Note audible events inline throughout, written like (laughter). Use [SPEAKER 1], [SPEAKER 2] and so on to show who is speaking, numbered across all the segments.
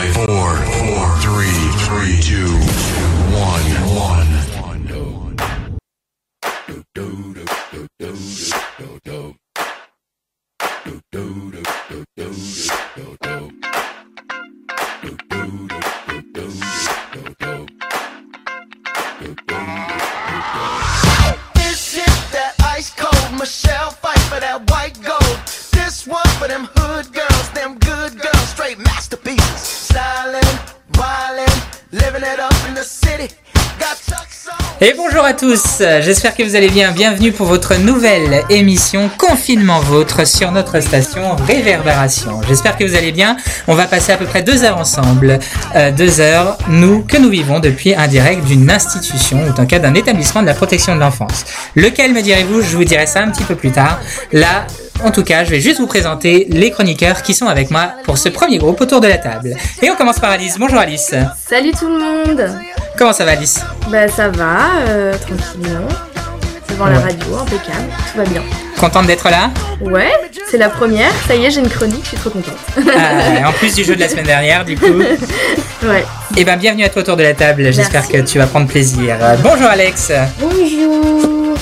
[SPEAKER 1] Five, four,
[SPEAKER 2] tous, j'espère que vous allez bien. Bienvenue pour votre nouvelle émission Confinement Vôtre sur notre station Réverbération. J'espère que vous allez bien. On va passer à peu près deux heures ensemble. Euh, deux heures, nous, que nous vivons depuis un direct d'une institution ou en cas d'un établissement de la protection de l'enfance. Lequel me direz-vous? Je vous dirai ça un petit peu plus tard. Là, en tout cas, je vais juste vous présenter les chroniqueurs qui sont avec moi pour ce premier groupe autour de la table. Et on commence par Alice. Bonjour Alice.
[SPEAKER 3] Salut tout le monde
[SPEAKER 2] Comment ça va Alice
[SPEAKER 3] Bah ça va, euh, tranquillement. Devant la radio, impeccable, tout va bien.
[SPEAKER 2] Contente d'être là
[SPEAKER 3] Ouais, c'est la première, ça y est, j'ai une chronique, je suis trop contente.
[SPEAKER 2] Ah, en plus du jeu de la (laughs) semaine dernière, du coup.
[SPEAKER 3] ouais.
[SPEAKER 2] Eh ben, bienvenue à toi autour de la table. J'espère que tu vas prendre plaisir. Bonjour Alex.
[SPEAKER 4] Bonjour,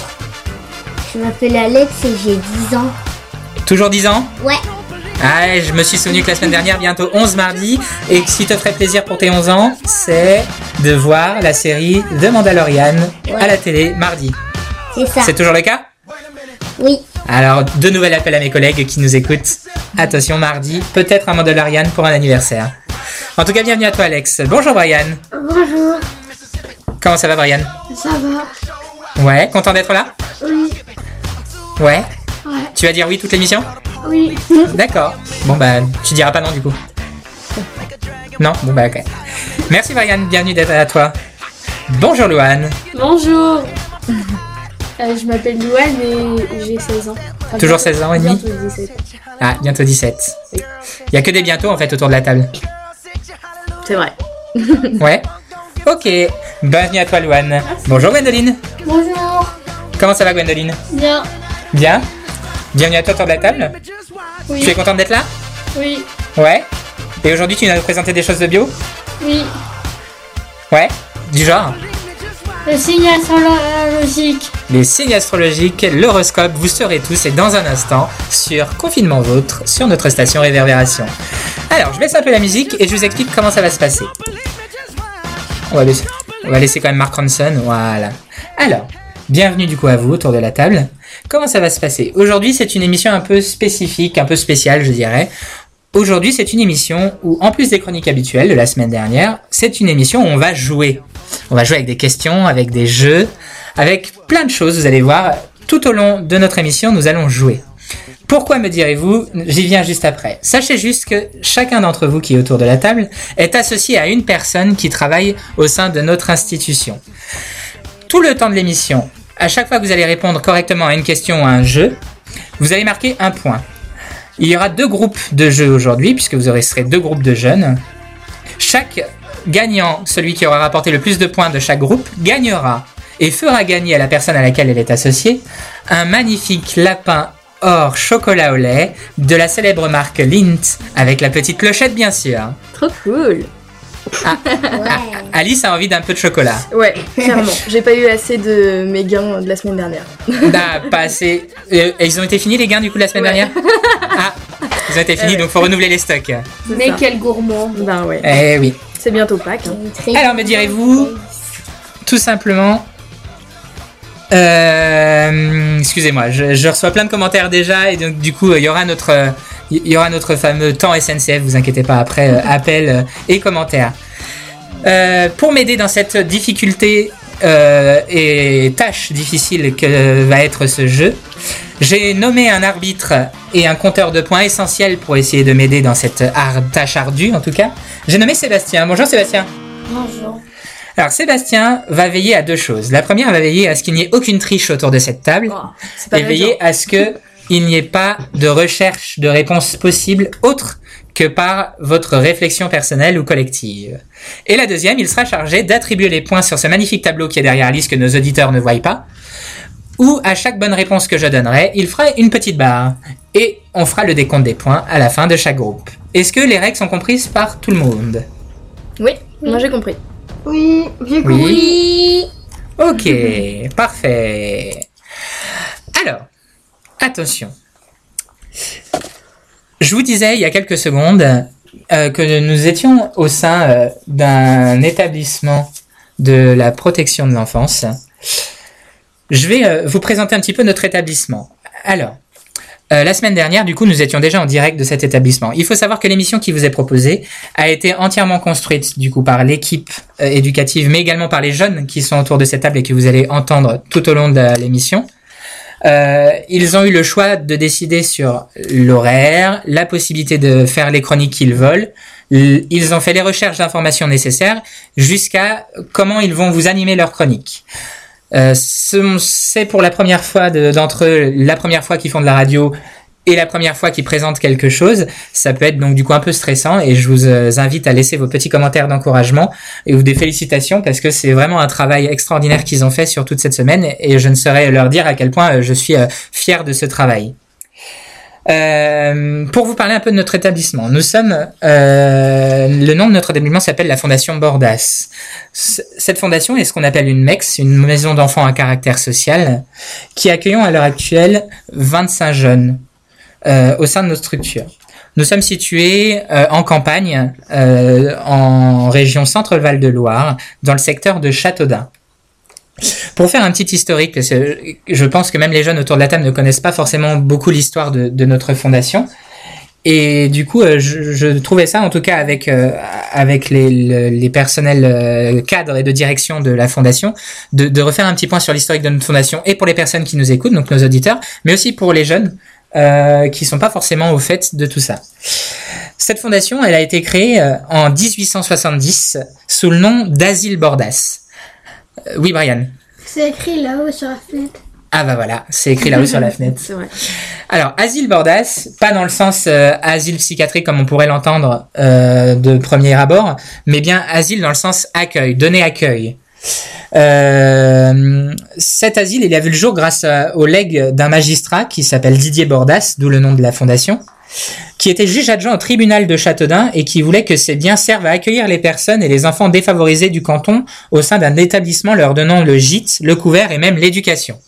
[SPEAKER 4] je m'appelle Alex et j'ai 10 ans.
[SPEAKER 2] Toujours 10 ans
[SPEAKER 4] Ouais,
[SPEAKER 2] Ah, je me suis souvenu que la semaine dernière, bientôt 11 mardi, et que ce qui te ferait plaisir pour tes 11 ans, c'est de voir la série The Mandalorian à la télé mardi.
[SPEAKER 4] c'est ça.
[SPEAKER 2] C'est toujours le cas?
[SPEAKER 4] Oui,
[SPEAKER 2] Alors, de nouvel appel à mes collègues qui nous écoutent. Attention, mardi, peut-être un Mandalorian pour un anniversaire. En tout cas, bienvenue à toi Alex. Bonjour Brian.
[SPEAKER 4] bonjour,
[SPEAKER 2] Comment ça va Brian?
[SPEAKER 4] Ça va
[SPEAKER 2] Ouais, content d'être là?
[SPEAKER 4] Oui,
[SPEAKER 2] Ouais. Tu vas dire oui toute l'émission
[SPEAKER 4] oui.
[SPEAKER 2] D'accord. Bon bah, tu diras pas non du coup. Non Bon bah ok. Merci Marianne, bienvenue d'être à toi. Bonjour Louane.
[SPEAKER 5] Bonjour Euh, Je m'appelle Louane et j'ai 16 ans. Enfin,
[SPEAKER 2] Toujours 16 ans et demi
[SPEAKER 5] bientôt 17.
[SPEAKER 2] Ah, bientôt 17. Il y a que des bientôt en fait autour de la table.
[SPEAKER 3] C'est vrai. (laughs)
[SPEAKER 2] Ouais Ok. Bienvenue à toi Louane. Bonjour Gwendoline.
[SPEAKER 5] Bonjour
[SPEAKER 2] Comment ça va Gwendoline?
[SPEAKER 5] Bien
[SPEAKER 2] Bien? Bienvenue à toi autour de la table.
[SPEAKER 5] Oui,
[SPEAKER 2] Tu es contente d'être là
[SPEAKER 5] oui,
[SPEAKER 2] Ouais. Et aujourd'hui tu viens nous présenter des choses de bio
[SPEAKER 5] oui.
[SPEAKER 2] Ouais. Du genre
[SPEAKER 5] Le signe astrologique.
[SPEAKER 2] les signes astrologiques, l'horoscope, vous serez tous et dans un instant sur Confinement Vôtre sur notre station Réverbération. Alors, je baisse un peu la musique et je vous explique comment ça va se passer. On va laisser, on va laisser quand même Mark Ronson, voilà. Alors, bienvenue du coup à vous autour de la table. Comment ça va se passer Aujourd'hui, c'est une émission un peu spécifique, un peu spéciale, je dirais. Aujourd'hui, c'est une émission où, en plus des chroniques habituelles de la semaine dernière, c'est une émission où on va jouer. On va jouer avec des questions, avec des jeux, avec plein de choses, vous allez voir. Tout au long de notre émission, nous allons jouer. Pourquoi me direz-vous J'y viens juste après. Sachez juste que chacun d'entre vous qui est autour de la table est associé à une personne qui travaille au sein de notre institution. Tout le temps de l'émission, à chaque fois que vous allez répondre correctement à une question ou à un jeu, vous allez marquer un point. Il y aura deux groupes de jeux aujourd'hui, puisque vous aurez deux groupes de jeunes. Chaque gagnant, celui qui aura rapporté le plus de points de chaque groupe, gagnera et fera gagner à la personne à laquelle elle est associée un magnifique lapin or chocolat au lait de la célèbre marque Lint, avec la petite clochette bien sûr.
[SPEAKER 3] Trop cool.
[SPEAKER 4] Ouais.
[SPEAKER 2] Alice a envie d'un peu de chocolat.
[SPEAKER 3] Ouais, clairement. J'ai pas eu assez de mes gains de la semaine dernière.
[SPEAKER 2] Bah, pas assez. Euh, ils ont été finis les gains du coup de la semaine
[SPEAKER 3] Ouais.
[SPEAKER 2] dernière Ah, ils ont été finis, donc faut renouveler les stocks.
[SPEAKER 5] Mais
[SPEAKER 3] ça.
[SPEAKER 5] quel gourmand
[SPEAKER 3] Ben ouais.
[SPEAKER 2] Eh oui.
[SPEAKER 3] C'est bientôt Pâques. hein.
[SPEAKER 2] Alors, me direz-vous tout simplement. Euh, excusez-moi, je, je reçois plein de commentaires déjà et donc du coup il y aura notre il y aura notre fameux temps SNCF, vous inquiétez pas après euh, (laughs) appel euh, et commentaires. Euh, pour m'aider dans cette difficulté euh, et tâche difficile que va être ce jeu, j'ai nommé un arbitre et un compteur de points essentiel pour essayer de m'aider dans cette ar- tâche ardue en tout cas. J'ai nommé Sébastien. Bonjour Sébastien.
[SPEAKER 5] Bonjour.
[SPEAKER 2] Alors Sébastien va veiller à deux choses. La première va veiller à ce qu'il n'y ait aucune triche autour de cette table
[SPEAKER 3] Oh,
[SPEAKER 2] et veiller à ce que il n'y ait pas de recherche de réponse possible autre que par votre réflexion personnelle ou collective. Et la deuxième, il sera chargé d'attribuer les points sur ce magnifique tableau qui est derrière Alice que nos auditeurs ne voient pas, où à chaque bonne réponse que je donnerai, il fera une petite barre. Et on fera le décompte des points à la fin de chaque groupe. est-ce que les règles sont comprises par tout le monde?
[SPEAKER 3] Oui, moi j'ai compris.
[SPEAKER 4] Oui, j'ai
[SPEAKER 2] Oui. Ok, parfait. Alors, attention. Je vous disais il y a quelques secondes euh, que nous étions au sein euh, d'un établissement de la protection de l'enfance. Je vais euh, vous présenter un petit peu notre établissement. Alors, la semaine dernière, du coup, nous étions déjà en direct de cet établissement. Il faut savoir que l'émission qui vous est proposée a été entièrement construite, du coup, par l'équipe éducative, mais également par les jeunes qui sont autour de cette table et que vous allez entendre tout au long de l'émission. Euh, ils ont eu le choix de décider sur l'horaire, la possibilité de faire les chroniques qu'ils veulent. Ils ont fait les recherches d'informations nécessaires jusqu'à comment ils vont vous animer leurs chroniques. Euh, ce- c'est pour la première fois de- d'entre eux, la première fois qu'ils font de la radio et la première fois qu'ils présentent quelque chose. Ça peut être donc du coup un peu stressant et je vous euh, invite à laisser vos petits commentaires d'encouragement et ou des félicitations parce que c'est vraiment un travail extraordinaire qu'ils ont fait sur toute cette semaine et je ne saurais leur dire à quel point euh, je suis euh, fier de ce travail. Pour vous parler un peu de notre établissement, nous sommes le nom de notre établissement s'appelle la Fondation Bordas. Cette fondation est ce qu'on appelle une MEX, une maison d'enfants à caractère social, qui accueillons à l'heure actuelle 25 jeunes au sein de notre structure. Nous sommes situés euh, en campagne, euh, en région Centre-Val de Loire, dans le secteur de Châteaudun. Pour faire un petit historique, je pense que même les jeunes autour de la table ne connaissent pas forcément beaucoup l'histoire de, notre fondation. Et du coup, euh, je, trouvais ça, en tout cas avec euh, avec les, le- les personnels euh, cadres et de direction de la fondation, de, de refaire un petit point sur l'historique de notre fondation et pour les personnes qui nous écoutent, donc nos auditeurs, mais aussi pour les jeunes euh, qui sont pas forcément au fait de tout ça. Cette fondation, elle a été créée euh, en 1870 sous le nom d'Asile Bordas. Euh, oui, Brian.
[SPEAKER 4] C'est écrit là-haut sur la fenêtre.
[SPEAKER 2] Ah bah voilà, c'est écrit là-haut sur la fenêtre. (laughs)
[SPEAKER 3] Vrai.
[SPEAKER 2] Alors, asile Bordas, pas dans le sens euh, asile psychiatrique comme on pourrait l'entendre euh, de premier abord, mais bien asile dans le sens accueil, donner accueil. Euh, cet asile, il a vu le jour grâce au legs d'un magistrat qui s'appelle Didier Bordas, d'où le nom de la fondation, qui était juge adjoint au tribunal de Châteaudun et qui voulait que ces biens servent à accueillir les personnes et les enfants défavorisés du canton au sein d'un établissement leur donnant le gîte, le couvert et même l'éducation.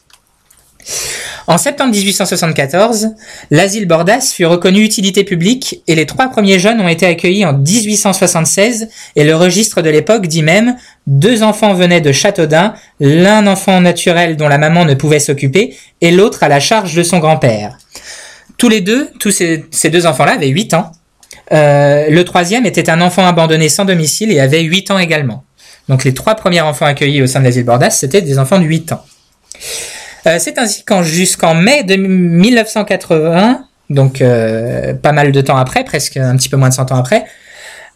[SPEAKER 2] En septembre 1874, l'asile Bordas fut reconnu utilité publique et les trois premiers jeunes ont été accueillis en 1876 et le registre de l'époque dit même deux enfants venaient de Châteaudun, l'un enfant naturel dont la maman ne pouvait s'occuper et l'autre à la charge de son grand-père. Tous les deux, tous ces, deux enfants-là avaient 8 ans. Euh, le troisième était un enfant abandonné sans domicile et avait 8 ans également. Donc les trois premiers enfants accueillis au sein de l'asile Bordas, c'était des enfants de 8 ans. Euh, c'est ainsi qu'en jusqu'en mai de 1980, donc euh, pas mal de temps après, presque un petit peu moins de 100 ans après,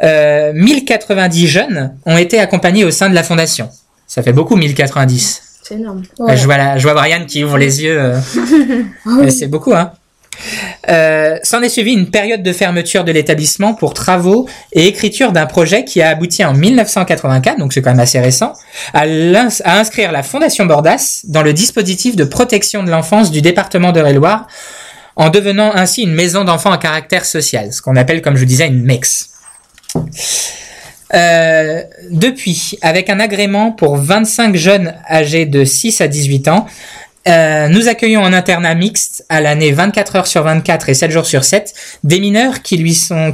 [SPEAKER 2] euh, 1090 jeunes ont été accompagnés au sein de la fondation. Ça fait beaucoup 1090.
[SPEAKER 3] C'est énorme.
[SPEAKER 2] Euh, Je, vois la, je vois Brian qui ouvre les yeux. euh. (laughs) Euh, C'est beaucoup, hein. Euh, S'en est suivi une période de fermeture de l'établissement pour travaux et écriture d'un projet qui a abouti en 1984, donc c'est quand même assez récent, à, inscrire la Fondation Bordas dans le dispositif de protection de l'enfance du département de loire en devenant ainsi une maison d'enfants à caractère social, ce qu'on appelle, comme je disais, une MEX. Euh, depuis, avec un agrément pour 25 jeunes âgés de 6 à 18 ans, euh, nous accueillons en internat mixte à l'année 24 heures sur 24 et 7 jours sur 7 des mineurs qui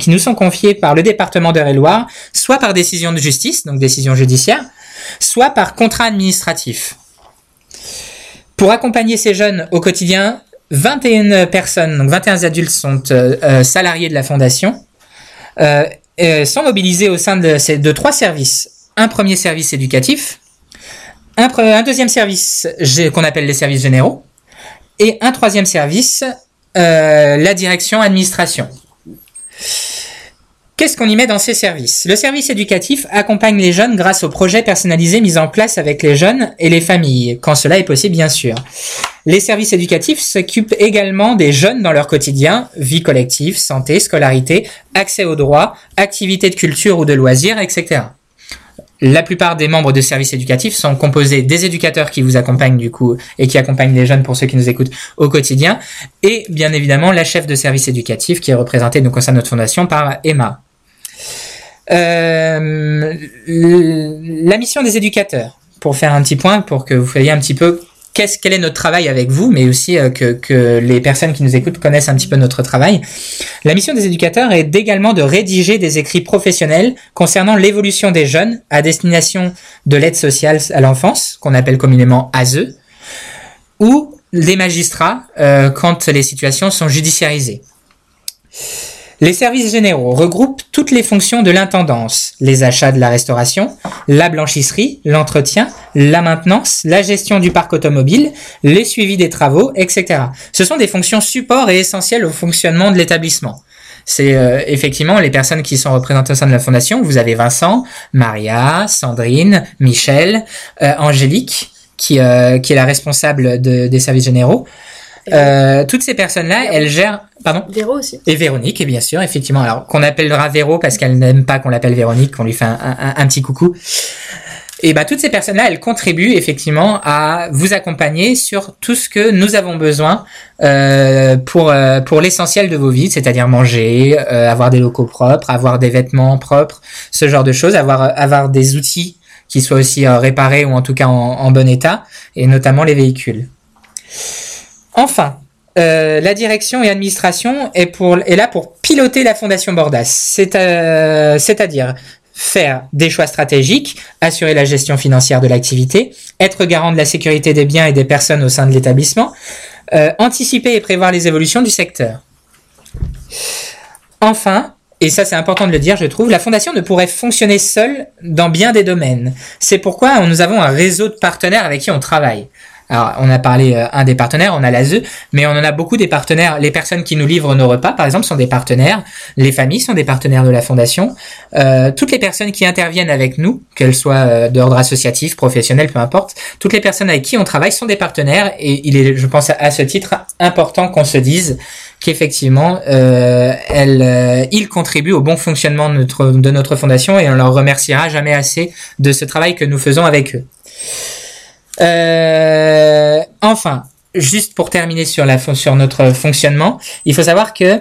[SPEAKER 2] nous sont confiés par le département d'Eure-et-Loire, soit par décision de justice, donc décision judiciaire, soit par contrat administratif. Pour accompagner ces jeunes au quotidien, 21 personnes, donc 21 adultes sont euh, euh, salariés de la fondation, euh, sont mobilisés au sein de trois services. Un premier service éducatif, un, deuxième service qu'on appelle les services généraux, et un troisième service, euh, la direction administration. Qu'est-ce qu'on y met dans ces services? Le service éducatif accompagne les jeunes grâce aux projets personnalisés mis en place avec les jeunes et les familles, quand cela est possible bien sûr. Les services éducatifs s'occupent également des jeunes dans leur quotidien, vie collective, santé, scolarité, accès aux droits, activités de culture ou de loisirs, etc. la plupart des membres de services éducatifs sont composés des éducateurs qui vous accompagnent du coup et qui accompagnent les jeunes pour ceux qui nous écoutent au quotidien et bien évidemment la chef de service éducatif qui est représentée donc au sein de notre fondation par Emma. Euh, la mission des éducateurs, pour faire un petit point, pour que vous voyez un petit peu quel est notre travail avec vous, mais aussi euh, que, que les personnes qui nous écoutent connaissent un petit peu notre travail. La mission des éducateurs est également de rédiger des écrits professionnels concernant l'évolution des jeunes à destination de l'aide sociale à l'enfance, qu'on appelle communément ASE, ou des magistrats euh, quand les situations sont judiciarisées. Les services généraux regroupent toutes les fonctions de l'intendance, les achats de la restauration, la blanchisserie, l'entretien, la maintenance, la gestion du parc automobile, les suivis des travaux, etc. Ce sont des fonctions support et essentielles au fonctionnement de l'établissement. C'est euh, effectivement les personnes qui sont représentées au sein de la fondation. Vous avez Vincent, Maria, Sandrine, Michel, euh, Angélique, qui, euh, qui est la responsable de- des services généraux. Euh, toutes ces personnes-là, elles gèrent... Pardon
[SPEAKER 3] Véro aussi.
[SPEAKER 2] et Véronique, et bien sûr, effectivement. Alors, qu'on appellera Véro parce qu'elle n'aime pas qu'on l'appelle Véronique, qu'on lui fait un, un- un petit coucou. Et bah, toutes ces personnes-là, elles contribuent effectivement à vous accompagner sur tout ce que nous avons besoin euh, pour euh, pour l'essentiel de vos vies, c'est-à-dire manger, euh, avoir des locaux propres, avoir des vêtements propres, ce genre de choses, avoir avoir des outils qui soient aussi réparés ou en tout cas en, en bon état, et notamment les véhicules. Enfin, euh, la direction et administration est, là pour piloter la Fondation Bordas, euh, c'est-à-dire faire des choix stratégiques, assurer la gestion financière de l'activité, être garant de la sécurité des biens et des personnes au sein de l'établissement, euh, anticiper et prévoir les évolutions du secteur. Enfin, et ça c'est important de le dire, je trouve, la fondation ne pourrait fonctionner seule dans bien des domaines. C'est pourquoi nous avons un réseau de partenaires avec qui on travaille. Alors, on a parlé euh, un des partenaires, on a l'ASE, mais on en a beaucoup des partenaires. Les personnes qui nous livrent nos repas, par exemple, sont des partenaires. Les familles sont des partenaires de la fondation. Euh, toutes les personnes qui interviennent avec nous, qu'elles soient euh, d'ordre associatif, professionnel, peu importe, toutes les personnes avec qui on travaille sont des partenaires. Et il est, je pense, à ce titre important qu'on se dise qu'effectivement, euh, elles, ils contribuent au bon fonctionnement de notre, de notre fondation et on leur remerciera jamais assez de ce travail que nous faisons avec eux. Euh, enfin, juste pour terminer sur, la, sur notre fonctionnement, il faut savoir que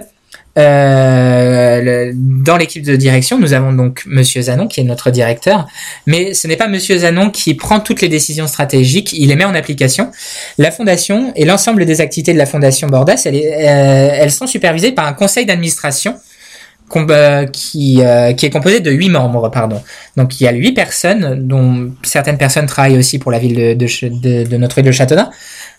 [SPEAKER 2] euh, dans l'équipe de direction, nous avons donc Monsieur Zanon qui est notre directeur, mais ce n'est pas Monsieur Zanon qui prend toutes les décisions stratégiques, il les met en application. La fondation et l'ensemble des activités de la fondation Bordas, elles, euh, elles sont supervisées par un conseil d'administration qui, euh, qui est composé de huit membres, pardon. Donc il y a huit personnes, dont certaines personnes travaillent aussi pour la ville de, de- de notre île de Châteaudun,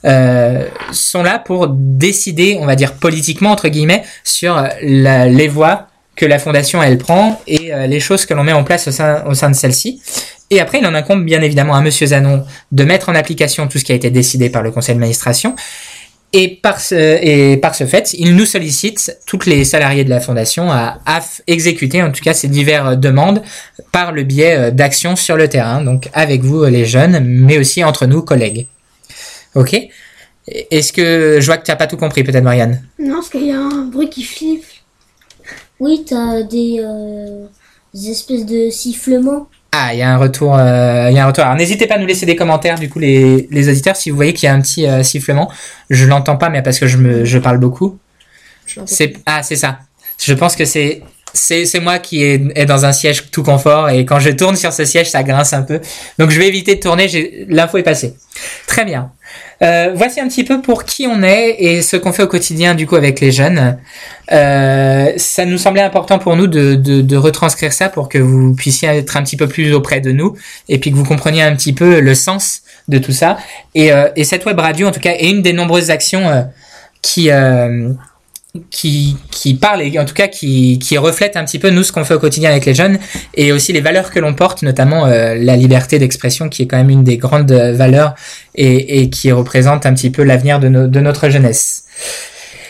[SPEAKER 2] euh, sont là pour décider, on va dire politiquement entre guillemets, sur euh, la- les voies que la fondation elle prend et euh, les choses que l'on met en place au sein, au sein de celle-ci. Et après, il en incombe bien évidemment à Monsieur Zanon de mettre en application tout ce qui a été décidé par le conseil d'administration. Et par ce, et par ce fait, il nous sollicite, toutes les salariés de la fondation, à, exécuter en tout cas ces diverses demandes par le biais euh, d'actions sur le terrain, donc avec vous les jeunes, mais aussi entre nous collègues. Ok? Est-ce que je vois que tu n'as pas tout compris peut-être Marianne?
[SPEAKER 5] Non, parce qu'il y a un bruit qui flippe.
[SPEAKER 4] Oui, t'as des, euh, des espèces de sifflements.
[SPEAKER 2] Ah, il y a un retour. euh, Il y a un retour. Alors n'hésitez pas à nous laisser des commentaires du coup les, les auditeurs si vous voyez qu'il y a un petit euh, sifflement. Je l'entends pas, mais parce que je me je parle beaucoup.
[SPEAKER 3] Je l'entends
[SPEAKER 2] C'est ah c'est ça. Je pense que c'est c'est moi qui est, dans un siège tout confort et quand je tourne sur ce siège ça grince un peu. Donc je vais éviter de tourner. L'info est passée. Très bien. Euh, voici un petit peu pour qui on est et ce qu'on fait au quotidien du coup avec les jeunes. Euh, ça nous semblait important pour nous de, retranscrire ça pour que vous puissiez être un petit peu plus auprès de nous et puis que vous compreniez un petit peu le sens de tout ça. Et, euh, et cette web radio en tout cas est une des nombreuses actions qui qui qui parle et en tout cas qui qui reflète un petit peu nous ce qu'on fait au quotidien avec les jeunes et aussi les valeurs que l'on porte notamment euh, la liberté d'expression qui est quand même une des grandes valeurs et, et qui représente un petit peu l'avenir de, nos- de notre jeunesse.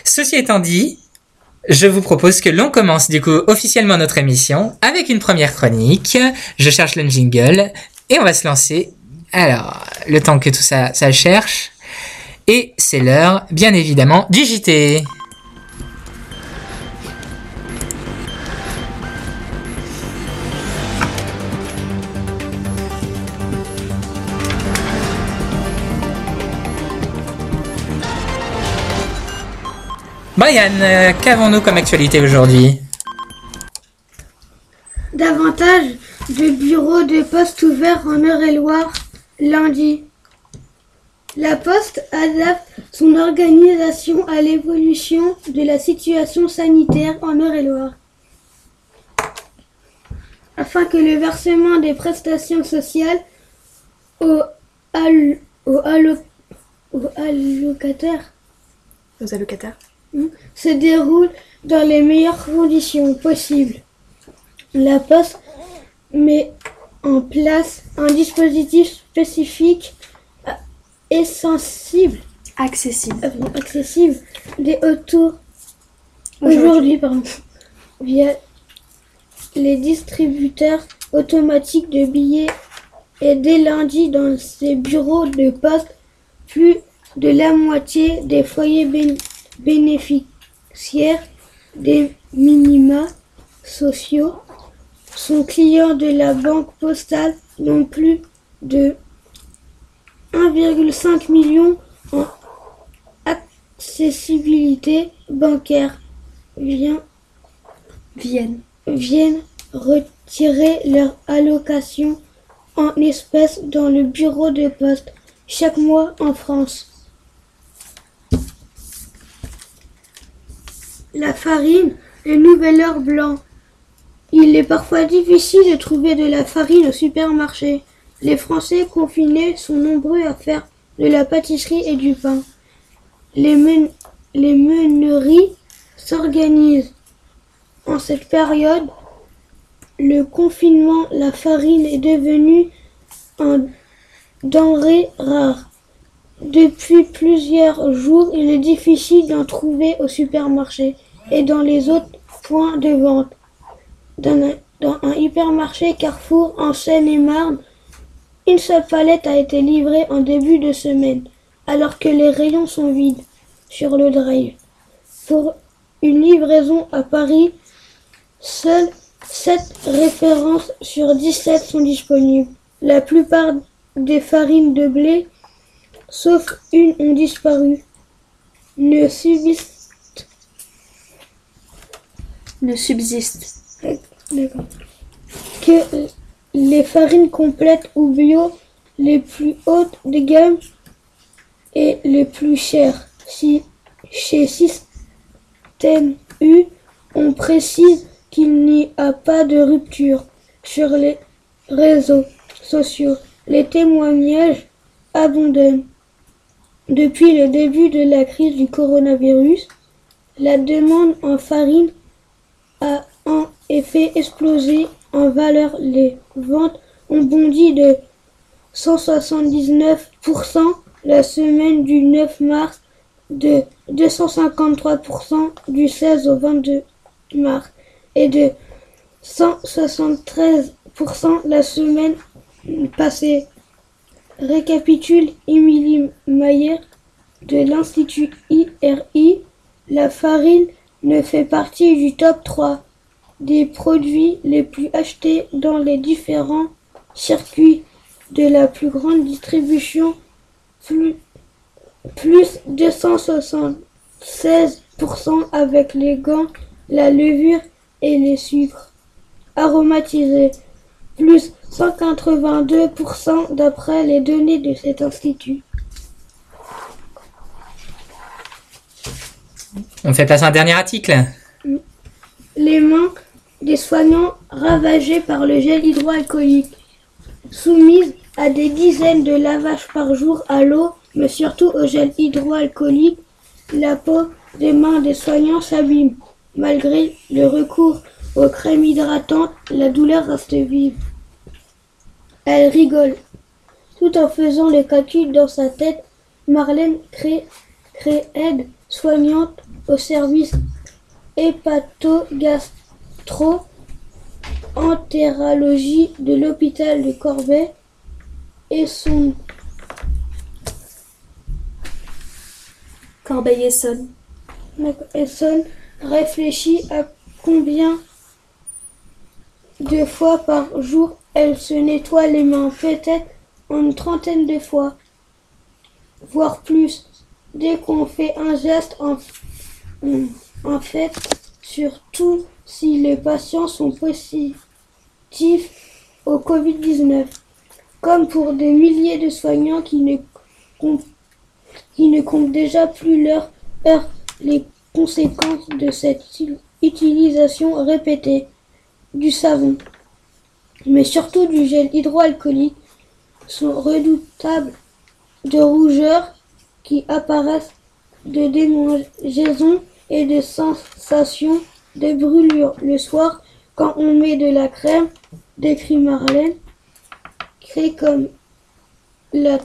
[SPEAKER 2] Ceci étant dit, je vous propose que l'on commence du coup officiellement notre émission avec une première chronique. Je cherche le jingle et on va se lancer. Alors, le temps que tout ça, ça cherche. Et c'est l'heure, bien évidemment, du JT. Brian, euh, qu'avons-nous comme actualité aujourd'hui?
[SPEAKER 6] Davantage de bureaux de poste ouverts en Eure-et-Loire lundi. La Poste adapte son organisation à l'évolution de la situation sanitaire en Eure-et-Loire. Afin que le versement des prestations sociales aux, allo- aux allo- aux allocataires
[SPEAKER 3] Aux allocataires?
[SPEAKER 6] Se déroule dans les meilleures conditions possibles. La Poste met en place un dispositif spécifique euh, et sensible,
[SPEAKER 5] Accessible.
[SPEAKER 6] euh, accessible dès autour
[SPEAKER 5] Aujourd'hui.
[SPEAKER 6] pardon, via les distributeurs automatiques de billets et dès lundi dans ces bureaux de poste, plus de la moitié des foyers bén- bénéficiaires des minima sociaux sont clients de la banque postale, dont plus de 1,5 million en accessibilité bancaire vient
[SPEAKER 5] Vienne.
[SPEAKER 6] viennent retirer leur allocation en espèces dans le bureau de poste chaque mois en France. La farine, le nouvel or blanc. Il est parfois difficile de trouver de la farine au supermarché. Les Français confinés sont nombreux à faire de la pâtisserie et du pain. Les, les meuneries s'organisent. En cette période, le confinement, la farine est devenue un denrée rare. Depuis plusieurs jours, il est difficile d'en trouver au supermarché et dans les autres points de vente. Dans un, hypermarché Carrefour en Seine-et-Marne, une seule palette a été livrée en début de semaine, alors que les rayons sont vides sur le drive. Pour une livraison à Paris, Seules 7 références sur 17 sont disponibles. La plupart des farines de blé, sauf une, ont disparu. Ne subsistent
[SPEAKER 5] Ne subsiste.
[SPEAKER 6] D'accord. que les farines complètes ou bio les plus hautes de gamme et les plus chères. Si chez Système U, on précise qu'il n'y a pas de rupture sur les réseaux sociaux. Les témoignages abondent. Depuis le début de la crise du coronavirus, la demande en farine a en effet explosé en valeur. Les ventes ont bondi de 179% la semaine du 9 mars, de 253% du 16 au 22 mars et de 173% la semaine passée. Récapitule Émilie Mayer de l'Institut IRI. La farine ne fait partie du top 3 des produits les plus achetés dans les différents circuits de la plus grande distribution, plus, plus 276% avec les gants, la levure et les sucres aromatisés, plus 182% d'après les données de cet institut.
[SPEAKER 2] On fait place à un dernier article.
[SPEAKER 6] les mains des soignants ravagés par le gel hydroalcoolique, soumises à des dizaines de lavages par jour à l'eau, mais surtout au gel hydroalcoolique, la peau des mains des soignants s'abîme. Malgré le recours aux crèmes hydratantes, la douleur reste vive. Elle rigole. Tout en faisant les calculs dans sa tête, Marlène crée, crée aide soignante au service hépato-gastro-entérologie de l'hôpital de Corbeil et son
[SPEAKER 5] Corbeil-Essonne.
[SPEAKER 6] Essonne réfléchit à combien de fois par jour elle se nettoie les mains, peut-être une trentaine de fois, voire plus. Dès qu'on fait un geste en fait, surtout si les patients sont positifs au Covid-19. Comme pour des milliers de soignants qui ne, com- qui ne comptent déjà plus leur heure, les conséquences de cette utilisation répétée du savon, mais surtout du gel hydroalcoolique, sont redoutables de rougeurs qui apparaissent de démangeaisons et de sensations de brûlure le soir quand on met de la crème, décrit Marlène, créée comme l'a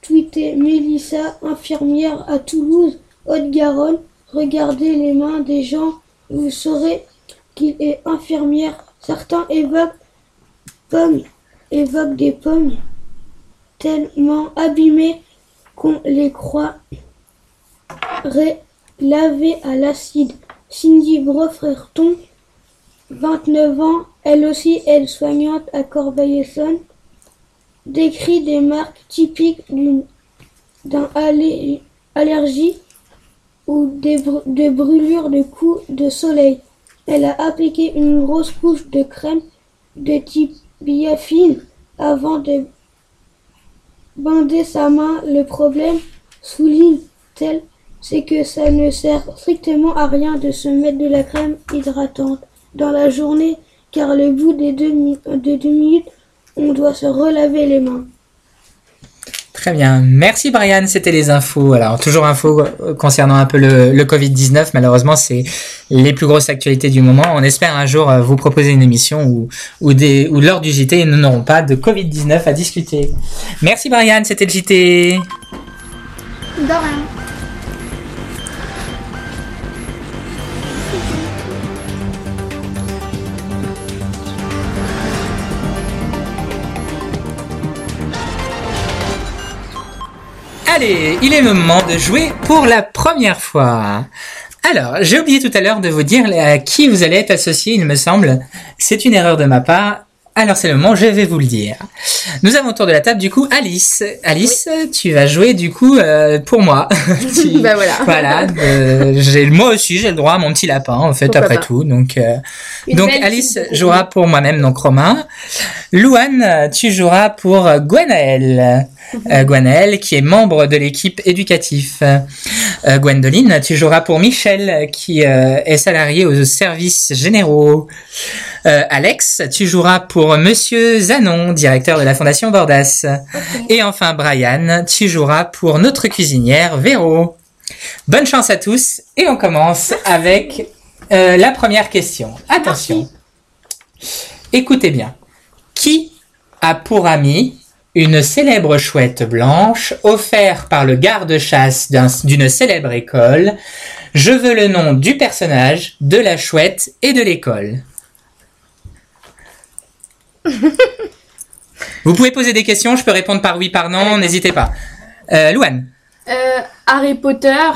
[SPEAKER 6] tweeté Mélissa, infirmière à Toulouse, Haute-Garonne. Regardez les mains des gens, vous saurez qu'il est infirmière. Certains évoquent pommes, des pommes tellement abîmées qu'on les croirait lavées à l'acide. Cindy Brofreton, 29 ans, elle aussi est soignante à Corbeil-Essonne, décrit des marques typiques d'une allergie ou des br- brûlures de coups de soleil. Elle a appliqué une grosse couche de crème de type biafine avant de bander sa main. Le problème, souligne-t-elle, c'est que ça ne sert strictement à rien de se mettre de la crème hydratante dans la journée, car le bout de deux minutes, on doit se relaver les mains.
[SPEAKER 2] Très bien. Merci Brian, c'était les infos. Alors, toujours infos concernant un peu le, le Covid-19. Malheureusement, c'est les plus grosses actualités du moment. On espère un jour euh, vous proposer une émission où, où, lors du JT, nous n'aurons pas de Covid-19 à discuter. Merci Brian, c'était le JT.
[SPEAKER 3] De.
[SPEAKER 2] Il est le moment de jouer pour la première fois. Alors, j'ai oublié tout à l'heure de vous dire à qui vous allez être associé, il me semble. C'est une erreur de ma part. Alors c'est le moment, je vais vous le dire. Nous avons autour de la table du coup Alice. Alice, tu vas jouer du coup euh, pour moi. (laughs) Tu- (laughs)
[SPEAKER 3] Bah voilà.
[SPEAKER 2] Voilà, euh, j'ai moi aussi j'ai le droit à mon petit lapin en fait
[SPEAKER 3] Pourquoi
[SPEAKER 2] après
[SPEAKER 3] pas.
[SPEAKER 2] tout. Donc euh, donc Alice jouera pour moi-même donc Romain. Louane, tu joueras pour Gwenaël. Euh, Gwenaël qui est membre de l'équipe éducatif. Euh, Gwendoline, tu joueras pour Michel qui euh, est salarié aux services généraux. Euh, Alex, tu joueras pour Monsieur Zanon, directeur de la Fondation Bordas. Et enfin Brian, tu joueras pour notre cuisinière Véro. Bonne chance à tous et on commence avec euh, la première question. Attention. Écoutez bien. Qui a pour ami une célèbre chouette blanche offerte par le garde-chasse d'un- d'une célèbre école? Je veux le nom du personnage, de la chouette et de l'école. (laughs) Vous pouvez poser des questions, je peux répondre par oui, par non, n'hésitez pas. Euh, Louane,
[SPEAKER 5] Euh, Harry Potter,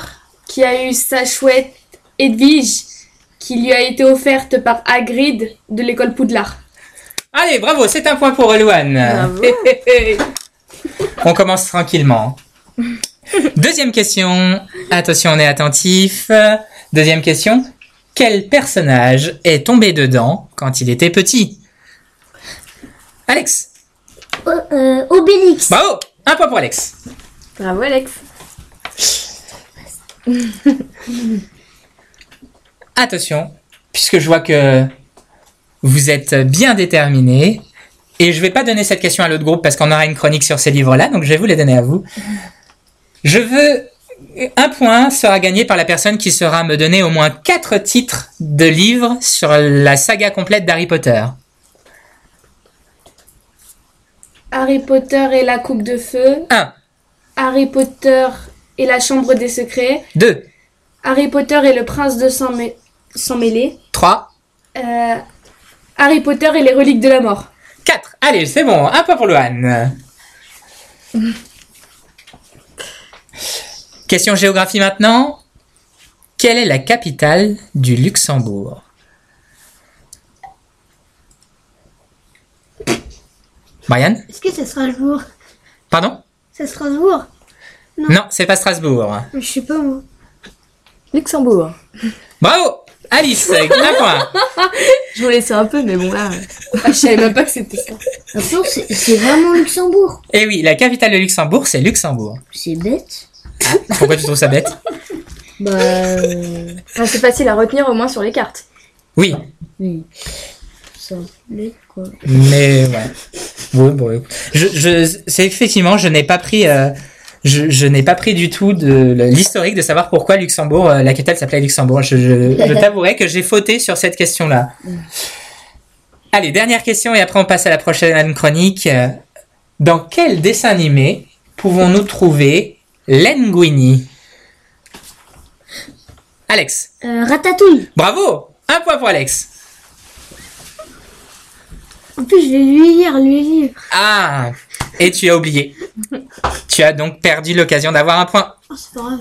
[SPEAKER 5] qui a eu sa chouette Edwige, qui lui a été offerte par Hagrid de l'école Poudlard.
[SPEAKER 2] Allez, bravo, c'est un point pour Louane.
[SPEAKER 3] Bravo. (laughs)
[SPEAKER 2] on commence tranquillement. Deuxième question. Attention, on est attentif. Deuxième question. Quel personnage est tombé dedans quand il était petit? Alex.
[SPEAKER 4] O- euh, Obélix.
[SPEAKER 2] Bravo Un point pour Alex.
[SPEAKER 3] Bravo Alex. (laughs)
[SPEAKER 2] Attention, puisque je vois que vous êtes bien déterminés, et je vais pas donner cette question à l'autre groupe parce qu'on aura une chronique sur ces livres-là, donc je vais vous les donner à vous. Je veux un point sera gagné par la personne qui saura me donner au moins quatre titres de livres sur la saga complète d'Harry Potter.
[SPEAKER 5] Harry Potter et la coupe de feu,
[SPEAKER 2] 1,
[SPEAKER 5] Harry Potter et la chambre des secrets,
[SPEAKER 2] 2,
[SPEAKER 5] Harry Potter et le prince de sang, mê- sang mêlé,
[SPEAKER 2] 3,
[SPEAKER 5] euh, Harry Potter et les reliques de la mort.
[SPEAKER 2] 4. Allez, c'est bon, un point pour Lohan. Question géographie maintenant. Quelle est la capitale du Luxembourg? Marianne
[SPEAKER 6] Est-ce que c'est Strasbourg
[SPEAKER 2] Pardon
[SPEAKER 6] C'est Strasbourg
[SPEAKER 2] Non, c'est pas Strasbourg.
[SPEAKER 6] Je sais pas moi.
[SPEAKER 3] Luxembourg.
[SPEAKER 2] Bravo Alice, un point. (laughs)
[SPEAKER 3] Je vous laissais un peu, mais bon là.
[SPEAKER 5] Ah, je savais même pas que c'était ça.
[SPEAKER 4] Attends, c'est c'est vraiment Luxembourg.
[SPEAKER 2] Eh oui, la capitale de Luxembourg, c'est Luxembourg.
[SPEAKER 4] C'est bête.
[SPEAKER 2] Pourquoi tu trouves ça bête
[SPEAKER 4] Bah. euh,
[SPEAKER 3] Enfin, c'est facile à retenir au moins sur les cartes.
[SPEAKER 2] Oui,
[SPEAKER 4] oui.
[SPEAKER 2] Mais ouais. Bon, bon, écoute. je, je, c'est effectivement, je n'ai pas pris, euh, je, je n'ai pas pris du tout de l'historique de savoir pourquoi Luxembourg, euh, la capitale s'appelait Luxembourg. Je, (laughs) t'avouerai que j'ai fauté sur cette question-là. Allez, dernière question et après on passe à la prochaine chronique. Dans quel dessin animé pouvons-nous trouver Linguini Alex,
[SPEAKER 4] Euh, ratatouille.
[SPEAKER 2] bravo Un point pour Alex.
[SPEAKER 6] En plus, je vais lui lire, lui lire.
[SPEAKER 2] Ah Et tu as oublié. Tu as donc perdu l'occasion d'avoir un point.
[SPEAKER 6] Oh, c'est pas grave.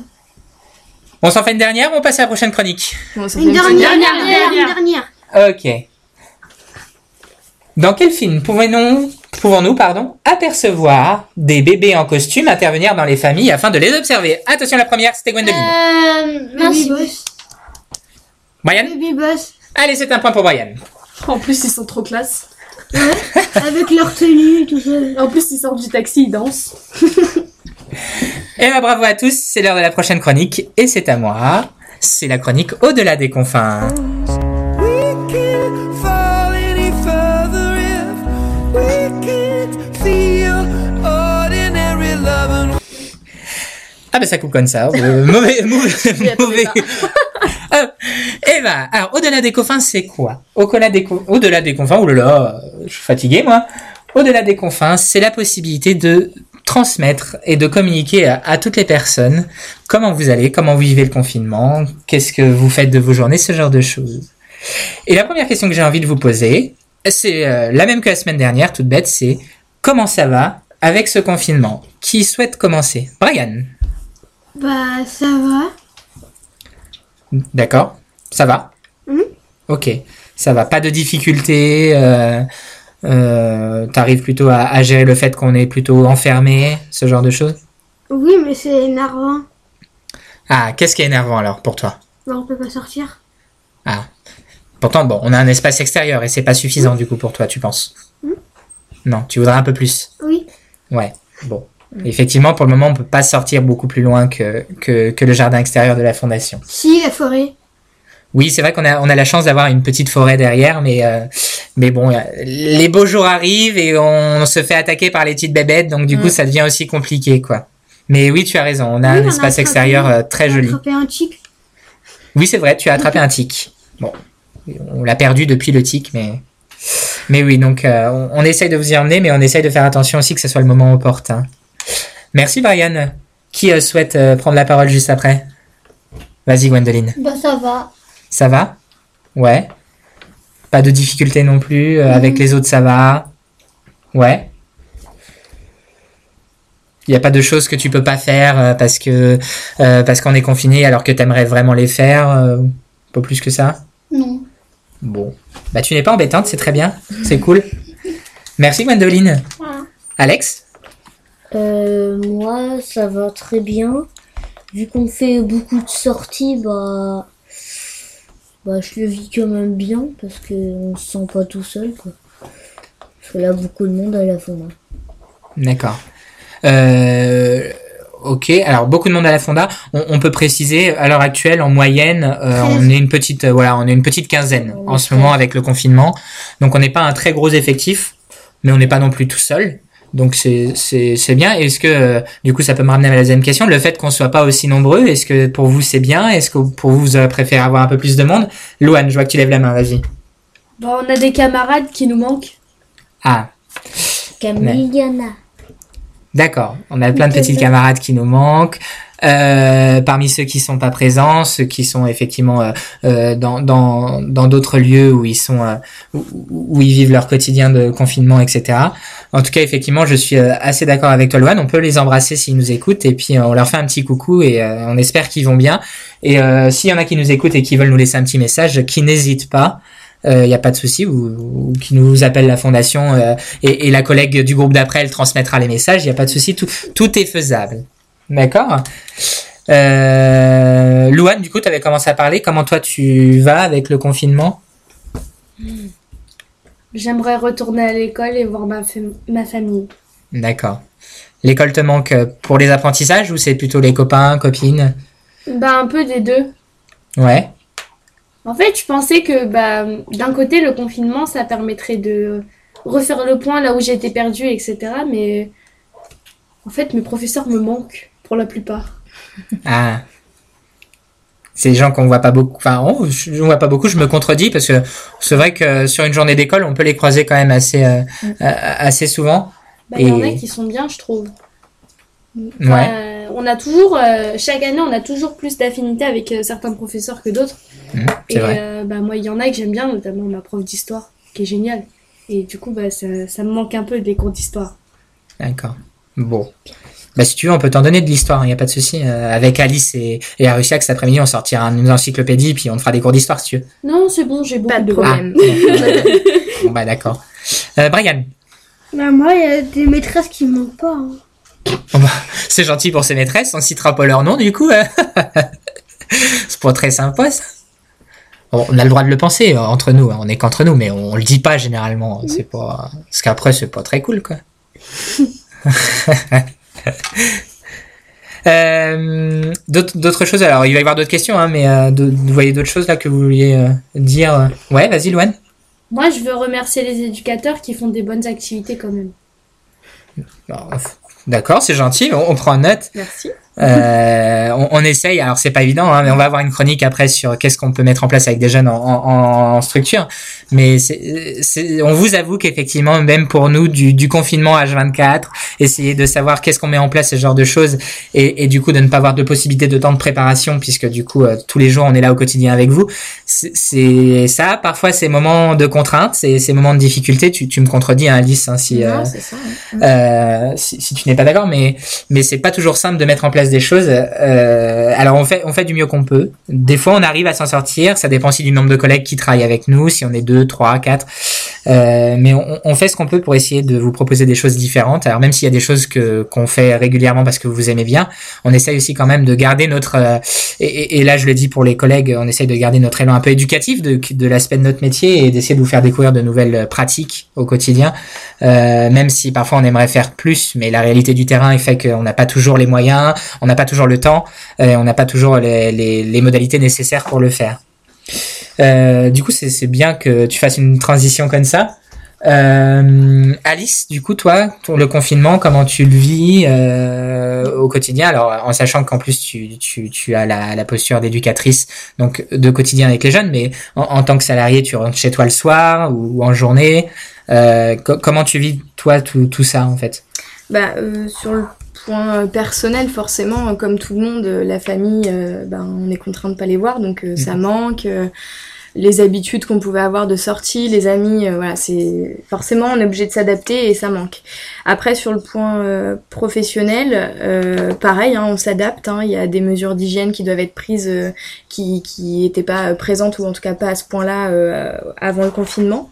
[SPEAKER 2] On s'en fait une dernière ou on passe à la prochaine chronique
[SPEAKER 3] Bon,
[SPEAKER 6] Une dernière,
[SPEAKER 5] dernière,
[SPEAKER 6] une dernière,
[SPEAKER 5] dernière.
[SPEAKER 6] une dernière.
[SPEAKER 2] Ok. Dans quel film pouvons-nous, pouvons-nous pardon, apercevoir des bébés en costume intervenir dans les familles afin de les observer? Attention, la première, c'était Gwendoline.
[SPEAKER 4] Euh.
[SPEAKER 6] Baby Boss.
[SPEAKER 2] Brian
[SPEAKER 6] Baby Boss.
[SPEAKER 2] Allez, c'est un point pour Brian.
[SPEAKER 5] En plus, ils sont trop classe.
[SPEAKER 6] Avec leur tenue et tout ça.
[SPEAKER 5] En plus, ils sortent du taxi, ils dansent. (laughs)
[SPEAKER 2] Et ben bravo à tous, c'est l'heure de la prochaine chronique et c'est à moi. C'est la chronique Au-delà des confins. Ah ben ça coupe comme ça. Euh, mauvais, (laughs) mauvais, mauvais. Hop. Eh ben, alors au-delà des confins, c'est quoi? Au-delà des, au-delà des confins, oulala, euh, je suis fatigué moi. Au-delà des confins, c'est la possibilité de transmettre et de communiquer à, à toutes les personnes comment vous allez, comment vous vivez le confinement, qu'est-ce que vous faites de vos journées, ce genre de choses. Et la première question que j'ai envie de vous poser, c'est euh, la même que la semaine dernière, toute bête, c'est comment ça va avec ce confinement? Qui souhaite commencer? Brian?
[SPEAKER 6] Bah, ça va.
[SPEAKER 2] D'accord Ça va
[SPEAKER 6] Mhm.
[SPEAKER 2] Ok, ça va. Pas de difficulté. Euh, euh, T'arrives plutôt à, à gérer le fait qu'on est plutôt enfermé, ce genre de choses?
[SPEAKER 6] Oui, mais c'est énervant.
[SPEAKER 2] Ah, qu'est-ce qui est énervant alors pour toi?
[SPEAKER 6] Bah, on peut pas sortir.
[SPEAKER 2] Ah, pourtant bon, on a un espace extérieur et c'est pas suffisant du coup pour toi, tu penses? Non, tu voudrais un peu plus?
[SPEAKER 6] Oui.
[SPEAKER 2] Ouais, bon. Effectivement, pour le moment, on peut pas sortir beaucoup plus loin que, que, que le jardin extérieur de la fondation.
[SPEAKER 6] Si, la forêt.
[SPEAKER 2] Oui, c'est vrai qu'on a, on a la chance d'avoir une petite forêt derrière, mais, euh, mais bon, euh, les beaux jours arrivent et on, se fait attaquer par les petites bébêtes, donc du coup,
[SPEAKER 3] Mm.
[SPEAKER 2] ça devient aussi compliqué, quoi. Mais oui, tu as raison, on a
[SPEAKER 6] Oui,
[SPEAKER 2] un
[SPEAKER 6] on
[SPEAKER 2] espace extérieur euh, très joli.
[SPEAKER 6] attrapé un tic.
[SPEAKER 2] Oui, c'est vrai, tu as attrapé un tic. Bon, on l'a perdu depuis le tic, mais... Mais oui, donc euh, on, on essaye de vous y emmener, mais on essaye de faire attention aussi que ce soit le moment opportun. Merci, Brian. Qui euh, souhaite euh, prendre la parole juste après? Vas-y, Gwendoline.
[SPEAKER 4] Bah, ça va.
[SPEAKER 2] Ça va? Ouais. Pas de difficulté non plus. euh, Avec les autres, ça va? Ouais. Il n'y a pas de choses que tu peux pas faire parce que parce qu'on est confiné alors que t'aimerais vraiment les faire. pas plus que ça?
[SPEAKER 4] Non.
[SPEAKER 2] Bon. Bah tu n'es pas embêtante, c'est très bien. C'est cool. Merci Gwendoline. Alex?
[SPEAKER 4] Euh, moi, ça va très bien. Vu qu'on fait beaucoup de sorties, bah, bah, je le vis quand même bien parce qu'on se sent pas tout seul, quoi. Parce que là, beaucoup de monde à la fonda.
[SPEAKER 2] D'accord. Euh, ok, alors beaucoup de monde à la Fonda. On, on peut préciser, à l'heure actuelle, en moyenne, euh, on est une petite, voilà, on est une petite quinzaine
[SPEAKER 4] On
[SPEAKER 2] en ce moment avec le confinement. Donc on n'est pas un très gros effectif, mais on n'est pas non plus tout seul. Donc c'est c'est c'est bien. Est-ce que euh, du coup ça peut me ramener à la deuxième question, le fait qu'on soit pas aussi nombreux, est-ce que pour vous c'est bien? Est-ce que pour vous vous préférez avoir un peu plus de monde? Louane, je vois que tu lèves la main, vas-y.
[SPEAKER 5] Bah, on a des camarades qui nous manquent.
[SPEAKER 2] Ah,
[SPEAKER 4] Camille.
[SPEAKER 2] D'accord. On a plein de petits camarades qui nous manquent. Euh, parmi ceux qui sont pas présents, ceux qui sont effectivement euh, euh, dans dans dans d'autres lieux où ils sont euh, où, ils vivent leur quotidien de confinement, etc. En tout cas, effectivement, je suis euh, assez d'accord avec toi. On peut les embrasser s'ils nous écoutent et puis euh, on leur fait un petit coucou et euh, on espère qu'ils vont bien. Et euh, s'il y en a qui nous écoutent et qui veulent nous laisser un petit message, qui n'hésitent pas. Il n'y a pas de souci, ou, ou qui nous appelle la fondation euh, et, et la collègue du groupe d'après, elle transmettra les messages. Il n'y a pas de souci, tout, tout est faisable. D'accord Euh, Louane, du coup, tu avais commencé à parler. Comment toi tu vas avec le confinement?
[SPEAKER 5] J'aimerais retourner à l'école et voir ma, fam- ma famille.
[SPEAKER 2] D'accord. L'école te manque euh, pour les apprentissages ou c'est plutôt les copains, copines?
[SPEAKER 5] Bah, un peu des deux.
[SPEAKER 2] Ouais.
[SPEAKER 5] En fait, je pensais que bah, d'un côté, le confinement, ça permettrait de refaire le point là où j'étais perdue, etc. Mais en fait, mes professeurs me manquent pour la plupart.
[SPEAKER 2] Ah. C'est des gens qu'on voit pas beaucoup. Enfin, on, je ne vois pas beaucoup. Je me contredis parce que c'est vrai que sur une journée d'école, on peut les croiser quand même assez, euh, euh, assez souvent.
[SPEAKER 5] Bah, Il y en a qui sont bien, je trouve.
[SPEAKER 2] Ouais.
[SPEAKER 5] Euh, on a toujours, euh, chaque année, on a toujours plus d'affinité avec euh, certains professeurs que d'autres.
[SPEAKER 2] C'est
[SPEAKER 5] Et
[SPEAKER 2] vrai.
[SPEAKER 5] euh, bah, moi, il y en a que j'aime bien, notamment ma prof d'histoire, qui est géniale. Et du coup, bah, ça, ça me manque un peu des cours d'histoire.
[SPEAKER 2] D'accord. Bon. Bah, si tu veux, on peut t'en donner de l'histoire, il n'y a pas de souci. Euh, avec Alice et, et Arussia, cet après-midi, on sortira une encyclopédie, puis on te fera des cours d'histoire, si tu veux.
[SPEAKER 5] Non, c'est bon, j'ai beaucoup
[SPEAKER 3] Pas de
[SPEAKER 5] de
[SPEAKER 3] problème.
[SPEAKER 2] Ah, bon, bah, d'accord. Euh, Brian,
[SPEAKER 6] Bah, moi, il y a des maîtresses qui manquent pas. hein.
[SPEAKER 2] c'est gentil pour ses maîtresses, on citera pas leur nom, du coup. hein. (laughs) c'est pas très sympa, ça. On a le droit de le penser euh, entre nous, hein, on est qu'entre nous, mais on, le dit pas généralement. C'est pas, parce qu'après c'est pas très cool, quoi. (laughs) (laughs) Euh, d'autres choses alors il va y avoir d'autres questions hein, mais euh, de- vous voyez d'autres choses là que vous vouliez euh, dire ouais vas-y Louane
[SPEAKER 5] Moi, je veux remercier les éducateurs qui font des bonnes activités quand même.
[SPEAKER 2] D'accord c'est gentil on, on prend note
[SPEAKER 3] Merci.
[SPEAKER 2] On, on essaye, alors c'est pas évident, hein, mais on va avoir une chronique après sur qu'est-ce qu'on peut mettre en place avec des jeunes en, en- en structure. Mais c'est, c'est- on vous avoue qu'effectivement, même pour nous, du, du confinement H24, essayer de savoir qu'est-ce qu'on met en place, ce genre de choses, et, et du coup de ne pas avoir de possibilité de temps de préparation, puisque du coup euh, tous les jours on est là au quotidien avec vous. C'est, c'est ça, parfois ces moments de contrainte, ces, ces moments de difficulté. Tu, tu me contredis, hein, Alice, hein, si. euh,
[SPEAKER 3] Non, c'est ça.
[SPEAKER 2] euh, si, si tu n'es pas d'accord, mais mais c'est pas toujours simple de mettre en place des choses. Euh, alors on fait on fait du mieux qu'on peut. Des fois on arrive à s'en sortir. Ça dépend aussi du nombre de collègues qui travaillent avec nous, si on est deux, trois, quatre. Euh, mais on, on fait ce qu'on peut pour essayer de vous proposer des choses différentes. Alors même s'il y a des choses que qu'on fait régulièrement parce que vous aimez bien, on essaye aussi quand même de garder notre euh, et, et- là je le dis pour les collègues, on essaye de garder notre élan un peu éducatif de, de l'aspect de notre métier et d'essayer de vous faire découvrir de nouvelles pratiques au quotidien. Euh, même si parfois on aimerait faire plus, mais la réalité du terrain fait qu'on n'a pas toujours les moyens, on n'a pas toujours le temps, euh, on n'a pas toujours les, les, les modalités nécessaires pour le faire. Euh, du coup, c'est bien que tu fasses une transition comme ça. Euh, Alice, du coup, toi, ton- le confinement, comment tu le vis euh, au quotidien? Alors, en sachant qu'en plus tu, as la, posture d'éducatrice, donc de quotidien avec les jeunes, mais en, tant que salarié, tu rentres chez toi le soir ou, en journée. Co- comment tu vis toi tout, ça en fait?
[SPEAKER 3] Bah, sur point personnel, forcément, euh, comme tout le monde, euh, la famille, euh, ben, on est contraint de pas les voir, donc euh, ça manque. euh, les habitudes qu'on pouvait avoir de sortie, les amis, euh, voilà, c'est forcément on est obligé de s'adapter et ça manque. Après sur le point euh, professionnel, euh, pareil, hein, on s'adapte. hein, Il y a des mesures d'hygiène qui doivent être prises, euh, qui qui n'étaient pas présentes ou en tout cas pas à ce point-là euh, avant le confinement.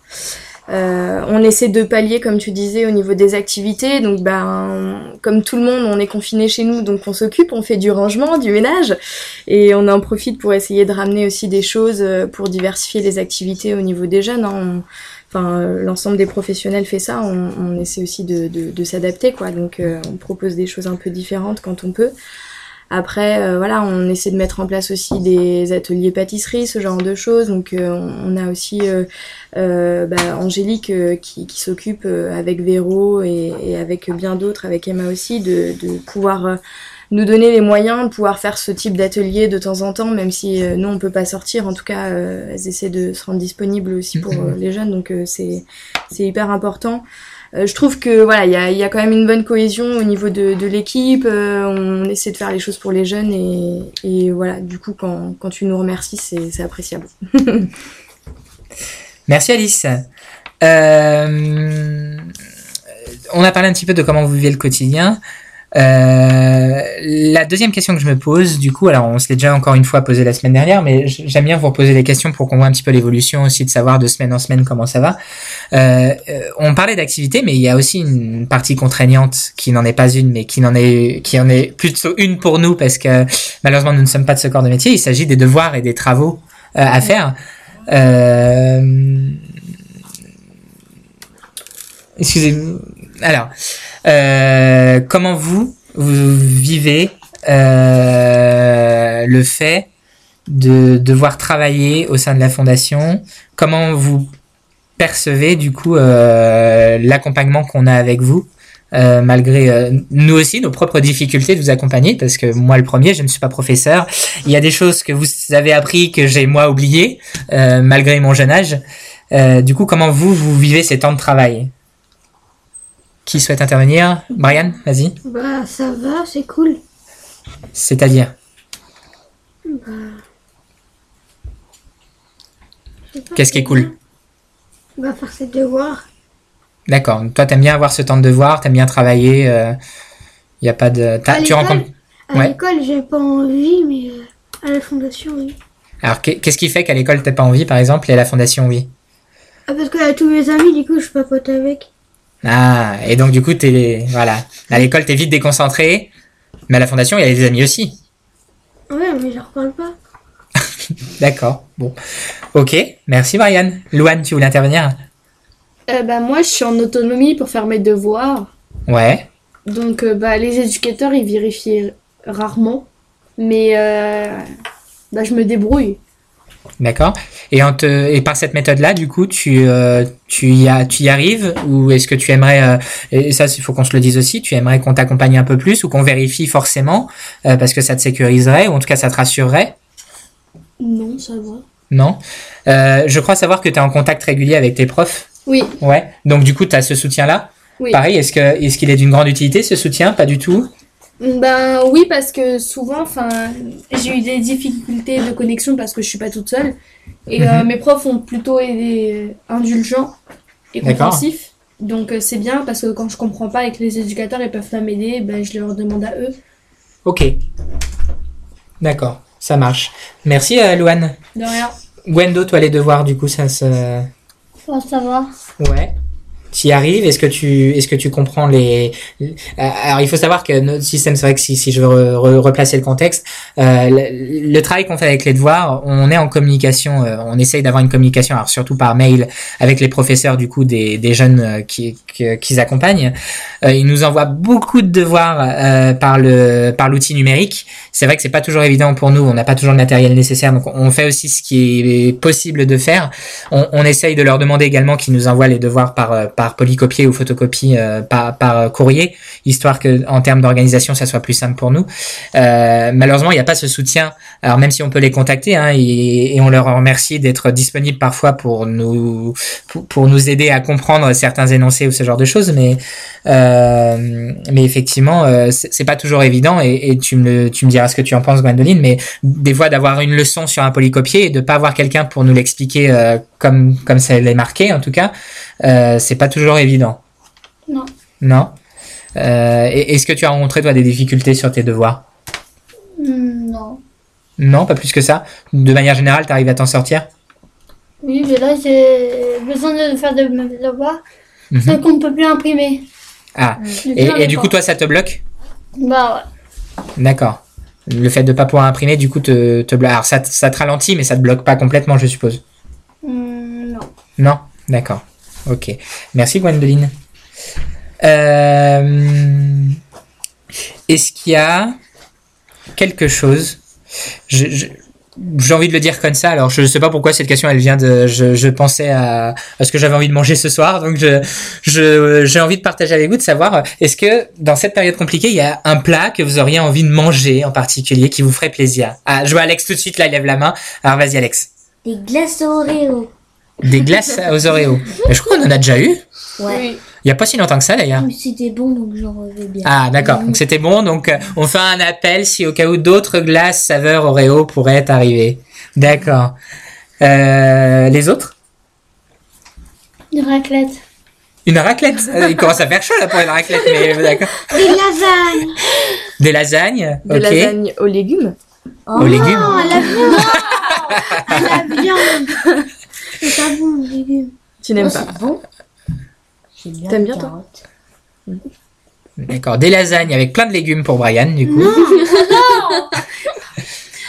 [SPEAKER 3] Euh, on essaie de pallier, comme tu disais, au niveau des activités. Donc, ben, comme tout le monde, on est confiné chez nous, donc on s'occupe, on fait du rangement, du ménage, et on en profite pour essayer de ramener aussi des choses euh, pour diversifier les activités au niveau des jeunes. hein. Enfin, euh, l'ensemble des professionnels fait ça. On, essaie aussi de, s'adapter, quoi. Donc, on propose des choses un peu différentes quand on peut. Après, euh, voilà, on essaie de mettre en place aussi des ateliers pâtisserie, ce genre de choses. Donc, euh, on, a aussi euh, bah, Angélique qui, qui s'occupe avec Véro et, et avec bien d'autres, avec Emma aussi, de, de pouvoir nous donner les moyens de pouvoir faire ce type d'atelier de temps en temps, même si euh, nous on peut pas sortir. En tout cas, euh, elles essaient de se rendre disponibles aussi pour euh, les jeunes, donc euh, c'est c'est hyper important. Euh, je trouve que voilà, il y a, quand même une bonne cohésion au niveau de, l'équipe. euh, on essaie de faire les choses pour les jeunes et, voilà, du coup, quand, tu nous remercies, c'est c'est appréciable. (laughs)
[SPEAKER 2] Merci Alice. Euh, on a parlé un petit peu de comment vous vivez le quotidien. Euh, la deuxième question que je me pose, du coup, alors on se l'est déjà encore une fois posé la semaine dernière, mais j'aime bien vous reposer les questions pour qu'on voit un petit peu l'évolution aussi, de savoir de semaine en semaine comment ça va. Euh, euh, on parlait d'activité, mais il y a aussi une partie contraignante qui n'en est pas une, mais qui n'en est, qui en est plutôt une pour nous parce que malheureusement nous ne sommes pas de ce corps de métier. Il s'agit des devoirs et des travaux euh, à faire. Euh, Excusez-moi. Alors, euh, comment vous, vous vivez euh, le fait de devoir travailler au sein de la fondation? Comment vous percevez du coup euh, l'accompagnement qu'on a avec vous malgré nous aussi nos propres difficultés de vous accompagner? Parce que moi le premier je ne suis pas professeur. Il y a des choses que vous avez appris que j'ai moi oublié malgré mon jeune âge. Du coup comment vous vous vivez ces temps de travail? Qui souhaite intervenir Brian vas-y
[SPEAKER 6] Bah, ça va, c'est cool.
[SPEAKER 2] c'est-à-dire
[SPEAKER 6] pas,
[SPEAKER 2] Qu'est-ce qui est cool.
[SPEAKER 6] Bah, faire ses devoirs.
[SPEAKER 2] D'accord. Toi, t'aimes bien avoir ce temps de devoir, t'aimes bien travailler. Il y a pas de.
[SPEAKER 6] À
[SPEAKER 2] tu rencontres.
[SPEAKER 6] À
[SPEAKER 2] Ouais.
[SPEAKER 6] l'école, j'ai pas envie, mais euh, à la fondation, oui.
[SPEAKER 2] Alors, qu'est- qu'est-ce qui fait qu'à l'école t'as pas envie, par exemple, et à la fondation, oui?
[SPEAKER 6] Ah, parce que à tous mes amis, du coup, je papote avec.
[SPEAKER 2] Ah, et donc du coup, t'es voilà. À l'école, t'es vite déconcentré, mais à la fondation, il y a des amis aussi.
[SPEAKER 6] Ouais, mais je leur parle pas. (laughs)
[SPEAKER 2] D'accord. Bon. Ok. Merci, Brian. Louane, tu voulais intervenir?
[SPEAKER 5] Euh, bah, moi, je suis en autonomie pour faire mes devoirs.
[SPEAKER 2] Ouais.
[SPEAKER 5] Donc, euh, bah, les éducateurs, ils vérifient rarement. Mais euh, bah, je me débrouille.
[SPEAKER 2] D'accord. Et, en te, et par cette méthode-là, du coup, tu, euh, tu, y a, tu y arrives ou est-ce que tu aimerais, euh, et ça, il faut qu'on se le dise aussi, tu aimerais qu'on t'accompagne un peu plus ou qu'on vérifie forcément euh, parce que ça te sécuriserait ou en tout cas ça te rassurerait?
[SPEAKER 5] Non, ça va.
[SPEAKER 2] Non Je crois savoir que tu es en contact régulier avec tes profs.
[SPEAKER 5] Oui,
[SPEAKER 2] Ouais. Donc du coup, tu as ce soutien-là?
[SPEAKER 5] oui.
[SPEAKER 2] Pareil, est-ce est-ce qu'il est d'une grande utilité ce soutien? Pas du tout?
[SPEAKER 5] Ben oui, parce que souvent, enfin, j'ai eu des difficultés de connexion parce que je suis pas toute seule. Et euh,
[SPEAKER 2] Mhm.
[SPEAKER 5] mes profs ont plutôt été indulgents et compréhensifs. Donc euh, c'est bien parce que quand je comprends pas et que les éducateurs ils peuvent pas m'aider, ben je leur demande à eux.
[SPEAKER 2] Ok. D'accord. Ça marche. Merci, euh, Louane.
[SPEAKER 5] De rien.
[SPEAKER 2] Gwendo, toi les devoirs, du coup, ça se.
[SPEAKER 4] Oh, ça va.
[SPEAKER 2] Ouais. Tu y arrives? Est-ce que tu est-ce que tu comprends les euh, alors il faut savoir que notre système c'est vrai que si, si je veux re- re- replacer le contexte euh, le, le travail qu'on fait avec les devoirs on est en communication euh, on essaye d'avoir une communication alors surtout par mail avec les professeurs du coup des, des jeunes euh, qui qui- qu'ils accompagnent. Euh, ils nous envoient beaucoup de devoirs euh, par le par l'outil numérique. C'est vrai que c'est pas toujours évident pour nous. On n'a pas toujours le matériel nécessaire. Donc on fait aussi ce qui est possible de faire. On, on essaye de leur demander également qu'ils nous envoient les devoirs par, euh, par polycopier ou photocopie euh, par, par euh, courrier, histoire que en termes d'organisation ça soit plus simple pour nous. Euh, malheureusement, il n'y a pas ce soutien. Alors même si on peut les contacter hein, et, et on leur remercie d'être disponibles parfois pour nous pour, nous aider à comprendre certains énoncés ou ce genre de choses, mais euh, mais effectivement euh, c'est c'est pas toujours évident et, et tu me tu me diras ce que tu en penses Gwendoline, mais des fois d'avoir une leçon sur un polycopier et de pas avoir quelqu'un pour nous l'expliquer euh, comme comme ça l'est marqué en tout cas euh, c'est pas toujours évident
[SPEAKER 4] Non.
[SPEAKER 2] non euh, est-ce que tu as rencontré toi des difficultés sur tes devoirs?
[SPEAKER 4] Hmm, non.
[SPEAKER 2] non pas plus que ça? De manière générale t'arrives à t'en sortir?
[SPEAKER 4] Oui, mais là, j'ai besoin de faire de mes devoirs.
[SPEAKER 2] Mhm.
[SPEAKER 4] C'est qu'on ne peut plus imprimer.
[SPEAKER 2] ah et, du coup toi ça te bloque?
[SPEAKER 4] Bah
[SPEAKER 2] d'accord le fait de pas pouvoir imprimer du coup te, te bloque alors ça, te- ça te ralentit mais ça te bloque pas complètement je suppose?
[SPEAKER 4] Ouais. Hmm, non.
[SPEAKER 2] Non? D'accord. Ok. Merci Gwendoline. Euh, Est-ce qu'il y a quelque chose? J'ai envie de le dire comme ça. Alors, je ne sais pas pourquoi cette question, elle vient de. Je, pensais à, ce que j'avais envie de manger ce soir, donc je, je, j'ai envie de partager avec vous de savoir. Est-ce que dans cette période compliquée, il y a un plat que vous auriez envie de manger en particulier qui vous ferait plaisir? Ah, je vois Alex tout de suite là, il lève la main. Alors, vas-y, Alex.
[SPEAKER 4] Des glaces Oreo.
[SPEAKER 2] Des glaces aux Oreos. Mais je crois qu'on en a déjà eu.
[SPEAKER 4] Ouais.
[SPEAKER 5] Oui.
[SPEAKER 2] Il y a pas si longtemps que ça d'ailleurs.
[SPEAKER 4] C'était bon, donc j'en revais bien.
[SPEAKER 2] Ah d'accord, donc c'était bon, donc euh, on fait un appel si au cas où d'autres glaces saveur Oreo pourraient arriver. D'accord. Euh, les autres?
[SPEAKER 4] Une raclette.
[SPEAKER 2] Une raclette? Euh, Il commence à faire chaud là pour une raclette, mais d'accord. (laughs)
[SPEAKER 6] Des lasagnes.
[SPEAKER 2] Des lasagnes,
[SPEAKER 3] De
[SPEAKER 2] ok.
[SPEAKER 3] lasagne aux légumes.
[SPEAKER 2] Aux légumes.
[SPEAKER 6] Oh, à la viande. (laughs) à la viande. C'est pas bon, les légumes.
[SPEAKER 3] Tu n'aimes
[SPEAKER 4] Oh,
[SPEAKER 3] pas
[SPEAKER 4] c'est bon. Bien
[SPEAKER 3] T'aimes bien, toi.
[SPEAKER 2] D'accord, des lasagnes avec plein de légumes pour Brian, du coup.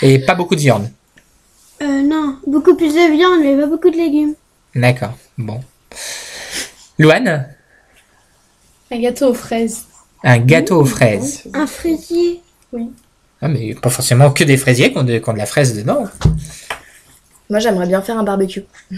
[SPEAKER 2] Et pas beaucoup de viande.
[SPEAKER 6] Euh, non. Beaucoup plus de viande, mais pas beaucoup de légumes.
[SPEAKER 2] D'accord, bon. Louane,
[SPEAKER 5] Un gâteau aux fraises.
[SPEAKER 2] un gâteau aux fraises.
[SPEAKER 6] Un fraisier.
[SPEAKER 2] Ah, mais pas forcément que des fraisiers qui ont de, qui ont de la fraise dedans.
[SPEAKER 3] Moi, j'aimerais bien faire un barbecue. (laughs)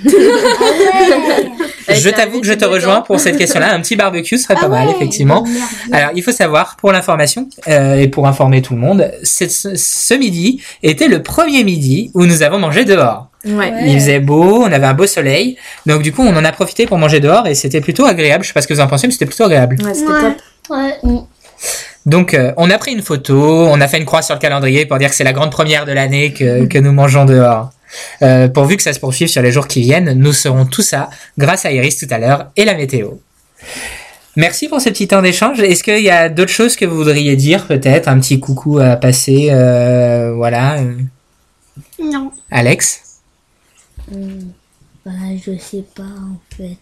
[SPEAKER 2] Je t'avoue que je te rejoins pour cette question-là. Un petit barbecue serait pas
[SPEAKER 6] Ah
[SPEAKER 2] mal,
[SPEAKER 6] ouais,
[SPEAKER 2] effectivement.
[SPEAKER 4] Merde.
[SPEAKER 2] Alors, il faut savoir, pour l'information, euh, et pour informer tout le monde, ce, ce midi était le premier midi où nous avons mangé dehors.
[SPEAKER 3] Ouais.
[SPEAKER 2] Il faisait beau, on avait un beau soleil, donc du coup, on en a profité pour manger dehors et c'était plutôt agréable. Je sais pas ce que vous en pensez, mais c'était plutôt agréable.
[SPEAKER 3] Ouais, c'était
[SPEAKER 6] Ouais.
[SPEAKER 3] top.
[SPEAKER 4] Ouais.
[SPEAKER 2] Donc, euh, on a pris une photo, on a fait une croix sur le calendrier pour dire que c'est la grande première de l'année que, que nous mangeons dehors. Euh, pourvu que ça se poursuive sur les jours qui viennent, nous saurons tout ça grâce à Iris tout à l'heure et la météo. Merci pour ce petit temps d'échange. Est-ce qu'il y a d'autres choses que vous voudriez dire, peut-être? Un petit coucou à passer, euh, voilà.
[SPEAKER 6] Non.
[SPEAKER 2] Alex?
[SPEAKER 4] Hum, Bah, je sais pas en fait.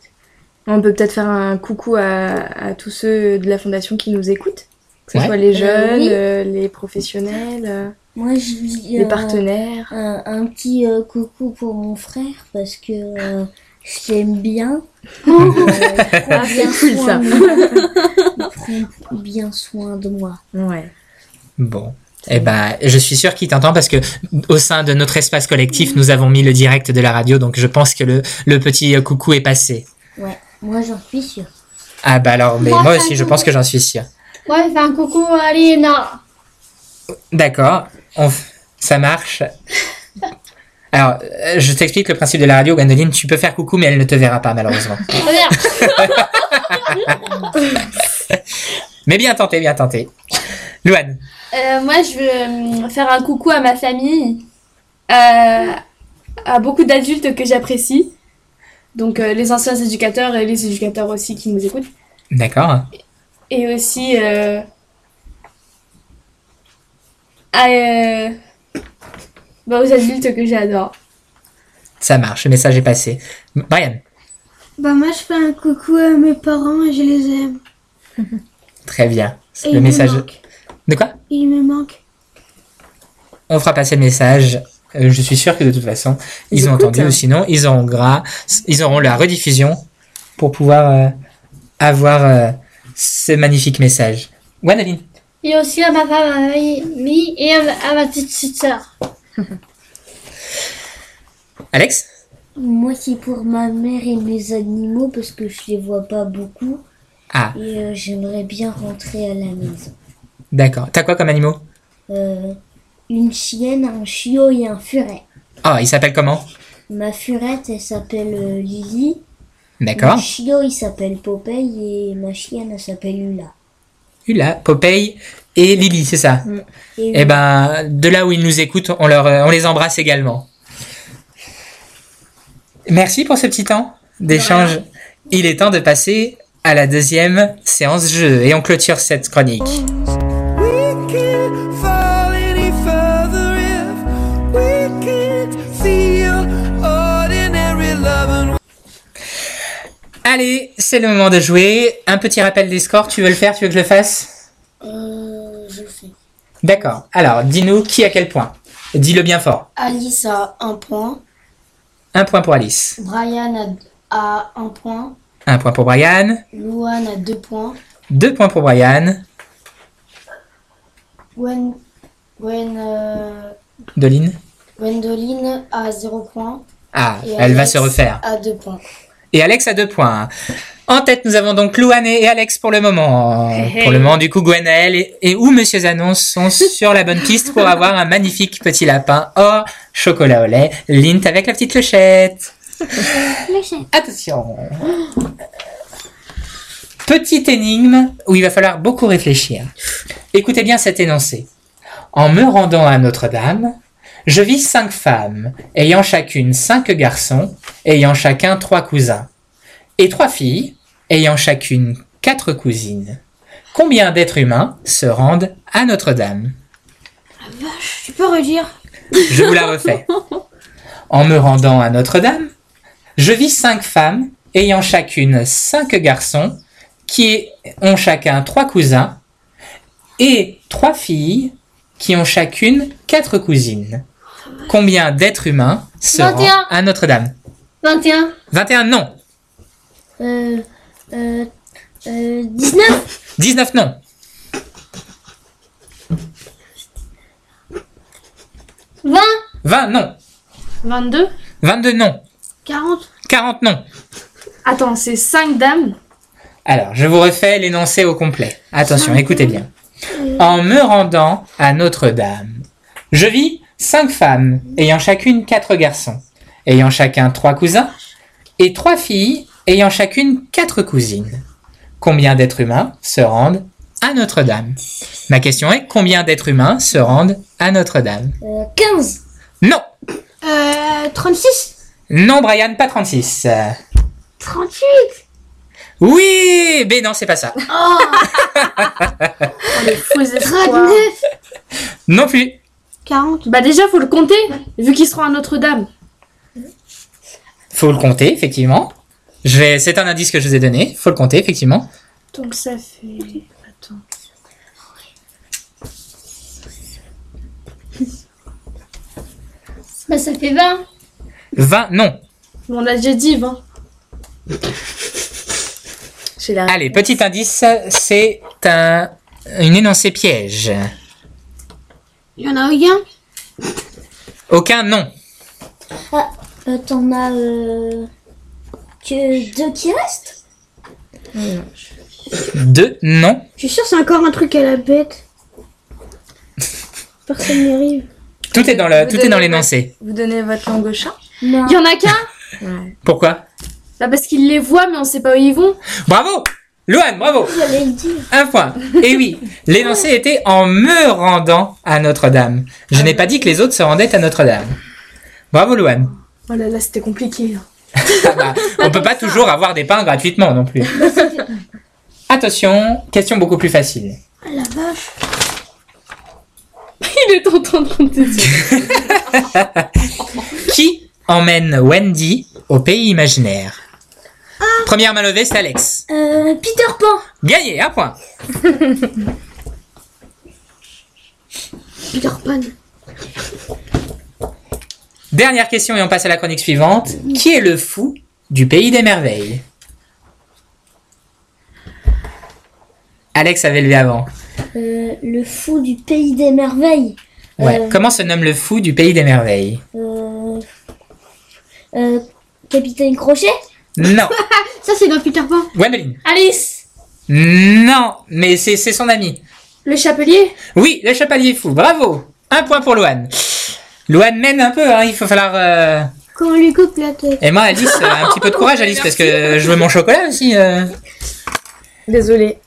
[SPEAKER 3] On peut peut-être faire un coucou à, à tous ceux de la fondation qui nous écoutent. Que ce
[SPEAKER 2] Ouais.
[SPEAKER 3] soit les
[SPEAKER 4] Euh,
[SPEAKER 3] jeunes,
[SPEAKER 4] oui.
[SPEAKER 3] euh, les professionnels, euh,
[SPEAKER 4] Moi, je dis
[SPEAKER 3] les
[SPEAKER 4] euh,
[SPEAKER 3] partenaires.
[SPEAKER 4] un, un petit euh, coucou pour mon frère parce que euh, je l'aime bien. (laughs) Euh,
[SPEAKER 3] Ah, c'est
[SPEAKER 4] bien
[SPEAKER 3] cool, ça.
[SPEAKER 4] moi. (laughs) Il prend bien soin de moi.
[SPEAKER 3] Ouais.
[SPEAKER 2] Bon. Eh ben, je suis sûr qu'il t'entend parce que au sein de notre espace collectif, nous avons mis le direct de la radio, donc je pense que le, le petit coucou est passé.
[SPEAKER 4] Ouais, moi j'en suis sûre.
[SPEAKER 2] Ah bah alors, mais
[SPEAKER 5] Moi,
[SPEAKER 2] moi aussi, je pense que j'en suis sûr.
[SPEAKER 5] Ouais, fais un coucou à Léna.
[SPEAKER 2] D'accord, on f- ça marche. Alors, euh, je t'explique le principe de la radio, Gwendoline. Tu peux faire coucou, mais elle ne te verra pas, malheureusement. (laughs)
[SPEAKER 5] Très bien.
[SPEAKER 2] mais bien tenté, bien tenté. Louane,
[SPEAKER 5] Euh, moi, je veux euh, faire un coucou à ma famille, euh, à beaucoup d'adultes que j'apprécie. Donc, euh, les anciens éducateurs et les éducateurs aussi qui nous écoutent.
[SPEAKER 2] d'accord.
[SPEAKER 5] Et aussi euh, à, euh, bah, aux adultes que j'adore.
[SPEAKER 2] Ça marche, le message est passé. Brian,
[SPEAKER 6] Bah, moi, je fais un coucou à mes parents et je les aime. (laughs)
[SPEAKER 2] très bien.
[SPEAKER 6] Et
[SPEAKER 2] le
[SPEAKER 6] ils
[SPEAKER 2] message.
[SPEAKER 6] me manquent.
[SPEAKER 2] De quoi?
[SPEAKER 6] Ils me manquent.
[SPEAKER 2] On fera passer le message. Euh, je suis sûr que de toute façon, ils,
[SPEAKER 3] Ils
[SPEAKER 2] ont
[SPEAKER 3] écoutent,
[SPEAKER 2] entendu.
[SPEAKER 3] hein.
[SPEAKER 2] ou Sinon, ils auront gras, ils auront la rediffusion pour pouvoir euh, avoir euh, ce magnifique message. Gwendoline.
[SPEAKER 7] Et aussi à ma famille et à ma, à ma petite sœur. (laughs)
[SPEAKER 2] Alex?
[SPEAKER 4] Moi c'est pour ma mère et mes animaux parce que je les vois pas beaucoup
[SPEAKER 2] Ah,
[SPEAKER 4] et euh, j'aimerais bien rentrer à la maison.
[SPEAKER 2] d'accord. T'as quoi comme animaux?
[SPEAKER 4] Euh, une chienne, un chiot et un furet.
[SPEAKER 2] Ah, il s'appelle comment?
[SPEAKER 4] Ma furette elle s'appelle euh, Lily.
[SPEAKER 2] D'accord.
[SPEAKER 4] Mon chiot il s'appelle Popeye et ma chienne elle s'appelle Lula.
[SPEAKER 2] Hula, Popeye et Lily, c'est ça
[SPEAKER 4] Et
[SPEAKER 2] Eh ben, de là où ils nous écoutent, on, leur, euh, on les embrasse également. Merci pour ce petit temps d'échange. Il est temps de passer à la deuxième séance jeu et on clôture cette chronique. Allez, c'est le moment de jouer. Un petit rappel des scores, tu veux le faire? Tu veux que je le fasse?
[SPEAKER 7] Euh, je le fais.
[SPEAKER 2] D'accord. Alors, dis-nous qui a quel point. Dis-le bien fort.
[SPEAKER 7] Alice a un point.
[SPEAKER 2] Un point pour Alice.
[SPEAKER 7] Brian a, a un point.
[SPEAKER 2] Un point pour Brian.
[SPEAKER 7] Luan a deux points.
[SPEAKER 2] Deux points pour Brian.
[SPEAKER 7] Gwen, Gwen, euh,
[SPEAKER 2] Doline.
[SPEAKER 7] Gwendoline a zéro point.
[SPEAKER 2] Ah,
[SPEAKER 7] Et
[SPEAKER 2] elle va se refaire.
[SPEAKER 7] A deux points.
[SPEAKER 2] Et Alex a deux points. En tête, nous avons donc Louane et Alex pour le moment. Pour le moment, du coup, Gwenaël et, et ou Monsieur Zanon sont (laughs) sur la bonne piste pour avoir un magnifique petit lapin au chocolat au lait. Lint avec la petite clochette. (laughs) Attention. Petite énigme où il va falloir beaucoup réfléchir. Écoutez bien cet énoncé. En me rendant à Notre-Dame, je vis cinq femmes, ayant chacune cinq garçons, ayant chacun trois cousins, et trois filles, ayant chacune quatre cousines. Combien d'êtres humains se rendent à Notre-Dame?
[SPEAKER 6] Tu peux redire?
[SPEAKER 2] Je vous la refais. (laughs) En me rendant à Notre-Dame, je vis cinq femmes ayant chacune cinq garçons qui ont chacun trois cousins et trois filles qui ont chacune quatre cousines. Combien d'êtres humains se
[SPEAKER 7] 21.
[SPEAKER 2] rendent à Notre-Dame
[SPEAKER 7] 21.
[SPEAKER 2] 21 non.
[SPEAKER 4] Euh, euh, euh, 19
[SPEAKER 2] 19 non.
[SPEAKER 7] 20.
[SPEAKER 2] 20 non.
[SPEAKER 5] 22
[SPEAKER 2] 22 non.
[SPEAKER 6] 40
[SPEAKER 2] 40 non.
[SPEAKER 5] Attends, c'est 5 dames.
[SPEAKER 2] Alors, je vous refais l'énoncé au complet. Attention, écoutez bien. En me rendant à Notre-Dame, je vis cinq femmes ayant chacune quatre garçons, ayant chacun trois cousins, et trois filles ayant chacune quatre cousines. Combien d'êtres humains se rendent à Notre-Dame? Ma question est combien d'êtres humains se rendent à Notre-Dame?
[SPEAKER 4] Euh, 15
[SPEAKER 2] Non,
[SPEAKER 6] euh, 36
[SPEAKER 2] non Brian, pas 36. Euh,
[SPEAKER 6] 38
[SPEAKER 2] Oui, mais non, c'est pas ça.
[SPEAKER 6] Oh
[SPEAKER 5] Les faux espoirs.
[SPEAKER 6] 39
[SPEAKER 2] Non plus.
[SPEAKER 6] 40
[SPEAKER 5] Bah déjà, faut le compter, vu qu'ils seront à Notre-Dame.
[SPEAKER 2] Faut le compter, effectivement. Je vais, c'est un indice que je vous ai donné. Faut le compter, effectivement.
[SPEAKER 5] Donc ça fait... Attends.
[SPEAKER 7] Bah, ça fait 20.
[SPEAKER 2] 20, non.
[SPEAKER 5] On a déjà dit 20.
[SPEAKER 3] J'ai la
[SPEAKER 2] Allez, petit indice, c'est un, une énoncé piège.
[SPEAKER 6] Il y en a aucun?
[SPEAKER 2] Aucun non.
[SPEAKER 4] euh, T'en as euh, que deux qui restent?
[SPEAKER 2] Deux non.
[SPEAKER 6] Je suis sûr c'est encore un truc à la bête. (laughs) Personne n'y arrive.
[SPEAKER 2] Tout est dans le,
[SPEAKER 3] Vous
[SPEAKER 2] tout est dans l'énoncé.
[SPEAKER 3] Vous donnez votre langue au chat?
[SPEAKER 4] Non.
[SPEAKER 5] Il y en a qu'un?
[SPEAKER 3] Ouais.
[SPEAKER 2] Pourquoi?
[SPEAKER 5] Bah parce qu'ils les voient, mais on sait pas où ils vont.
[SPEAKER 2] Bravo Louane, bravo
[SPEAKER 4] J'allais le dire.
[SPEAKER 2] Un point. Et oui, l'énoncé était en me rendant à Notre-Dame. Je n'ai pas dit que les autres se rendaient à Notre-Dame. Bravo Louane.
[SPEAKER 5] Oh là là, c'était compliqué.
[SPEAKER 2] Ah bah, on peut pas toujours avoir des pains gratuitement non plus. Attention, question beaucoup plus facile.
[SPEAKER 6] Ah la vache. (laughs)
[SPEAKER 5] Il est en train de compter ça. (laughs)
[SPEAKER 2] Qui emmène Wendy au pays imaginaire? Première main levée, c'est Alex.
[SPEAKER 4] Euh, Peter Pan
[SPEAKER 2] Gagné, un point.
[SPEAKER 6] Peter Pan.
[SPEAKER 2] Dernière question et on passe à la chronique suivante. Qui est le fou du pays des merveilles? Alex avait levé avant.
[SPEAKER 4] euh, Le fou du pays des merveilles.
[SPEAKER 2] Ouais.
[SPEAKER 4] Euh.
[SPEAKER 2] Comment se nomme le fou du pays des merveilles?
[SPEAKER 4] euh, Capitaine Crochet?
[SPEAKER 2] Non.
[SPEAKER 6] Ça c'est dans Peter Pan.
[SPEAKER 2] Gwendoline
[SPEAKER 7] Alice.
[SPEAKER 2] Non, mais c'est c'est son ami.
[SPEAKER 5] Le chapelier
[SPEAKER 2] Oui, le chapelier fou. Bravo. Un point pour Loane. Loane mène un peu, hein, il faut falloir... euh,
[SPEAKER 6] Quand on lui coupe la tête.
[SPEAKER 2] Et moi, Alice, euh, un petit peu de courage, Alice, parce que je veux mon chocolat aussi. euh.
[SPEAKER 3] Désolée.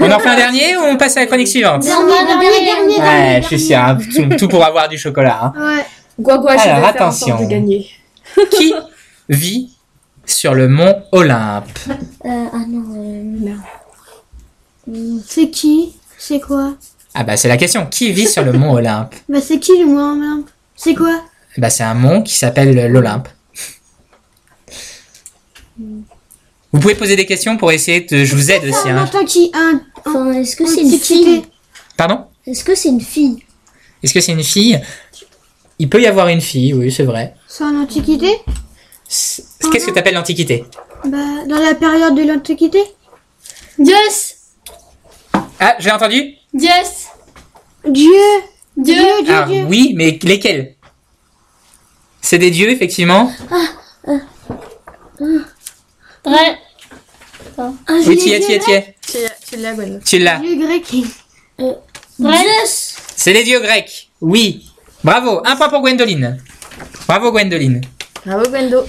[SPEAKER 2] On en fait un dernier ou on passe à la chronique suivante
[SPEAKER 7] Dernier, dernier, dernier.
[SPEAKER 2] Ouais, je suis sûr, hein, tout, tout pour avoir du chocolat. hein.
[SPEAKER 6] Ouais.
[SPEAKER 5] Guagua, je
[SPEAKER 2] Alors,
[SPEAKER 5] vais faire en
[SPEAKER 2] attention.
[SPEAKER 5] de gagner.
[SPEAKER 2] Qui (laughs) vit sur le mont Olympe.
[SPEAKER 4] Euh, Ah non, euh,
[SPEAKER 6] C'est qui? C'est quoi?
[SPEAKER 2] Ah bah c'est la question. Qui vit sur le mont Olympe?
[SPEAKER 6] Bah c'est qui le moins Olympe? C'est quoi?
[SPEAKER 2] Bah c'est un mont qui s'appelle l'Olympe. Vous pouvez poser des questions pour essayer de... Je vous aide aussi.
[SPEAKER 6] Un
[SPEAKER 2] Hein.
[SPEAKER 6] qui un
[SPEAKER 4] Enfin, est-ce que c'est une fille?
[SPEAKER 2] Pardon?
[SPEAKER 4] Est-ce que c'est une fille?
[SPEAKER 2] Est-ce que c'est une fille? Il peut y avoir une fille, oui, c'est vrai.
[SPEAKER 6] C'est en Antiquité?
[SPEAKER 2] Qu'est-ce que tu appelles l'Antiquité?
[SPEAKER 6] Bah dans la période de l'Antiquité
[SPEAKER 7] Dios.
[SPEAKER 2] Ah, j'ai entendu?
[SPEAKER 6] Dieu
[SPEAKER 7] Dios.
[SPEAKER 6] Dieu
[SPEAKER 7] Dieu.
[SPEAKER 6] Dieu
[SPEAKER 2] Ah
[SPEAKER 6] Dieu
[SPEAKER 2] oui, mais lesquels? C'est des dieux, effectivement.
[SPEAKER 4] Ah,
[SPEAKER 2] Oui,
[SPEAKER 4] l'ai
[SPEAKER 2] tu y es,
[SPEAKER 4] dit,
[SPEAKER 2] tu y es, tu y es.
[SPEAKER 3] Tu, tu l'as, Gwen.
[SPEAKER 2] Tu l'as.
[SPEAKER 6] Dieu grec
[SPEAKER 7] Vrai.
[SPEAKER 4] Zeus
[SPEAKER 2] C'est les dieux grecs. Oui. Bravo. Un point pour Gwendoline. Bravo, Gwendoline.
[SPEAKER 3] Bravo Gwendo.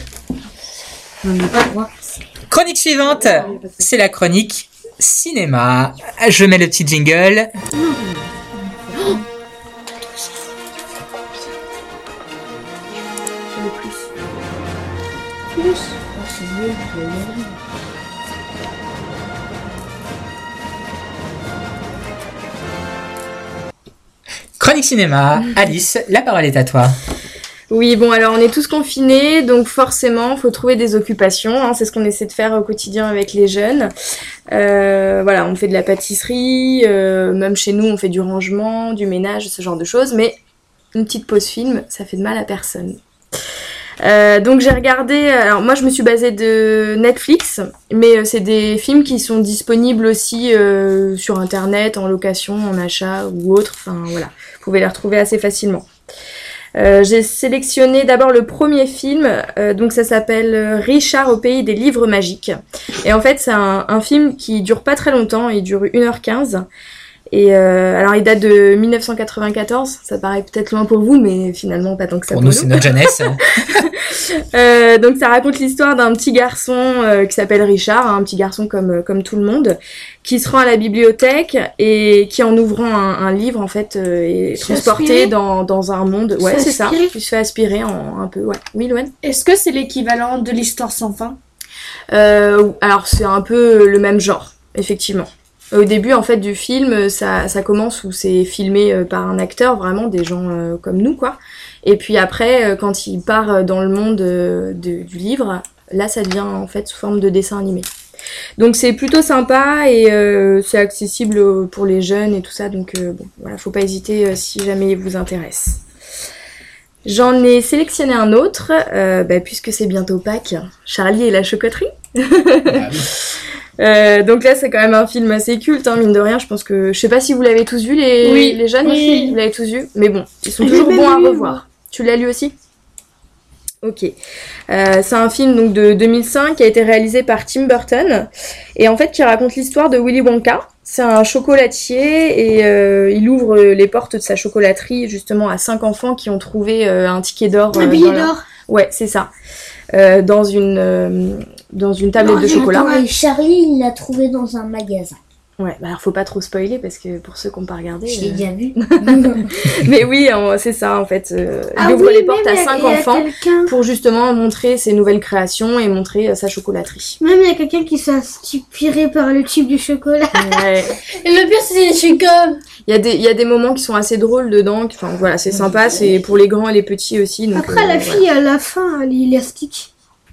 [SPEAKER 2] Chronique suivante, c'est la chronique cinéma. Je mets le petit jingle. Chronique cinéma, Alice, la parole est à toi.
[SPEAKER 3] Oui, bon, alors on est tous confinés, donc forcément, faut trouver des occupations. hein, c'est ce qu'on essaie de faire au quotidien avec les jeunes. Euh, voilà, on fait de la pâtisserie, euh, même chez nous, on fait du rangement, du ménage, ce genre de choses. Mais une petite pause film, ça fait de mal à personne. Euh, donc j'ai regardé, alors moi je me suis basée de Netflix, mais c'est des films qui sont disponibles aussi sur internet, en location, en achat ou autre. Enfin voilà, vous pouvez les retrouver assez facilement. Euh, j'ai sélectionné d'abord le premier film, euh, donc ça s'appelle euh, Richard au pays des livres magiques. Et en fait, c'est un, film qui dure pas très longtemps, il dure 1h15. Et euh, alors, il date de 1994, ça paraît peut-être loin pour vous, mais finalement pas tant que ça
[SPEAKER 2] Pour
[SPEAKER 3] pour
[SPEAKER 2] nous,
[SPEAKER 3] nous.
[SPEAKER 2] c'est notre jeunesse. (laughs)
[SPEAKER 3] Euh, donc ça raconte l'histoire d'un petit garçon euh, qui s'appelle Richard, hein, un petit garçon comme, euh, comme tout le monde, qui se rend à la bibliothèque et qui en ouvrant un, un livre en fait euh, est transporté dans, dans un monde. Ouais c'est ça.
[SPEAKER 6] aspirer
[SPEAKER 3] Il se fait aspirer en un peu. Ouais. Oui Loane?
[SPEAKER 5] Est-ce que c'est l'équivalent de l'histoire sans fin?
[SPEAKER 3] Euh, alors c'est un peu le même genre, effectivement. Au début en fait du film, ça, ça commence où c'est filmé euh, par un acteur, vraiment des gens euh, comme nous quoi. Et puis après, euh, quand il part dans le monde euh, de- du livre, là ça devient en fait sous forme de dessin animé. Donc c'est plutôt sympa et euh, c'est accessible euh, pour les jeunes et tout ça. Donc euh, bon, voilà, faut pas hésiter euh, si jamais il vous intéresse. J'en ai sélectionné un autre, euh, bah, puisque c'est bientôt Pâques, Charlie et la chocoterie. (laughs) Euh, donc là, c'est quand même un film assez culte, hein, mine de rien. Je pense que je sais pas si vous l'avez tous vu les,
[SPEAKER 5] Oui.
[SPEAKER 3] les jeunes.
[SPEAKER 7] Oui.
[SPEAKER 3] Vous l'avez tous vu, mais bon, ils sont toujours bons à revoir. Tu l'as lu aussi? Ok. Euh, c'est un film donc de 2005 qui a été réalisé par Tim Burton et en fait qui raconte l'histoire de Willy Wonka. C'est un chocolatier et euh, il ouvre les portes de sa chocolaterie justement à cinq enfants qui ont trouvé euh, un ticket d'or.
[SPEAKER 6] Un billet
[SPEAKER 3] leur-
[SPEAKER 6] d'or.
[SPEAKER 3] Ouais, c'est ça. Euh, dans une euh, dans une tablette de chocolat.
[SPEAKER 4] Charlie, il l'a trouvé dans un magasin.
[SPEAKER 3] Ouais, bah alors faut pas trop spoiler parce que pour ceux qui n'ont pas regardé.
[SPEAKER 4] Je l'ai
[SPEAKER 3] euh,
[SPEAKER 4] déjà vu. (laughs)
[SPEAKER 3] Mais oui, en- c'est ça en fait. euh, il
[SPEAKER 6] Ah
[SPEAKER 3] ouvre
[SPEAKER 6] oui,
[SPEAKER 3] les portes à
[SPEAKER 6] il
[SPEAKER 3] cinq
[SPEAKER 6] il
[SPEAKER 3] enfants pour justement montrer ses nouvelles créations et montrer euh, sa chocolaterie.
[SPEAKER 6] Même il y a quelqu'un qui s'est inspiré par le type du chocolat.
[SPEAKER 3] Ouais. (laughs)
[SPEAKER 7] Et le pire, c'est je suis comme.
[SPEAKER 3] Il y, a des, il y a des moments qui sont assez drôles dedans. Enfin voilà, c'est sympa. C'est pour les grands et les petits aussi. donc,
[SPEAKER 6] Après,
[SPEAKER 3] euh,
[SPEAKER 6] la
[SPEAKER 3] voilà.
[SPEAKER 6] fille, à la fin, elle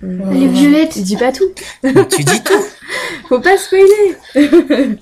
[SPEAKER 6] est élastique.
[SPEAKER 3] Mm.
[SPEAKER 6] Elle est violette.
[SPEAKER 3] Dis pas tout.
[SPEAKER 2] tu dis tout. (laughs)
[SPEAKER 3] Faut pas spoiler. (laughs)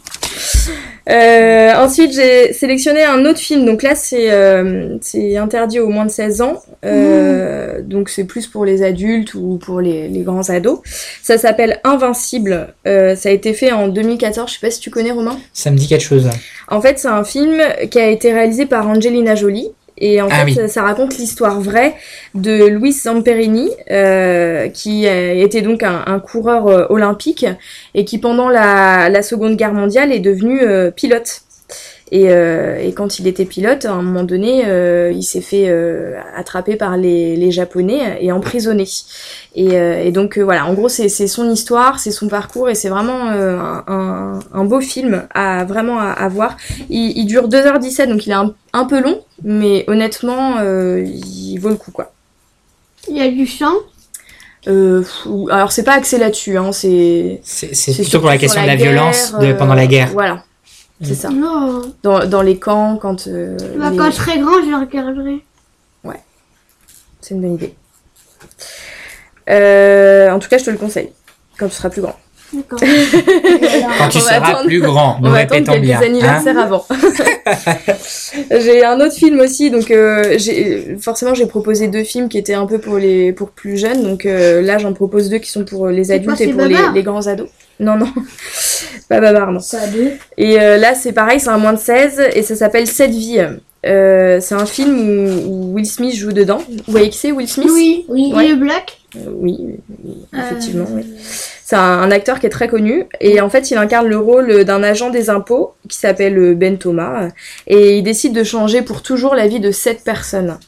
[SPEAKER 3] Euh, ensuite, j'ai sélectionné un autre film. Donc là, c'est euh, c'est interdit aux moins de 16 ans. Euh, Donc c'est plus pour les adultes ou pour les, les grands ados. Ça s'appelle Invincible. Euh, ça a été fait en 2014. Je sais pas si tu connais Romain.
[SPEAKER 2] Ça me dit quelque chose.
[SPEAKER 3] En fait, c'est un film qui a été réalisé par Angelina Jolie. Et en
[SPEAKER 2] Ah
[SPEAKER 3] fait,
[SPEAKER 2] oui.
[SPEAKER 3] ça, ça raconte l'histoire vraie de Luis Zamperini, euh, qui été donc un, un coureur euh, olympique et qui, pendant la, la Seconde Guerre mondiale, est devenu euh, pilote. Et, euh, et quand il était pilote, à un moment donné, euh, il s'est fait euh, attraper par les, les Japonais et emprisonné. Et, euh, et donc euh, voilà, en gros, c'est son histoire, c'est son parcours, et c'est vraiment euh, un, un- un beau film à vraiment à, à voir. Il, il dure 2h17, donc il est un, un peu long, mais honnêtement, euh, il vaut le coup, quoi.
[SPEAKER 6] Il y a du sang?
[SPEAKER 3] Euh, alors c'est pas axé là-dessus, hein, c'est
[SPEAKER 2] C'est plutôt pour la question de la
[SPEAKER 3] guerre,
[SPEAKER 2] violence de, pendant la guerre.
[SPEAKER 3] Voilà, c'est ça.
[SPEAKER 6] Non.
[SPEAKER 3] Dans, dans les camps, quand... euh,
[SPEAKER 6] Bah,
[SPEAKER 3] les-
[SPEAKER 6] Quand je serai grand, je le regarderai.
[SPEAKER 3] C'est une bonne idée. Euh, en tout cas, je te le conseille, quand tu seras plus grand.
[SPEAKER 6] D'accord. (laughs)
[SPEAKER 2] Quand tu
[SPEAKER 3] On va
[SPEAKER 2] seras
[SPEAKER 3] attendre-
[SPEAKER 2] plus grand,
[SPEAKER 3] On
[SPEAKER 2] nous
[SPEAKER 3] va attendre
[SPEAKER 2] répétons
[SPEAKER 3] quelques
[SPEAKER 2] bien. hein.
[SPEAKER 3] anniversaires avant. (laughs) j'ai un autre film aussi, donc euh, j'ai forcément j'ai proposé deux films qui étaient un peu pour les pour plus jeunes, donc euh, là j'en propose deux qui sont pour les adultes et pour les, les grands ados. Non non, pas babar non.
[SPEAKER 4] Ça a deux.
[SPEAKER 3] Et euh, là c'est pareil, c'est un moins de 16 et ça s'appelle Cette vie. Euh, c'est un film où, où Will Smith joue dedans. Vous voyez qui c'est Will Smith?
[SPEAKER 6] Oui.
[SPEAKER 4] Oui.
[SPEAKER 6] Il
[SPEAKER 3] Ouais.
[SPEAKER 6] est black.
[SPEAKER 3] Euh, oui, effectivement, oui. C'est un, un acteur qui est très connu et en fait il incarne le rôle d'un agent des impôts qui s'appelle Ben Thomas et il décide de changer pour toujours la vie de sept personnes.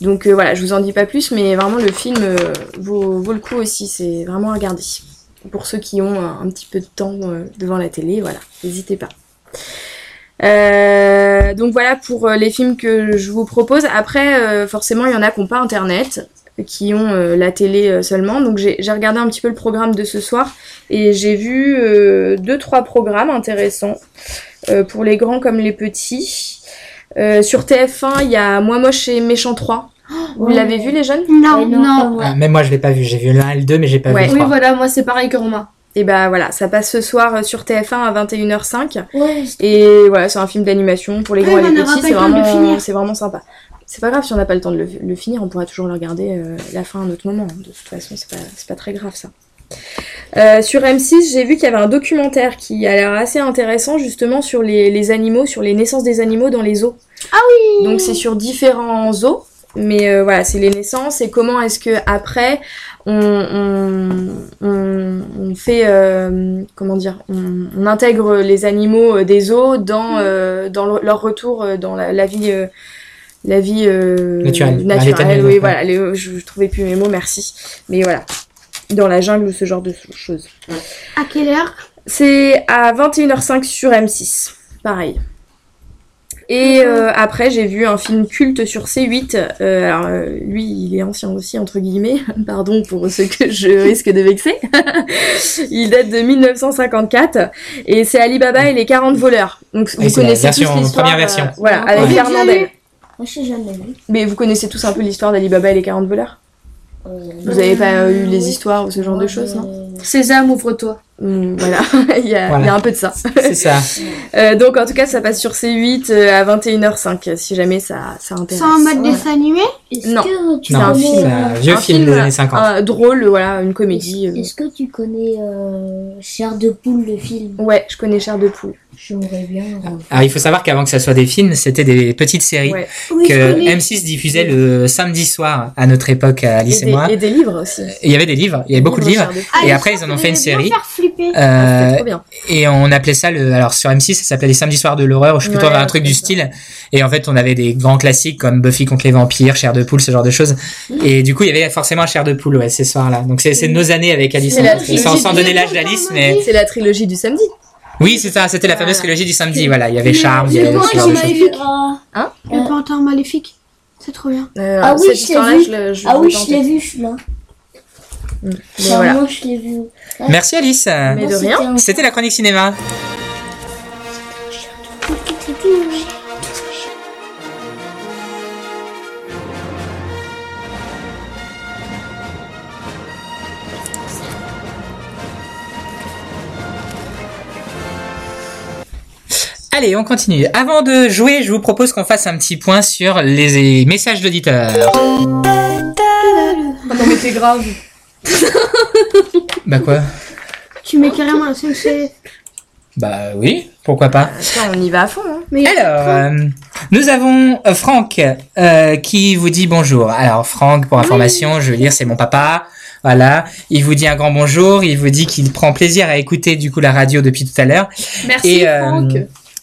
[SPEAKER 3] Donc voilà, je vous en dis pas plus, mais vraiment le film vaut, vaut le coup aussi, c'est vraiment à regarder. Pour ceux qui ont un, petit peu de temps euh, devant la télé, voilà, n'hésitez pas. Euh, donc voilà pour euh, les films que je vous propose. Après, forcément, il y en a qui n'ont pas internet, qui ont la télé seulement. Donc j'ai regardé un petit peu le programme de ce soir et j'ai vu deux trois programmes intéressants pour les grands comme les petits. Sur TF1, il y a Moi Moche et Méchant 3. Vous
[SPEAKER 4] Ouais.
[SPEAKER 3] l'avez vu les jeunes?
[SPEAKER 6] Non.
[SPEAKER 4] Non,
[SPEAKER 5] non.
[SPEAKER 4] moi.
[SPEAKER 2] Ah, même moi, je l'ai pas vu. J'ai vu le 1 et le 2, mais j'ai pas
[SPEAKER 3] Ouais.
[SPEAKER 2] vu le
[SPEAKER 5] Oui,
[SPEAKER 2] 3.
[SPEAKER 5] voilà, moi c'est pareil que Romain.
[SPEAKER 3] Et bah voilà, ça passe ce soir euh, sur TF1 à 21h05.
[SPEAKER 4] Ouais,
[SPEAKER 3] Et voilà, c'est un film d'animation pour les
[SPEAKER 6] Ouais,
[SPEAKER 3] grands et
[SPEAKER 6] on
[SPEAKER 3] les petits. C'est vraiment, c'est vraiment sympa. C'est pas grave si on n'a pas le temps de le, le finir, on pourra toujours le regarder euh, la fin à un autre moment. De toute façon, c'est pas, c'est pas très grave ça. Euh, sur M6, j'ai vu qu'il y avait un documentaire qui a l'air assez intéressant justement sur les, les animaux, sur les naissances des animaux dans les zoos.
[SPEAKER 6] Ah oui
[SPEAKER 3] Donc c'est sur différents zoos, mais euh, voilà, c'est les naissances et comment est-ce que après on, on, on, on fait euh, comment dire, on, on intègre les animaux euh, des zoos dans euh, dans le- leur retour euh, dans la, la vie. euh, la vie euh,
[SPEAKER 2] Naturelle,
[SPEAKER 3] naturelle, oui,
[SPEAKER 2] ouais.
[SPEAKER 3] voilà, les- je, je trouvais plus mes mots, merci. Mais voilà, dans la jungle ou ce genre de choses.
[SPEAKER 6] À quelle heure?
[SPEAKER 3] C'est à 21h05 sur M6, pareil. Et euh, après, j'ai vu un film culte sur C8. Euh, alors, euh, lui, il est ancien aussi, entre guillemets. (laughs) Pardon pour ceux que je (laughs) risque de vexer. (laughs) il date de 1954. Et c'est Alibaba et les 40 voleurs. Donc, vous
[SPEAKER 2] la
[SPEAKER 3] connaissez
[SPEAKER 2] version-
[SPEAKER 3] tous l'histoire.
[SPEAKER 2] première version.
[SPEAKER 3] euh, voilà,
[SPEAKER 4] Ouais.
[SPEAKER 3] avec
[SPEAKER 6] J'ai
[SPEAKER 3] Fernandel.
[SPEAKER 4] moi je sais jamais vu.
[SPEAKER 3] Mais vous connaissez tous un peu l'histoire d'Alibaba et les 40 voleurs?
[SPEAKER 4] Euh,
[SPEAKER 3] Vous avez pas euh, eu les histoires ou ce genre de
[SPEAKER 4] Ouais,
[SPEAKER 3] choses, non?
[SPEAKER 5] Sésame, ouvre-toi.
[SPEAKER 3] Hum, Voilà, (laughs) il y, a,
[SPEAKER 2] Voilà.
[SPEAKER 3] il y a un peu de ça.
[SPEAKER 2] C'est ça. (laughs)
[SPEAKER 3] Euh, donc en tout cas, ça passe sur C8 euh, à 21h05, si jamais ça, ça
[SPEAKER 6] C'est
[SPEAKER 3] intéresse.
[SPEAKER 6] en mode
[SPEAKER 4] Ouais.
[SPEAKER 6] dessin animé?
[SPEAKER 4] Est-ce
[SPEAKER 3] Non.
[SPEAKER 2] Non,
[SPEAKER 3] un film,
[SPEAKER 2] C'est
[SPEAKER 4] euh,
[SPEAKER 2] un vieux
[SPEAKER 3] Un
[SPEAKER 2] film,
[SPEAKER 3] film,
[SPEAKER 2] des années 50.
[SPEAKER 3] Un drôle, voilà, une comédie. euh.
[SPEAKER 4] Est-ce que tu connais euh, Chair de poule le film?
[SPEAKER 3] Ouais, je connais Cher de Poule.
[SPEAKER 4] J'aimerais bien. euh,
[SPEAKER 2] Alors, il faut savoir qu'avant que ça soit des films, c'était des petites séries
[SPEAKER 3] Ouais.
[SPEAKER 6] Oui, je
[SPEAKER 2] que
[SPEAKER 6] connais.
[SPEAKER 2] M6 diffusait le samedi soir à notre époque, à Alice
[SPEAKER 3] Et
[SPEAKER 2] et, moi.
[SPEAKER 3] et des livres aussi.
[SPEAKER 2] Et Il y avait des livres, il y avait beaucoup de livres.
[SPEAKER 3] De.
[SPEAKER 6] Ah,
[SPEAKER 2] Et
[SPEAKER 6] les
[SPEAKER 2] après, ils en ont fait une série.
[SPEAKER 6] faire flipper.
[SPEAKER 3] Ah,
[SPEAKER 2] Euh,
[SPEAKER 3] c'était trop bien.
[SPEAKER 2] et on appelait ça le alors sur M6 ça s'appelait les samedis soirs de l'horreur je suis plutôt
[SPEAKER 3] Ouais,
[SPEAKER 2] vers un truc du
[SPEAKER 3] ça.
[SPEAKER 2] style et en fait on avait des grands classiques comme Buffy contre les vampires Chair de poule ce genre de choses et du coup il y avait forcément un Chair de poule ouais ces soirs là donc c'est c'est nos années avec Alice
[SPEAKER 3] C'est
[SPEAKER 2] sans, donner l'âge d'Alice mais
[SPEAKER 3] C'est la trilogie du samedi.
[SPEAKER 2] Oui c'est ça c'était la fameuse
[SPEAKER 3] Voilà.
[SPEAKER 2] trilogie du samedi voilà il y avait Charme il y
[SPEAKER 6] le
[SPEAKER 2] avait
[SPEAKER 6] grand
[SPEAKER 2] ce genre de
[SPEAKER 6] qui m'a
[SPEAKER 2] choses.
[SPEAKER 6] eu-
[SPEAKER 4] Ah,
[SPEAKER 6] Le pantin maléfique. C'est trop bien.
[SPEAKER 3] Euh,
[SPEAKER 4] Ah oui, je l'ai vu.
[SPEAKER 3] je le- je
[SPEAKER 4] ah oui, je l'ai vu celui-là.
[SPEAKER 3] Voilà.
[SPEAKER 4] Moi je l'ai vu.
[SPEAKER 2] merci Alice
[SPEAKER 3] Mais de rien.
[SPEAKER 4] un-
[SPEAKER 2] c'était la chronique cinéma Allez, on continue. Avant de jouer, je vous propose qu'on fasse un petit point sur les messages d'auditeurs.
[SPEAKER 3] Ah non, mais t'es grave.
[SPEAKER 2] Bah quoi?
[SPEAKER 6] Tu mets carrément un SNCF.
[SPEAKER 2] Bah oui, pourquoi pas.
[SPEAKER 3] Attends, on y va à fond. Hein.
[SPEAKER 6] Mais
[SPEAKER 2] Alors, euh, nous avons euh, Franck euh, qui vous dit bonjour. Alors Franck, pour information, je veux dire, c'est mon papa. Voilà, il vous dit un grand bonjour. Il vous dit qu'il prend plaisir à écouter du coup la radio depuis tout à l'heure.
[SPEAKER 5] Merci,
[SPEAKER 2] Et, euh,
[SPEAKER 5] Franck.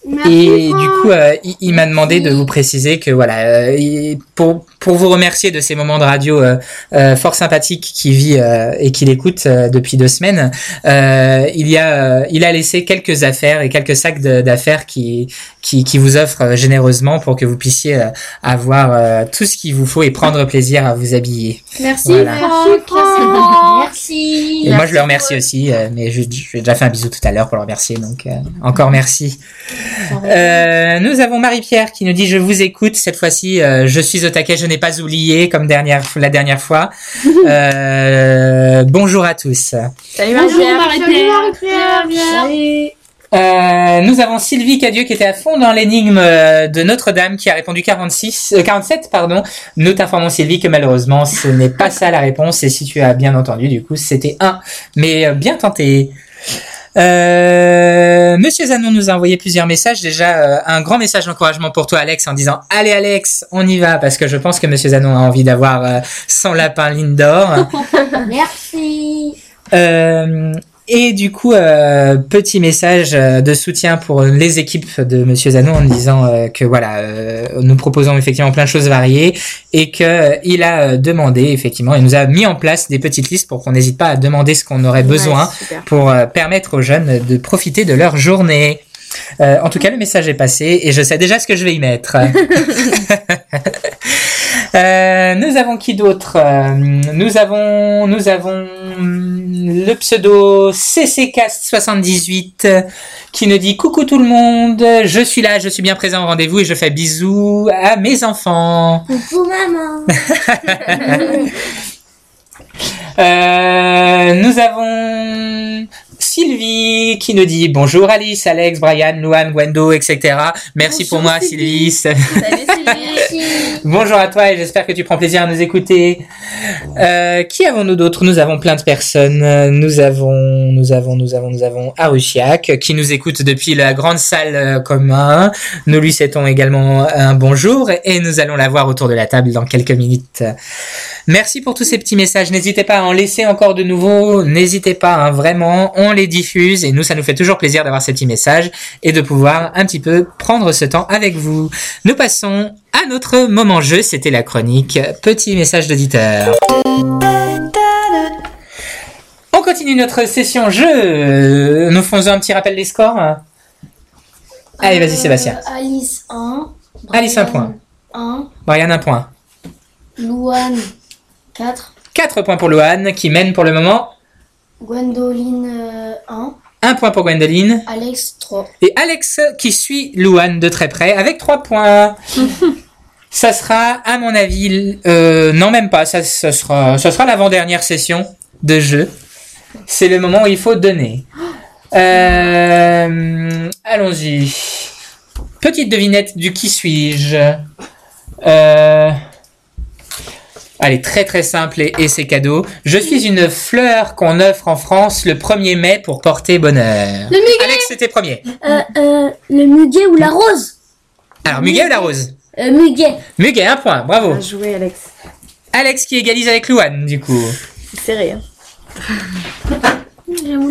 [SPEAKER 6] Merci,
[SPEAKER 2] Et du coup, euh, il, il m'a demandé de vous préciser que voilà, euh, pour pour vous remercier de ces moments de radio euh, euh, fort sympathiques qu'il vit euh, et qu'il écoute euh, depuis deux semaines, euh, il y a euh, il a laissé quelques affaires et quelques sacs d'affaires qui qui qui vous offrent euh, généreusement pour que vous puissiez euh, avoir euh, tout ce qu'il vous faut et prendre plaisir à vous habiller.
[SPEAKER 5] Merci,
[SPEAKER 2] Voilà.
[SPEAKER 5] Franck.
[SPEAKER 4] Merci.
[SPEAKER 2] Et moi, je le remercie aussi, euh, mais je, je lui ai déjà fait un bisou tout à l'heure pour le remercier, donc euh, encore merci. Euh, nous avons Marie-Pierre qui nous dit je vous écoute cette fois-ci euh, je suis au taquet je n'ai pas oublié comme dernière la dernière fois. (laughs) Euh, bonjour à tous.
[SPEAKER 3] Salut
[SPEAKER 5] Bonjour,
[SPEAKER 3] Marie-Pierre.
[SPEAKER 2] Euh, nous avons Sylvie Cadieux qui était à fond dans l'énigme de Notre-Dame qui a répondu 46 euh, 47 pardon. Nous t'informons Sylvie que malheureusement ce n'est pas ça la réponse et si tu as bien entendu du coup c'était 1 mais euh, bien tenté Euh, Monsieur Zanon nous a envoyé plusieurs messages. Déjà, euh, un grand message d'encouragement pour toi, Alex, en disant Allez, Alex, on y va, parce que je pense que Monsieur Zanon a envie d'avoir euh, son lapin Lindor. (laughs)
[SPEAKER 4] Merci.
[SPEAKER 2] Et du coup, euh, petit message euh, de soutien pour les équipes de Monsieur Zanon en disant euh, que voilà, euh, nous proposons effectivement plein de choses variées et que euh, il a demandé effectivement, il nous a mis en place des petites listes pour qu'on n'hésite pas à demander ce qu'on aurait besoin
[SPEAKER 3] Ouais,
[SPEAKER 2] pour permettre aux jeunes de profiter de leur journée. Euh, en tout cas, le message est passé et je sais déjà ce que je vais y mettre. (laughs) (laughs) Euh, nous avons qui d'autre Euh, Nous avons, nous avons hum, le pseudo CCcast78 euh, qui nous dit coucou tout le monde, je suis là, je suis bien présent au rendez-vous et je fais bisous à mes enfants.
[SPEAKER 4] Coucou maman. (laughs)
[SPEAKER 2] Euh, nous avons Sylvie qui nous dit bonjour Alice, Alex, Brian, Luan, Gwendo, etc. Merci pour moi Sylvie.
[SPEAKER 4] Salut Sylvie. (laughs)
[SPEAKER 2] Bonjour à toi et j'espère que tu prends plaisir à nous écouter. Euh, qui avons-nous d'autres Nous avons plein de personnes. Nous avons, nous avons, nous avons, nous avons Arushiak qui nous écoute depuis la grande salle euh, commun. Nous lui souhaitons également un bonjour et nous allons la voir autour de la table dans quelques minutes. Merci pour tous ces petits messages. N'hésitez pas à en laisser encore de nouveaux. N'hésitez pas, hein, vraiment. On les diffuse et nous, ça nous fait toujours plaisir d'avoir ces petits messages et de pouvoir un petit peu prendre ce temps avec vous. Nous passons à notre moment jeu. C'était la chronique Petit message d'auditeur. On continue notre session jeu. Nous faisons un petit rappel des scores. Allez, vas-y, Sébastien.
[SPEAKER 7] Euh, Alice 1.
[SPEAKER 2] Alice, un point.
[SPEAKER 7] 1.
[SPEAKER 2] Brian, un point.
[SPEAKER 7] Louane 4.
[SPEAKER 2] 4 points pour Loane qui mène pour le moment.
[SPEAKER 7] Gwendoline 1.
[SPEAKER 2] Un point pour Gwendoline.
[SPEAKER 7] Alex 3.
[SPEAKER 2] Et Alex qui suit Louane de très près avec 3 points. (laughs) ça sera, à mon avis, euh, non même pas, ça, ça sera, ça sera l'avant-dernière session de jeu. C'est le moment où il faut donner. (gasps) Euh, Allons-y. Petite devinette du qui suis-je. Euh, Allez, très très simple et, et c'est cadeau. Je suis une fleur qu'on offre en France le 1er mai pour porter bonheur.
[SPEAKER 7] Le muguet
[SPEAKER 2] Alex, c'était premier.
[SPEAKER 4] Euh, euh, le muguet ou la rose
[SPEAKER 2] Alors, muguet ou la rose
[SPEAKER 4] euh, Muguet.
[SPEAKER 2] Muguet, un point, bravo.
[SPEAKER 3] Bien joué, Alex.
[SPEAKER 2] Alex qui égalise avec Louane, du coup.
[SPEAKER 3] C'est rien.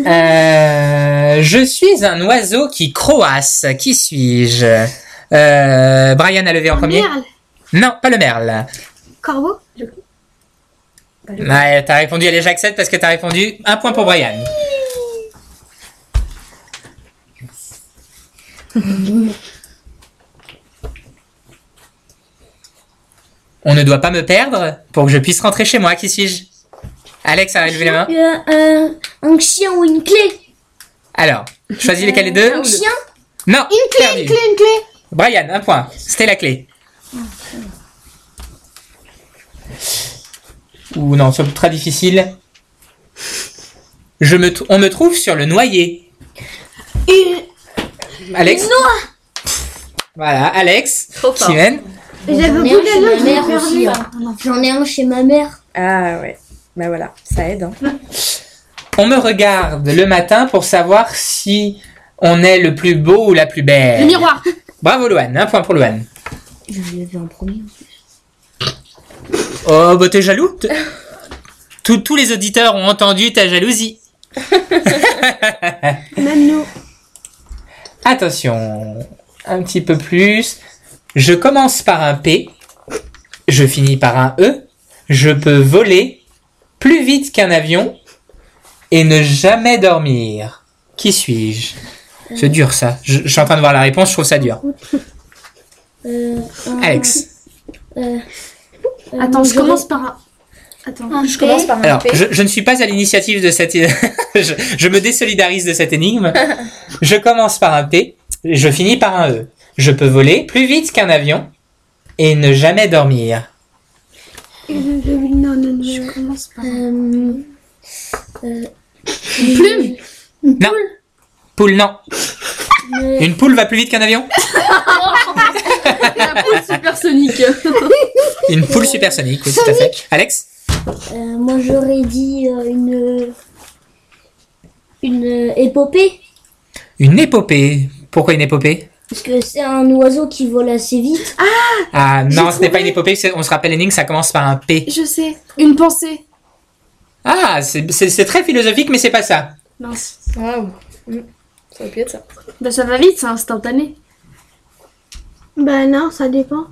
[SPEAKER 2] Euh, je suis un oiseau qui croasse. Qui suis-je? Euh, Brian a levé en premier.
[SPEAKER 6] Merle.
[SPEAKER 2] Non, pas le merle.
[SPEAKER 6] Corbeau.
[SPEAKER 2] Ouais, t'as répondu, allez, j'accepte parce que t'as répondu. Un point pour Brian. On ne doit pas me perdre pour que je puisse rentrer chez moi. Qui suis-je? Alex a levé la main.
[SPEAKER 4] Euh, euh, un chien ou une clé?
[SPEAKER 2] Alors, choisis lesquels les deux
[SPEAKER 4] Un chien?
[SPEAKER 2] Non,
[SPEAKER 6] Une clé,
[SPEAKER 2] perdu.
[SPEAKER 6] une clé, une clé.
[SPEAKER 2] Brian, un point. C'était la clé. Ou non, c'est très difficile. Je me on me trouve sur le noyer.
[SPEAKER 6] Une...
[SPEAKER 2] Alex Voilà, Alex.
[SPEAKER 3] Trop fort.
[SPEAKER 4] J'en ai
[SPEAKER 6] là.
[SPEAKER 4] hein. J'en ai un chez ma mère.
[SPEAKER 3] Ah ouais. Bah voilà, ça aide. Hein.
[SPEAKER 2] On me regarde le matin pour savoir si on est le plus beau ou la plus belle.
[SPEAKER 5] Le miroir.
[SPEAKER 2] Bravo Loane, un point pour Loane.
[SPEAKER 4] Je l'avais en premier.
[SPEAKER 2] Oh, bah t'es jaloux? T- tous, tous les auditeurs ont entendu ta jalousie. (laughs)
[SPEAKER 6] Même nous.
[SPEAKER 2] Attention, un petit peu plus. Je commence par un P, je finis par un E, je peux voler plus vite qu'un avion et ne jamais dormir. Qui suis-je? C'est dur ça. Je, je suis en train de voir la réponse, je trouve ça dur.
[SPEAKER 4] Euh,
[SPEAKER 2] Alex.
[SPEAKER 4] euh,
[SPEAKER 5] Attends,
[SPEAKER 4] moi,
[SPEAKER 5] je commence par un. Attends.
[SPEAKER 7] Un
[SPEAKER 3] Je commence par un
[SPEAKER 2] Alors,
[SPEAKER 3] P.
[SPEAKER 2] je, je ne suis pas à l'initiative de cette... (laughs) je, je me désolidarise de cette énigme. Je commence par un P, je finis par un E. Je peux voler plus vite qu'un avion et ne jamais dormir.
[SPEAKER 6] Non, non, non.
[SPEAKER 7] Je commence par.
[SPEAKER 4] Euh, euh,
[SPEAKER 5] Une plume
[SPEAKER 2] Non. Poule, non.
[SPEAKER 4] mais-
[SPEAKER 2] Une poule va plus vite qu'un avion? (laughs)
[SPEAKER 5] La poule supersonique. (laughs)
[SPEAKER 2] Une poule supersonique, oui, tout à fait. Alex
[SPEAKER 4] euh, moi j'aurais dit euh, une une euh, épopée
[SPEAKER 2] Une épopée. Pourquoi une épopée?
[SPEAKER 4] Parce que c'est un oiseau qui vole assez vite.
[SPEAKER 2] Ah non,
[SPEAKER 5] J'ai
[SPEAKER 2] ce n'est pas une épopée, c'est- on se rappelle l'énigme, ça commence par un P.
[SPEAKER 5] Je sais. Une pensée.
[SPEAKER 2] Ah, c'est c'est- c'est très philosophique, mais c'est pas ça.
[SPEAKER 5] Mince.
[SPEAKER 3] Waouh. Mm. Ça aurait pu être ça.
[SPEAKER 5] Bah ça va vite, c'est instantané.
[SPEAKER 6] Bah non, ça dépend.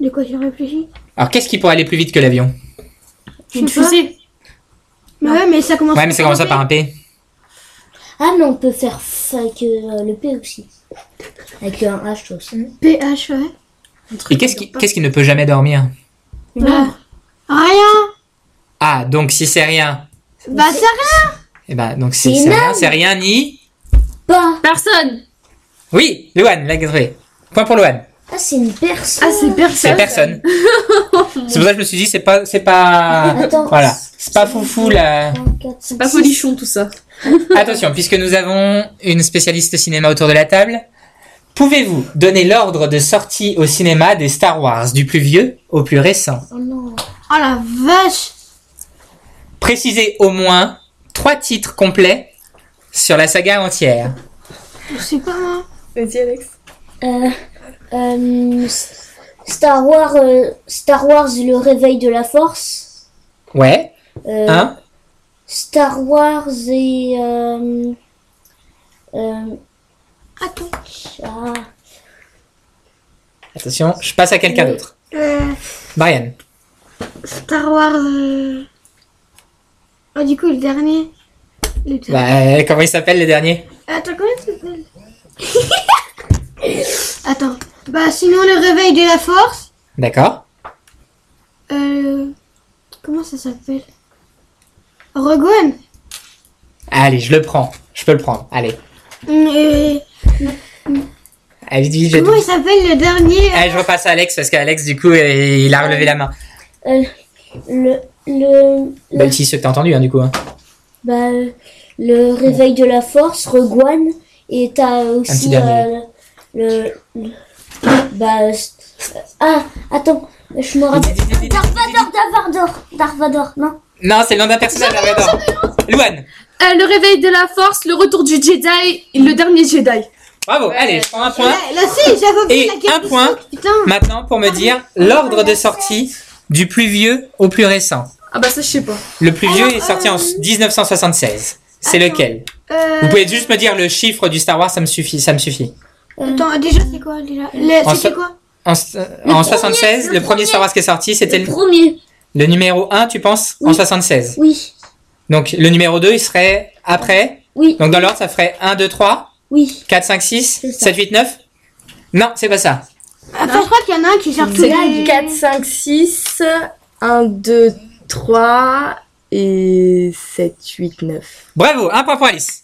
[SPEAKER 6] De quoi tu réfléchis
[SPEAKER 2] Alors, qu'est-ce qui pourrait aller plus vite que l'avion?
[SPEAKER 5] Une fusée.
[SPEAKER 6] Bah ouais, mais ça commence
[SPEAKER 2] Ouais, mais ça commence par un P.
[SPEAKER 4] Ah mais on peut faire ça avec euh, le P aussi. Avec un H aussi.
[SPEAKER 6] PH, ouais.
[SPEAKER 2] Et qu'est-ce qui, qu'est-ce qui ne peut jamais dormir?
[SPEAKER 5] Une
[SPEAKER 6] Bah,
[SPEAKER 5] ombre.
[SPEAKER 6] Rien.
[SPEAKER 2] Ah, donc si c'est rien,
[SPEAKER 6] Bah, c'est rien.
[SPEAKER 2] eh ben donc c'est
[SPEAKER 4] C'est
[SPEAKER 2] c'est rien, c'est rien ni.
[SPEAKER 4] Pas.
[SPEAKER 5] Personne.
[SPEAKER 2] Oui, Luan, l'a trouvé. Point pour Luan.
[SPEAKER 4] Ah, c'est une personne.
[SPEAKER 5] Ah, c'est personne.
[SPEAKER 2] C'est personne. (laughs) c'est pour ça que je me suis dit c'est pas c'est pas
[SPEAKER 4] Attends.
[SPEAKER 2] voilà, c'est pas foufou là.
[SPEAKER 5] C'est pas folichon tout ça. (laughs)
[SPEAKER 2] Attention, puisque nous avons une spécialiste cinéma autour de la table, pouvez-vous donner l'ordre de sortie au cinéma des Star Wars du plus vieux au plus récent?
[SPEAKER 4] Oh non.
[SPEAKER 6] Oh la vache.
[SPEAKER 2] Précisez au moins trois titres complets sur la saga entière.
[SPEAKER 6] Je sais pas moi.
[SPEAKER 5] Vas-y, Alex.
[SPEAKER 4] Euh, euh, Star Wars, euh, Star Wars, le réveil de la force.
[SPEAKER 2] Ouais,
[SPEAKER 4] Euh,
[SPEAKER 2] hein
[SPEAKER 4] Star Wars et euh, euh,
[SPEAKER 6] Attends.
[SPEAKER 4] ah,
[SPEAKER 2] Attention, je passe à quelqu'un d'autre.
[SPEAKER 6] Euh,
[SPEAKER 2] Brian.
[SPEAKER 6] Star Wars. euh, Oh, du coup, le dernier. Le dernier.
[SPEAKER 2] Bah, comment il s'appelle le dernier?
[SPEAKER 6] Attends, comment ça s'appelle? (laughs) Attends. Bah, sinon, le réveil de la force.
[SPEAKER 2] D'accord.
[SPEAKER 6] Euh. Comment ça s'appelle? Rogue.
[SPEAKER 2] Allez, je le prends. Je peux le prendre. Allez.
[SPEAKER 6] Et...
[SPEAKER 2] Allez, vite, vite.
[SPEAKER 6] Comment il s'appelle le dernier
[SPEAKER 2] Allez, je repasse à Alex parce qu'Alex, du coup, euh, il a relevé la main.
[SPEAKER 4] euh, le le
[SPEAKER 2] Bah,
[SPEAKER 4] le,
[SPEAKER 2] ce que t'as entendu, hein, du coup. hein.
[SPEAKER 4] bah, le réveil de la force, Rogue One, et t'as
[SPEAKER 2] petit
[SPEAKER 4] aussi
[SPEAKER 2] dernier.
[SPEAKER 4] euh, le, le bah euh, ah attends, je me rappelle. Dark Vador, Dark Vador, Dark Vador, non?
[SPEAKER 2] Non, c'est le nom d'un personnage, j'adore. Luan.
[SPEAKER 5] Euh, le réveil de la force, le retour du Jedi et le dernier Jedi.
[SPEAKER 2] Bravo. Allez, je prends un point.
[SPEAKER 6] Là, là, si, j'avais oublié
[SPEAKER 2] Et
[SPEAKER 6] la question.
[SPEAKER 2] un point.
[SPEAKER 6] Putain.
[SPEAKER 2] Maintenant, pour me dire l'ordre de sortie du plus vieux au plus récent.
[SPEAKER 5] Ah bah ça je sais pas.
[SPEAKER 2] Le plus vieux est sorti en
[SPEAKER 6] euh,
[SPEAKER 2] 1976. C'est
[SPEAKER 6] attends.
[SPEAKER 2] lequel?
[SPEAKER 6] Euh,
[SPEAKER 2] Vous pouvez juste me dire le chiffre du Star Wars, ça me suffit. Ça me suffit.
[SPEAKER 6] Attends, déjà, c'est quoi déjà Le-
[SPEAKER 2] En
[SPEAKER 6] C'était
[SPEAKER 2] so-
[SPEAKER 6] quoi
[SPEAKER 2] En, euh, en 76,
[SPEAKER 4] le
[SPEAKER 2] le premier. Star Wars qui est sorti, c'était
[SPEAKER 4] Le
[SPEAKER 2] le,
[SPEAKER 4] premier,
[SPEAKER 2] le numéro 1, tu penses En
[SPEAKER 4] Oui.
[SPEAKER 2] 76.
[SPEAKER 4] oui,
[SPEAKER 2] Donc le numéro 2, il serait après.
[SPEAKER 4] oui,
[SPEAKER 2] Donc dans l'ordre, ça ferait 1, 2, 3,
[SPEAKER 4] oui.
[SPEAKER 2] 4, 5, 6,
[SPEAKER 4] C'est ça.
[SPEAKER 2] 7, 8, 9 Non, c'est pas ça.
[SPEAKER 6] Attends, je crois qu'il y en a un qui sort
[SPEAKER 3] C'est
[SPEAKER 6] les...
[SPEAKER 3] 4, 5, 6, 1, 2, 3 et 7, 8, 9.
[SPEAKER 2] Bravo, un point pour Alice.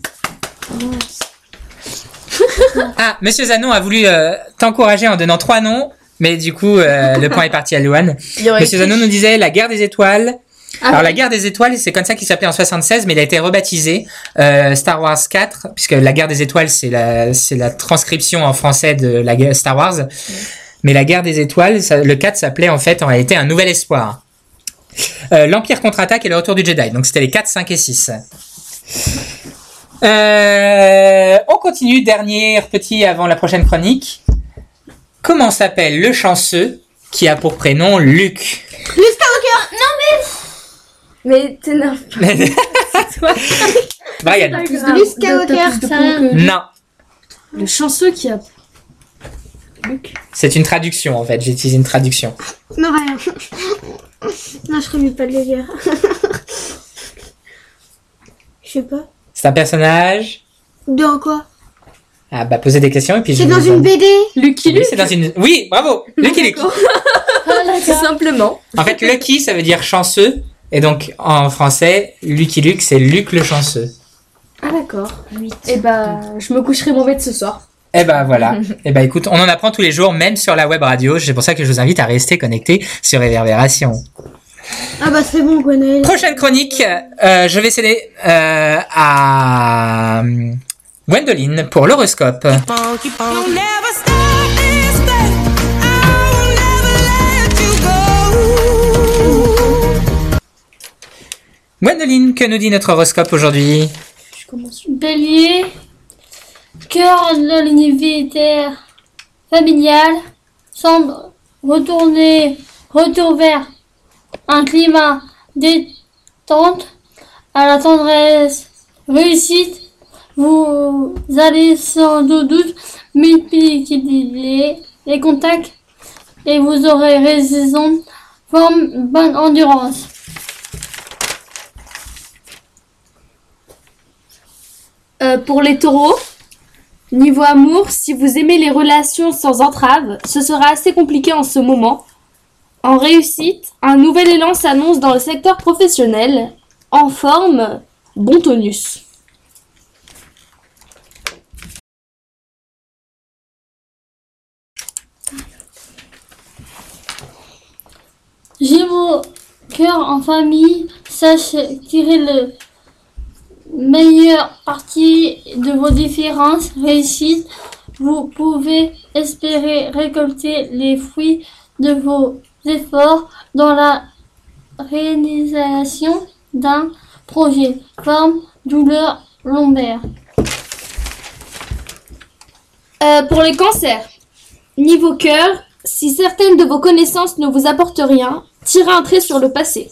[SPEAKER 2] Ah, Monsieur Zanon a voulu euh, t'encourager en donnant trois noms, mais du coup, euh, le point est parti à
[SPEAKER 3] aurait
[SPEAKER 2] Monsieur Zanon nous disait la guerre des étoiles.
[SPEAKER 5] Ah
[SPEAKER 2] Alors
[SPEAKER 5] oui.
[SPEAKER 2] la guerre des étoiles, c'est comme ça qu'il s'appelait en 76, mais il a été rebaptisé euh, Star Wars 4, puisque la guerre des étoiles, c'est la, c'est la transcription en français de la guerre Star Wars. Mais la guerre des étoiles, ça- le 4 s'appelait en fait en réalité un nouvel espoir. L'Empire contre-attaque et le retour du Jedi. Donc c'était les 4, 5 et 6. Euh, on continue, dernier petit avant la prochaine chronique. Comment s'appelle le chanceux qui a pour prénom Luc
[SPEAKER 3] Mais t'énerve (laughs) (laughs) pas.
[SPEAKER 2] Brian.
[SPEAKER 6] Luke Skywalker.
[SPEAKER 7] Ça rien.
[SPEAKER 2] Non,
[SPEAKER 5] Le chanceux qui a. Luc.
[SPEAKER 2] c'est une traduction en fait. J'ai utilisé une traduction.
[SPEAKER 6] Non, rien. non, je remets pas de le dire. (laughs) Je sais pas.
[SPEAKER 2] C'est un personnage.
[SPEAKER 6] Dans quoi
[SPEAKER 2] Ah bah posez des questions et puis je
[SPEAKER 6] C'est dans une BD
[SPEAKER 5] Lucky
[SPEAKER 2] Oui,
[SPEAKER 5] Luke.
[SPEAKER 2] c'est dans une. Oui, bravo. Lucky Luke. (laughs)
[SPEAKER 3] Tout simplement.
[SPEAKER 2] En fait, Lucky, ça veut dire chanceux. Et donc, en français, Lucky Luke, c'est Luc le chanceux.
[SPEAKER 5] Ah d'accord. Et bah je me coucherai mon bête ce soir.
[SPEAKER 2] Eh ben voilà. (laughs) Eh ben écoute, on en apprend tous les jours, même sur la web radio. C'est pour ça que je vous invite à rester connectés sur Réverbération.
[SPEAKER 6] Ah bah c'est bon, Gwenaël.
[SPEAKER 2] Prochaine chronique, euh, je vais céder euh, à euh, Gwendoline pour l'horoscope. Gwendoline, que nous dit notre horoscope aujourd'hui?
[SPEAKER 7] Bélier, cœur de l'univers familial semble retourner, retour vers un climat détente à la tendresse, réussite. Vous allez sans doute multiplier les contacts et vous aurez raison, forme, bonne endurance.
[SPEAKER 5] Euh, pour les taureaux, niveau amour, si vous aimez les relations sans entrave, ce sera assez compliqué en ce moment.
[SPEAKER 8] En réussite, un nouvel élan s'annonce dans le secteur professionnel. En forme, bon tonus.
[SPEAKER 7] Gémeaux, cœur en famille, sache tirer le meilleur parti de vos différences, réussites. Vous pouvez espérer récolter les fruits de vos efforts dans la réalisation d'un projet. Forme, douleur lombaire.
[SPEAKER 8] Euh, pour les cancers, niveau cœur, si certaines de vos connaissances ne vous apportent rien, tirez un trait sur le passé.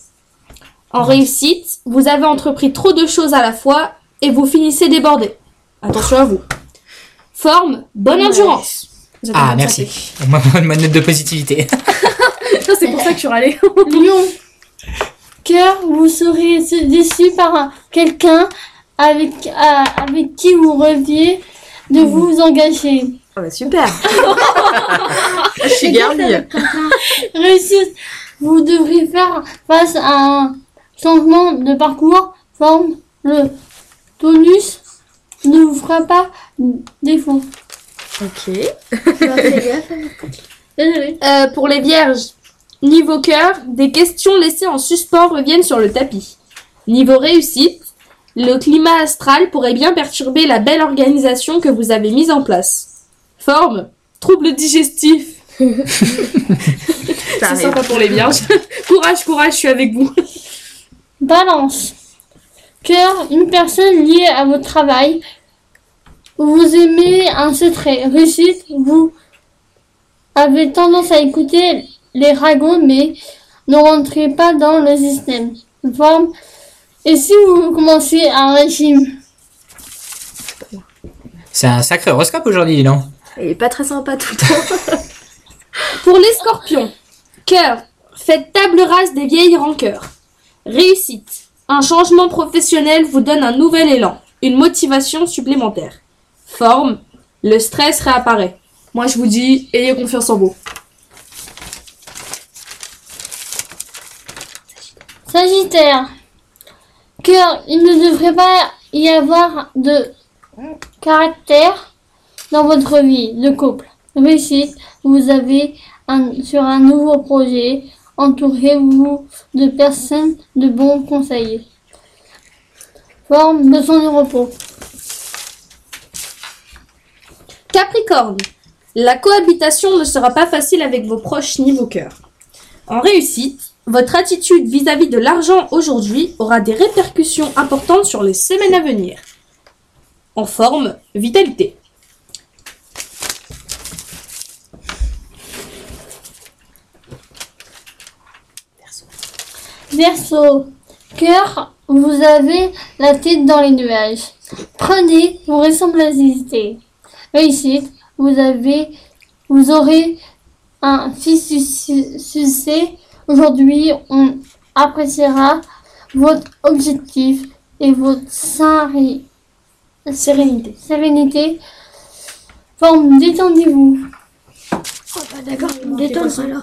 [SPEAKER 8] En réussite, vous avez entrepris trop de choses à la fois et vous finissez débordé. Attention à vous. Forme, bonne endurance.
[SPEAKER 2] Ah, merci. (laughs) Moi, ma note de positivité. (laughs)
[SPEAKER 8] Ça, c'est pour ça que je suis râlée. (laughs)
[SPEAKER 7] Lion, cœur, vous serez déçu par un- quelqu'un avec, à- avec qui vous rêviez de vous engager.
[SPEAKER 3] Oh, bah, super. (laughs) Je suis garnie.
[SPEAKER 7] Réussite, vous devrez faire face à un changement de parcours. Forme, le tonus ne vous fera pas défaut.
[SPEAKER 3] Ok. (laughs)
[SPEAKER 7] Désolé.
[SPEAKER 8] Euh, pour les vierges, niveau cœur, des questions laissées en suspens reviennent sur le tapis. Niveau réussite, le climat astral pourrait bien perturber la belle organisation que vous avez mise en place. Forme, trouble digestif. (laughs)
[SPEAKER 3] Ça
[SPEAKER 8] C'est sympa pour les vierges. (laughs) courage, courage, je suis avec vous.
[SPEAKER 7] Balance. Cœur, une personne liée à votre travail. Vous aimez un secret. Réussite, vous avez tendance à écouter les ragots, mais ne rentrez pas dans le système. Forme. Et si vous commencez un régime
[SPEAKER 2] C'est un sacré horoscope aujourd'hui, non
[SPEAKER 3] Il est pas très sympa tout le temps. (laughs)
[SPEAKER 8] Pour les scorpions, cœur, faites table rase des vieilles rancœurs. Réussite, un changement professionnel vous donne un nouvel élan, une motivation supplémentaire. Forme, le stress réapparaît. Moi je vous dis, ayez confiance en vous.
[SPEAKER 7] Sagittaire. Cœur, il ne devrait pas y avoir de caractère dans votre vie de couple. Réussite, vous avez sur un nouveau projet. Entourez-vous de personnes de bons conseillers. Forme, besoin de repos.
[SPEAKER 8] Capricorne, la cohabitation ne sera pas facile avec vos proches niveau cœur. En réussite, votre attitude vis-à-vis de l'argent aujourd'hui aura des répercussions importantes sur les semaines à venir. En forme, vitalité.
[SPEAKER 7] Verseau. Cœur, vous avez la tête dans les nuages. Prenez vos responsabilités. Réussite, vous avez, vous aurez un fils su- su- succès. Aujourd'hui, on appréciera votre objectif et votre sérénité.
[SPEAKER 8] Sérénité.
[SPEAKER 7] Forme, détendez-vous.
[SPEAKER 6] D'accord, détendre alors.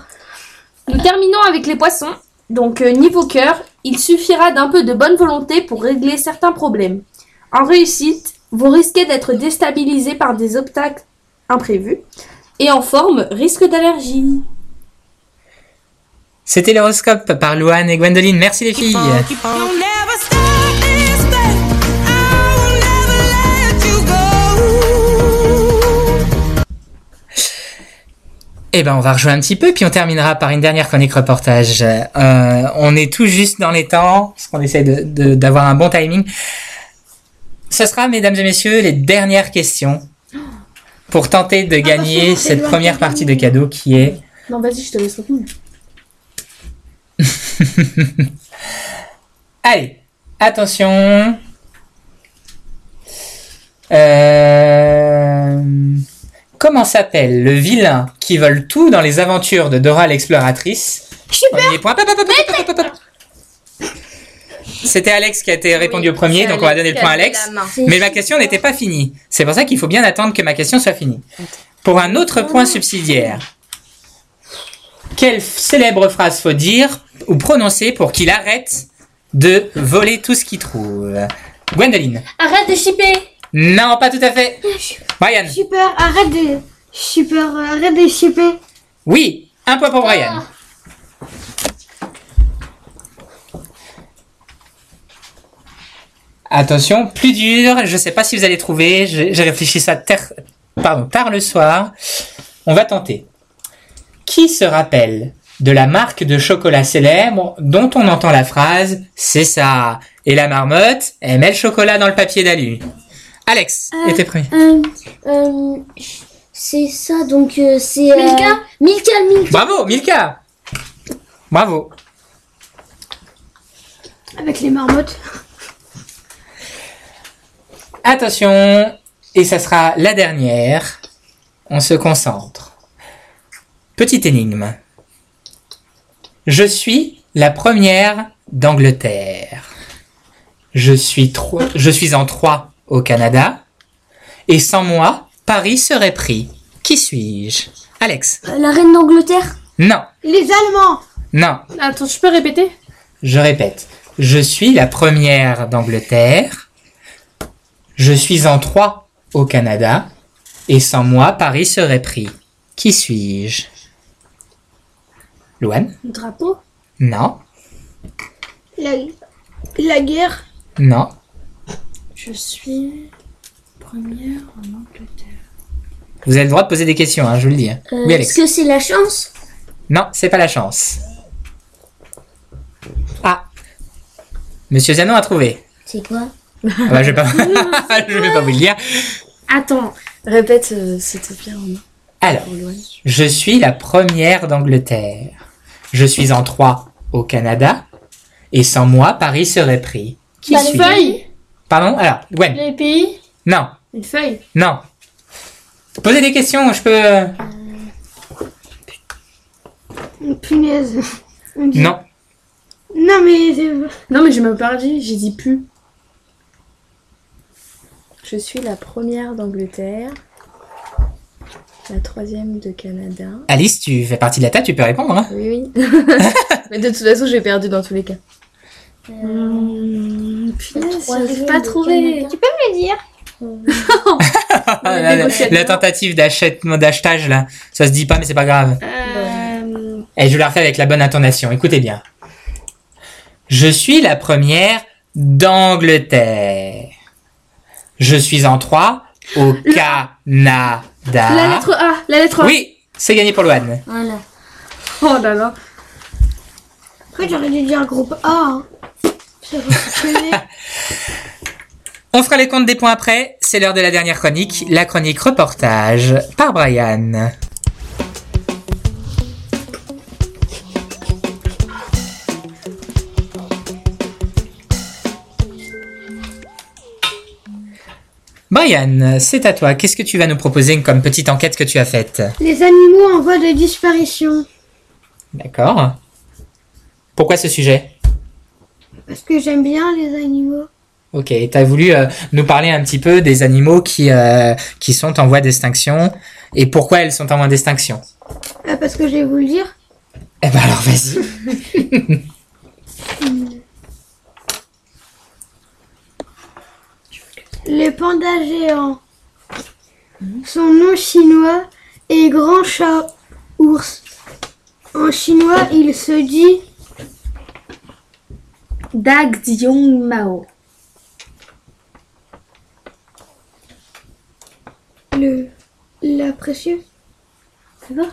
[SPEAKER 8] Nous terminons avec les poissons. Donc euh, niveau cœur, il suffira d'un peu de bonne volonté pour régler certains problèmes. En réussite, vous risquez d'être déstabilisé par des obstacles imprévus. Et en forme, risque d'allergie.
[SPEAKER 2] C'était l'horoscope par Louane et Gwendoline. Merci les filles. Eh ben, on va rejouer un petit peu, puis on terminera par une dernière chronique reportage. Euh, on est tout juste dans les temps, parce qu'on essaie de- de- d'avoir un bon timing. Ce sera, mesdames et messieurs, les dernières questions pour tenter de gagner cette première partie de cadeau qui est
[SPEAKER 8] Non, vas-y, je te laisse répondre. (laughs)
[SPEAKER 2] Allez, attention. Euh, Comment s'appelle le vilain qui vole tout dans les aventures de Dora l'exploratrice? Point. C'était Alex qui a été répondu au premier, donc on va donner le point à Alex. Mais ma question n'était pas finie. C'est pour ça qu'il faut bien attendre que ma question soit finie. Pour un autre point subsidiaire. Quelle célèbre phrase faut dire ou prononcer pour qu'il arrête de voler tout ce qu'il trouve Gwendoline.
[SPEAKER 7] Arrête de chipper
[SPEAKER 2] Non, pas tout à fait. Brian.
[SPEAKER 6] Super, arrête de. Super, arrête de chipper.
[SPEAKER 2] Oui, un point pour Brian. Attention, plus dur, je sais pas si vous allez trouver, j'ai j'ai réfléchi ça ter- pardon, tard le soir. On va tenter. Qui se rappelle de la marque de chocolat célèbre dont on entend la phrase C'est ça Et la marmotte, elle met le chocolat dans le papier d'alu. Alex,
[SPEAKER 4] Euh,
[SPEAKER 2] était prêt.
[SPEAKER 4] Euh, euh, c'est ça, donc euh, c'est... euh,
[SPEAKER 7] Milka
[SPEAKER 4] Milka, Milka.
[SPEAKER 2] Bravo, Milka Bravo
[SPEAKER 6] Avec les marmottes.
[SPEAKER 2] Attention, et ça sera la dernière. On se concentre. Petite énigme. Je suis la première d'Angleterre. Je suis, tro- je suis en trois au Canada. Et sans moi, Paris serait pris. Qui suis-je? Alex
[SPEAKER 4] Euh, La reine d'Angleterre?
[SPEAKER 2] Non,
[SPEAKER 6] Les Allemands.
[SPEAKER 2] non,
[SPEAKER 5] Attends, je peux répéter?
[SPEAKER 2] Je répète. Je suis la première d'Angleterre. Je suis en trois au Canada. Et sans moi, Paris serait pris. Qui suis-je? Louane
[SPEAKER 5] Le drapeau?
[SPEAKER 2] Non,
[SPEAKER 6] La, la guerre?
[SPEAKER 2] non,
[SPEAKER 5] Je suis première en Angleterre.
[SPEAKER 2] Vous avez le droit de poser des questions, hein, je vous le dis. hein.
[SPEAKER 4] Euh,
[SPEAKER 2] oui,
[SPEAKER 4] Est-ce que c'est la chance?
[SPEAKER 2] Non, c'est pas la chance. Ah Monsieur Zanon a trouvé.
[SPEAKER 4] C'est quoi?
[SPEAKER 2] Ah bah, je vais pas, (laughs) je vais pas vous le dire.
[SPEAKER 5] Attends,
[SPEAKER 3] Répète, euh, s'il te plaît, Romain.
[SPEAKER 2] Alors,
[SPEAKER 3] pour Loane.
[SPEAKER 2] Je suis la première d'Angleterre. Je suis en trois au Canada. Et sans moi, Paris serait pris. Qui
[SPEAKER 7] Bah,
[SPEAKER 2] suis
[SPEAKER 5] feuille
[SPEAKER 2] Pardon Alors, Gwen.
[SPEAKER 7] Les pays
[SPEAKER 2] Non,
[SPEAKER 5] Une feuille
[SPEAKER 2] non. Posez des questions, je peux... euh,
[SPEAKER 6] Punaise. On dit-
[SPEAKER 2] Non.
[SPEAKER 6] Non, mais.
[SPEAKER 5] Non, mais j'ai même pas dit, j'ai dit plus.
[SPEAKER 3] Je suis la première d'Angleterre. La troisième de Canada.
[SPEAKER 2] Alice, tu fais partie de la table, tu peux répondre. Hein
[SPEAKER 3] Oui, oui. (laughs) Mais de toute façon, j'ai perdu dans tous les cas.
[SPEAKER 5] Hum, punaise,
[SPEAKER 4] troisième
[SPEAKER 5] j'arrive pas à trouver.
[SPEAKER 6] Tu peux me le dire (laughs)
[SPEAKER 2] la, la-
[SPEAKER 5] négociateur.
[SPEAKER 2] la tentative d'achet- d'achetage, là, ça se dit pas, mais c'est pas grave.
[SPEAKER 5] Euh,
[SPEAKER 2] Et je la refais avec la bonne intonation. Écoutez bien. Je suis la première d'Angleterre. Je suis en trois au Canada.
[SPEAKER 5] La lettre A, la lettre A.
[SPEAKER 2] Oui, c'est gagné pour Loane.
[SPEAKER 4] Voilà.
[SPEAKER 5] Oh là là.
[SPEAKER 6] Après, j'aurais dû dire groupe A. Hein. (laughs)
[SPEAKER 2] On fera les comptes des points après. C'est l'heure de la dernière chronique, la chronique reportage par Brian. Brian, c'est à toi. Qu'est-ce que tu vas nous proposer comme petite enquête que tu as faite
[SPEAKER 6] Les animaux en voie de disparition.
[SPEAKER 2] D'accord. Pourquoi ce sujet
[SPEAKER 6] Parce que j'aime bien les animaux.
[SPEAKER 2] Ok, tu as voulu euh, nous parler un petit peu des animaux qui, euh, qui sont en voie d'extinction et pourquoi elles sont en voie d'extinction.
[SPEAKER 6] Ah, parce que je vais vous le dire.
[SPEAKER 2] Eh ben alors vas-y. (laughs)
[SPEAKER 6] Les pandas géants. Son nom chinois est grand chat ours. En chinois, il se dit
[SPEAKER 5] Dag Diong Mao.
[SPEAKER 6] le la précieuse.
[SPEAKER 5] Ça va?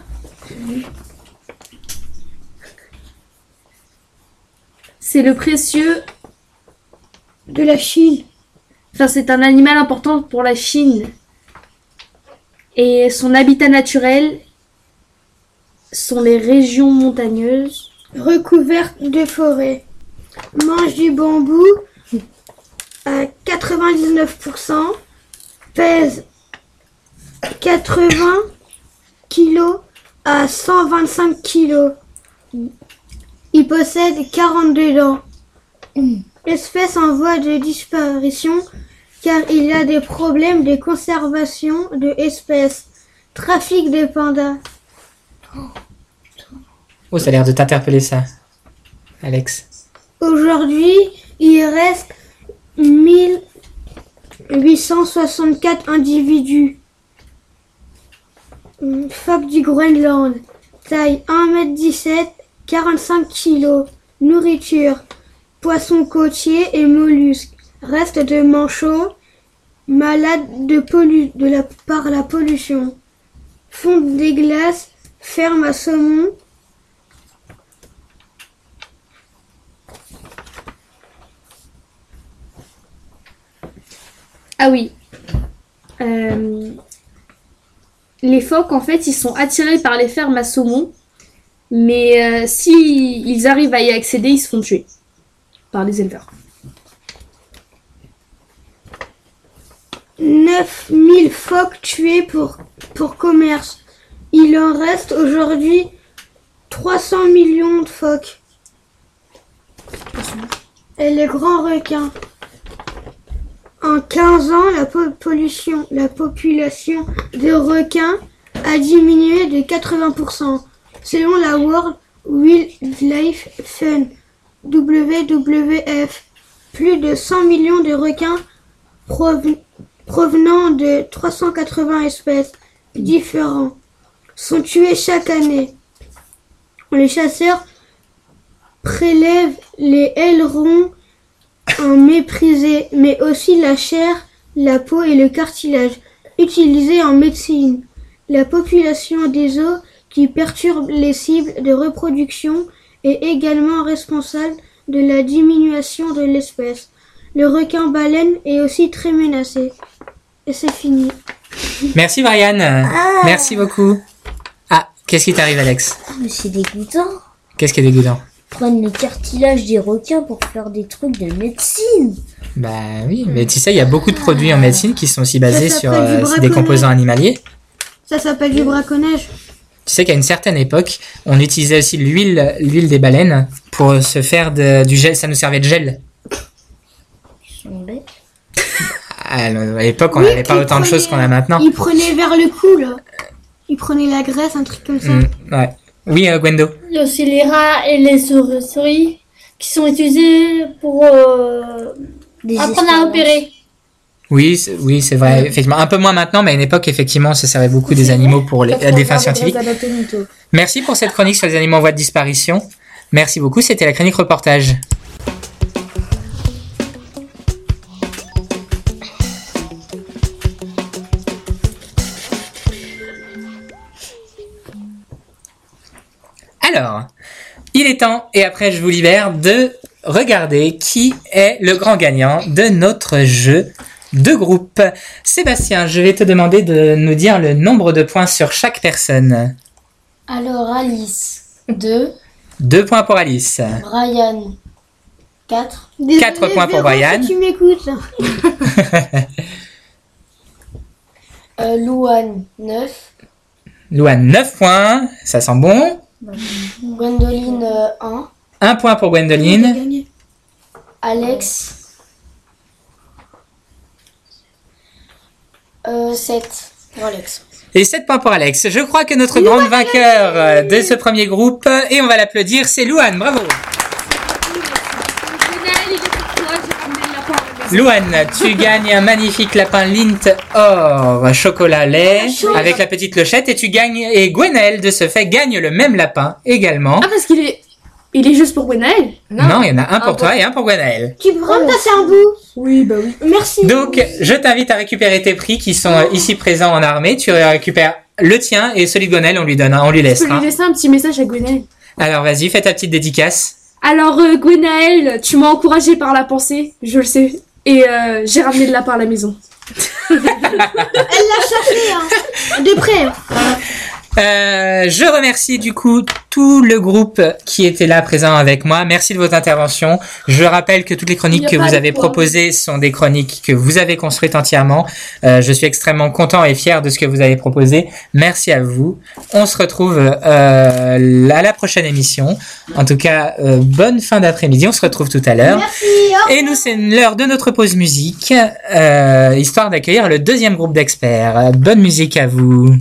[SPEAKER 5] C'est le précieux.
[SPEAKER 6] de la Chine.
[SPEAKER 5] Enfin, c'est un animal important pour la Chine. Et son habitat naturel sont les régions montagneuses.
[SPEAKER 6] recouverte de forêt. Mange du bambou à 99%. Pèse 80 kilos à 125 kilos. Il possède 42 dents. Espèce en voie de disparition car il y a des problèmes de conservation de espèces. Trafic des pandas.
[SPEAKER 2] Oh, ça a l'air de t'interpeller ça, Alex.
[SPEAKER 6] Aujourd'hui, il reste 1864 individus. Hum, Phoque du Groenland. Taille 1m17, 45 kg. Nourriture. Poissons côtiers et mollusques. Reste de manchots. Malade de la, par la pollution. Fonte des glaces. Ferme à saumon.
[SPEAKER 5] Ah oui. Euh, les phoques, en fait, ils sont attirés par les fermes à saumon. Mais euh, si ils arrivent à y accéder, ils se font tuer par les éleveurs.
[SPEAKER 6] 9000 phoques tués pour, commerce. Il en reste aujourd'hui 300 millions de phoques. Et les grands requins. En 15 ans, la la population de requins a diminué de 80%. Selon la World Wildlife Fund, WWF, plus de 100 millions de requins proven- provenant de 380 espèces différentes sont tués chaque année. Les chasseurs prélèvent les ailerons en méprisé, mais aussi la chair, la peau et le cartilage, utilisés en médecine. La population des eaux qui perturbe les cibles de reproduction est également responsable de la diminution de l'espèce. Le requin baleine est aussi très menacé. Et c'est fini.
[SPEAKER 2] Merci, Brian. Merci beaucoup. Ah, qu'est-ce qui t'arrive, Alex?
[SPEAKER 4] Ah, mais c'est dégoûtant.
[SPEAKER 2] Qu'est-ce qui est dégoûtant?
[SPEAKER 4] Prennent le cartilage des requins pour faire des trucs de médecine.
[SPEAKER 2] Bah oui, mais tu sais, il y a beaucoup de produits en médecine qui sont aussi basés sur euh, des composants animaliers.
[SPEAKER 6] Ça s'appelle du braconnage.
[SPEAKER 2] Tu sais qu'à une certaine époque, on utilisait aussi l'huile, l'huile des baleines pour se faire de- du gel. Ça nous servait de gel. (laughs) À l'époque, on
[SPEAKER 6] Oui,
[SPEAKER 2] n'avait pas autant de choses qu'on a maintenant.
[SPEAKER 6] Il prenait vers le cou, là. Il prenait la graisse, un truc comme ça.
[SPEAKER 2] Mm, ouais. Oui, euh, Gwendo.
[SPEAKER 7] Il y a aussi les rats et les souris qui sont utilisés pour euh, apprendre à opérer.
[SPEAKER 2] Oui, c'est- oui, c'est vrai. Effectivement, un peu moins maintenant, mais à une époque, effectivement, on se servait beaucoup des animaux pour les, des fins scientifiques. Merci pour cette chronique sur les animaux en voie de disparition. Merci beaucoup. C'était la chronique reportage. Alors, il est temps, et après je vous libère, de regarder qui est le grand gagnant de notre jeu de groupe. Sébastien, je vais te demander de nous dire le nombre de points sur chaque personne.
[SPEAKER 9] Alors Alice, 2.
[SPEAKER 2] Deux points pour Alice.
[SPEAKER 9] Brian, 4.
[SPEAKER 6] Désolé,
[SPEAKER 2] Quatre points pour Brian.
[SPEAKER 6] Si tu m'écoutes. (laughs)
[SPEAKER 9] Euh, Louane, 9.
[SPEAKER 2] Louane, 9 points. Ça sent bon.
[SPEAKER 9] Gwendoline, 1.
[SPEAKER 2] Un point pour Gwendoline.
[SPEAKER 9] Alex, euh, 7. Pour Alex.
[SPEAKER 2] Et 7 points pour Alex. Je crois que notre grande vainqueur euh, de ce premier groupe, et on va l'applaudir, c'est Louane. Bravo. Louane, tu gagnes un magnifique lapin Lint or chocolat lait avec la petite clochette et tu gagnes et Gwenelle de ce fait gagne le même lapin également.
[SPEAKER 5] Ah, parce qu'il est. Il est juste pour Gwenaël
[SPEAKER 2] Non, il y en a un pour toi et un pour Gwenaël.
[SPEAKER 6] Tu me passer un bout
[SPEAKER 5] Oui, bah oui.
[SPEAKER 6] Merci.
[SPEAKER 2] Donc, je t'invite à récupérer tes prix qui sont euh, ici présents en armée. Tu récupères le tien et celui de Gwenaël, on lui donne, on lui
[SPEAKER 5] Je peux lui laisser un petit message à Gwenaël.
[SPEAKER 2] Alors, vas-y, fais ta petite dédicace.
[SPEAKER 5] Alors, euh, Gwenaël, tu m'as encouragé par la pensée, je le sais. Et euh, j'ai ramené le lapin à la maison. (laughs) (laughs)
[SPEAKER 6] Elle l'a cherché, hein. De près. (laughs)
[SPEAKER 2] Euh, je remercie du coup tout le groupe qui était là présent avec moi. Merci de votre intervention. Je rappelle que toutes les chroniques que vous avez proposées sont des chroniques que vous avez construites entièrement. Euh, je suis extrêmement content et fier de ce que vous avez proposé. Merci à vous. On se retrouve euh, à la prochaine émission. En tout cas, euh, bonne fin d'après-midi. On se retrouve tout à l'heure. Et nous, c'est l'heure de notre pause musique, euh, histoire d'accueillir le deuxième groupe d'experts. Bonne musique à vous.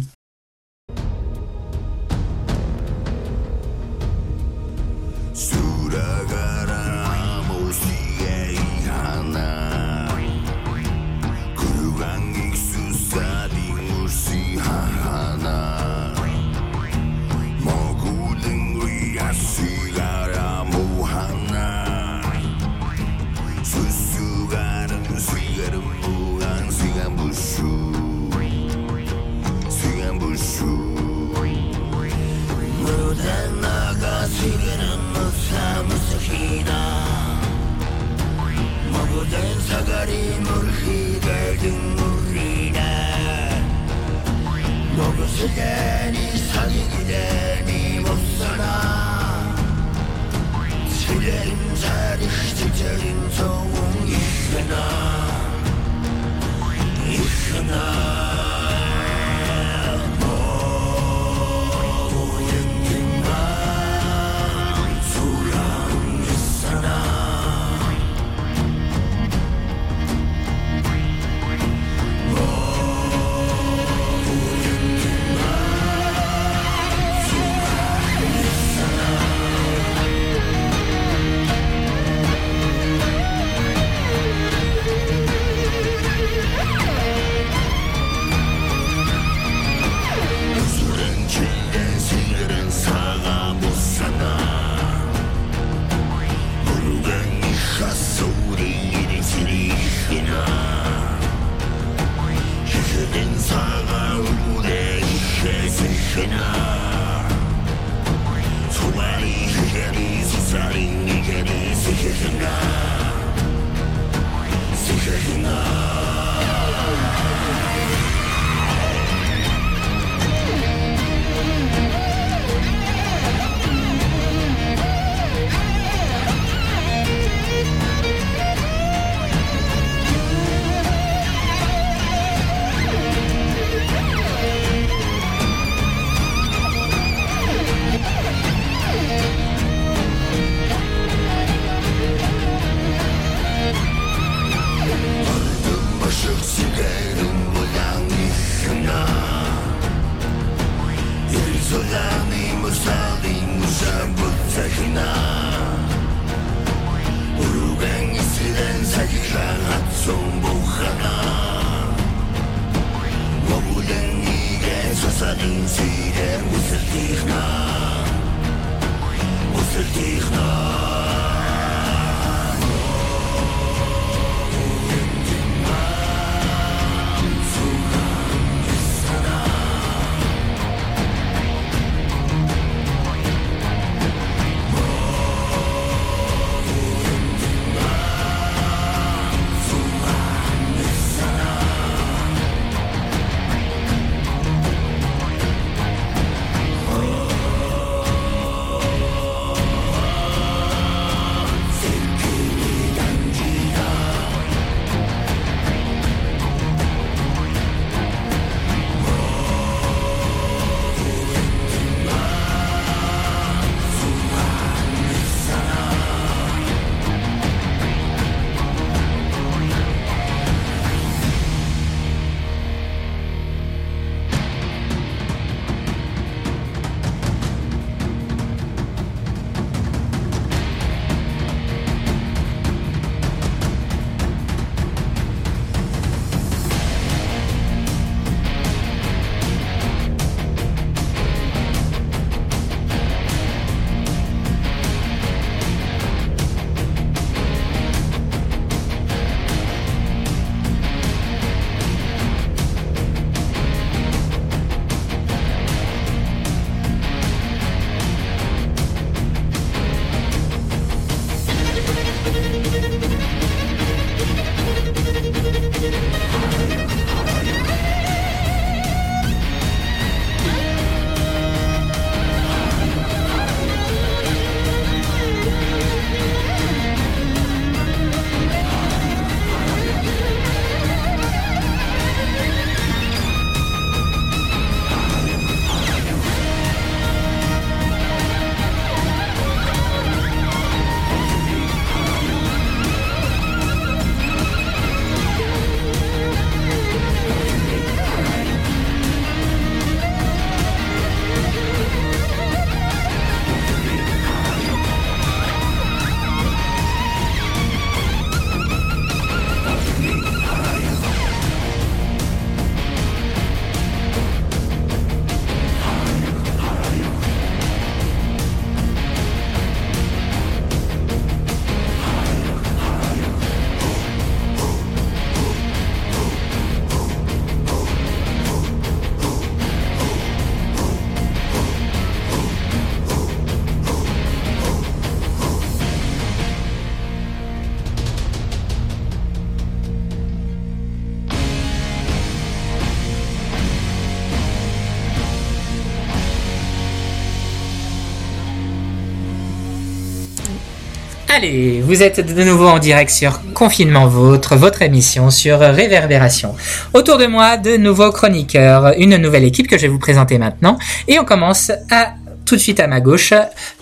[SPEAKER 2] Allez, vous êtes de nouveau en direct sur Confinement Vôtre, votre émission sur Réverbération. Autour de moi, de nouveaux chroniqueurs, une nouvelle équipe que je vais vous présenter maintenant. Et on commence à tout de suite à ma gauche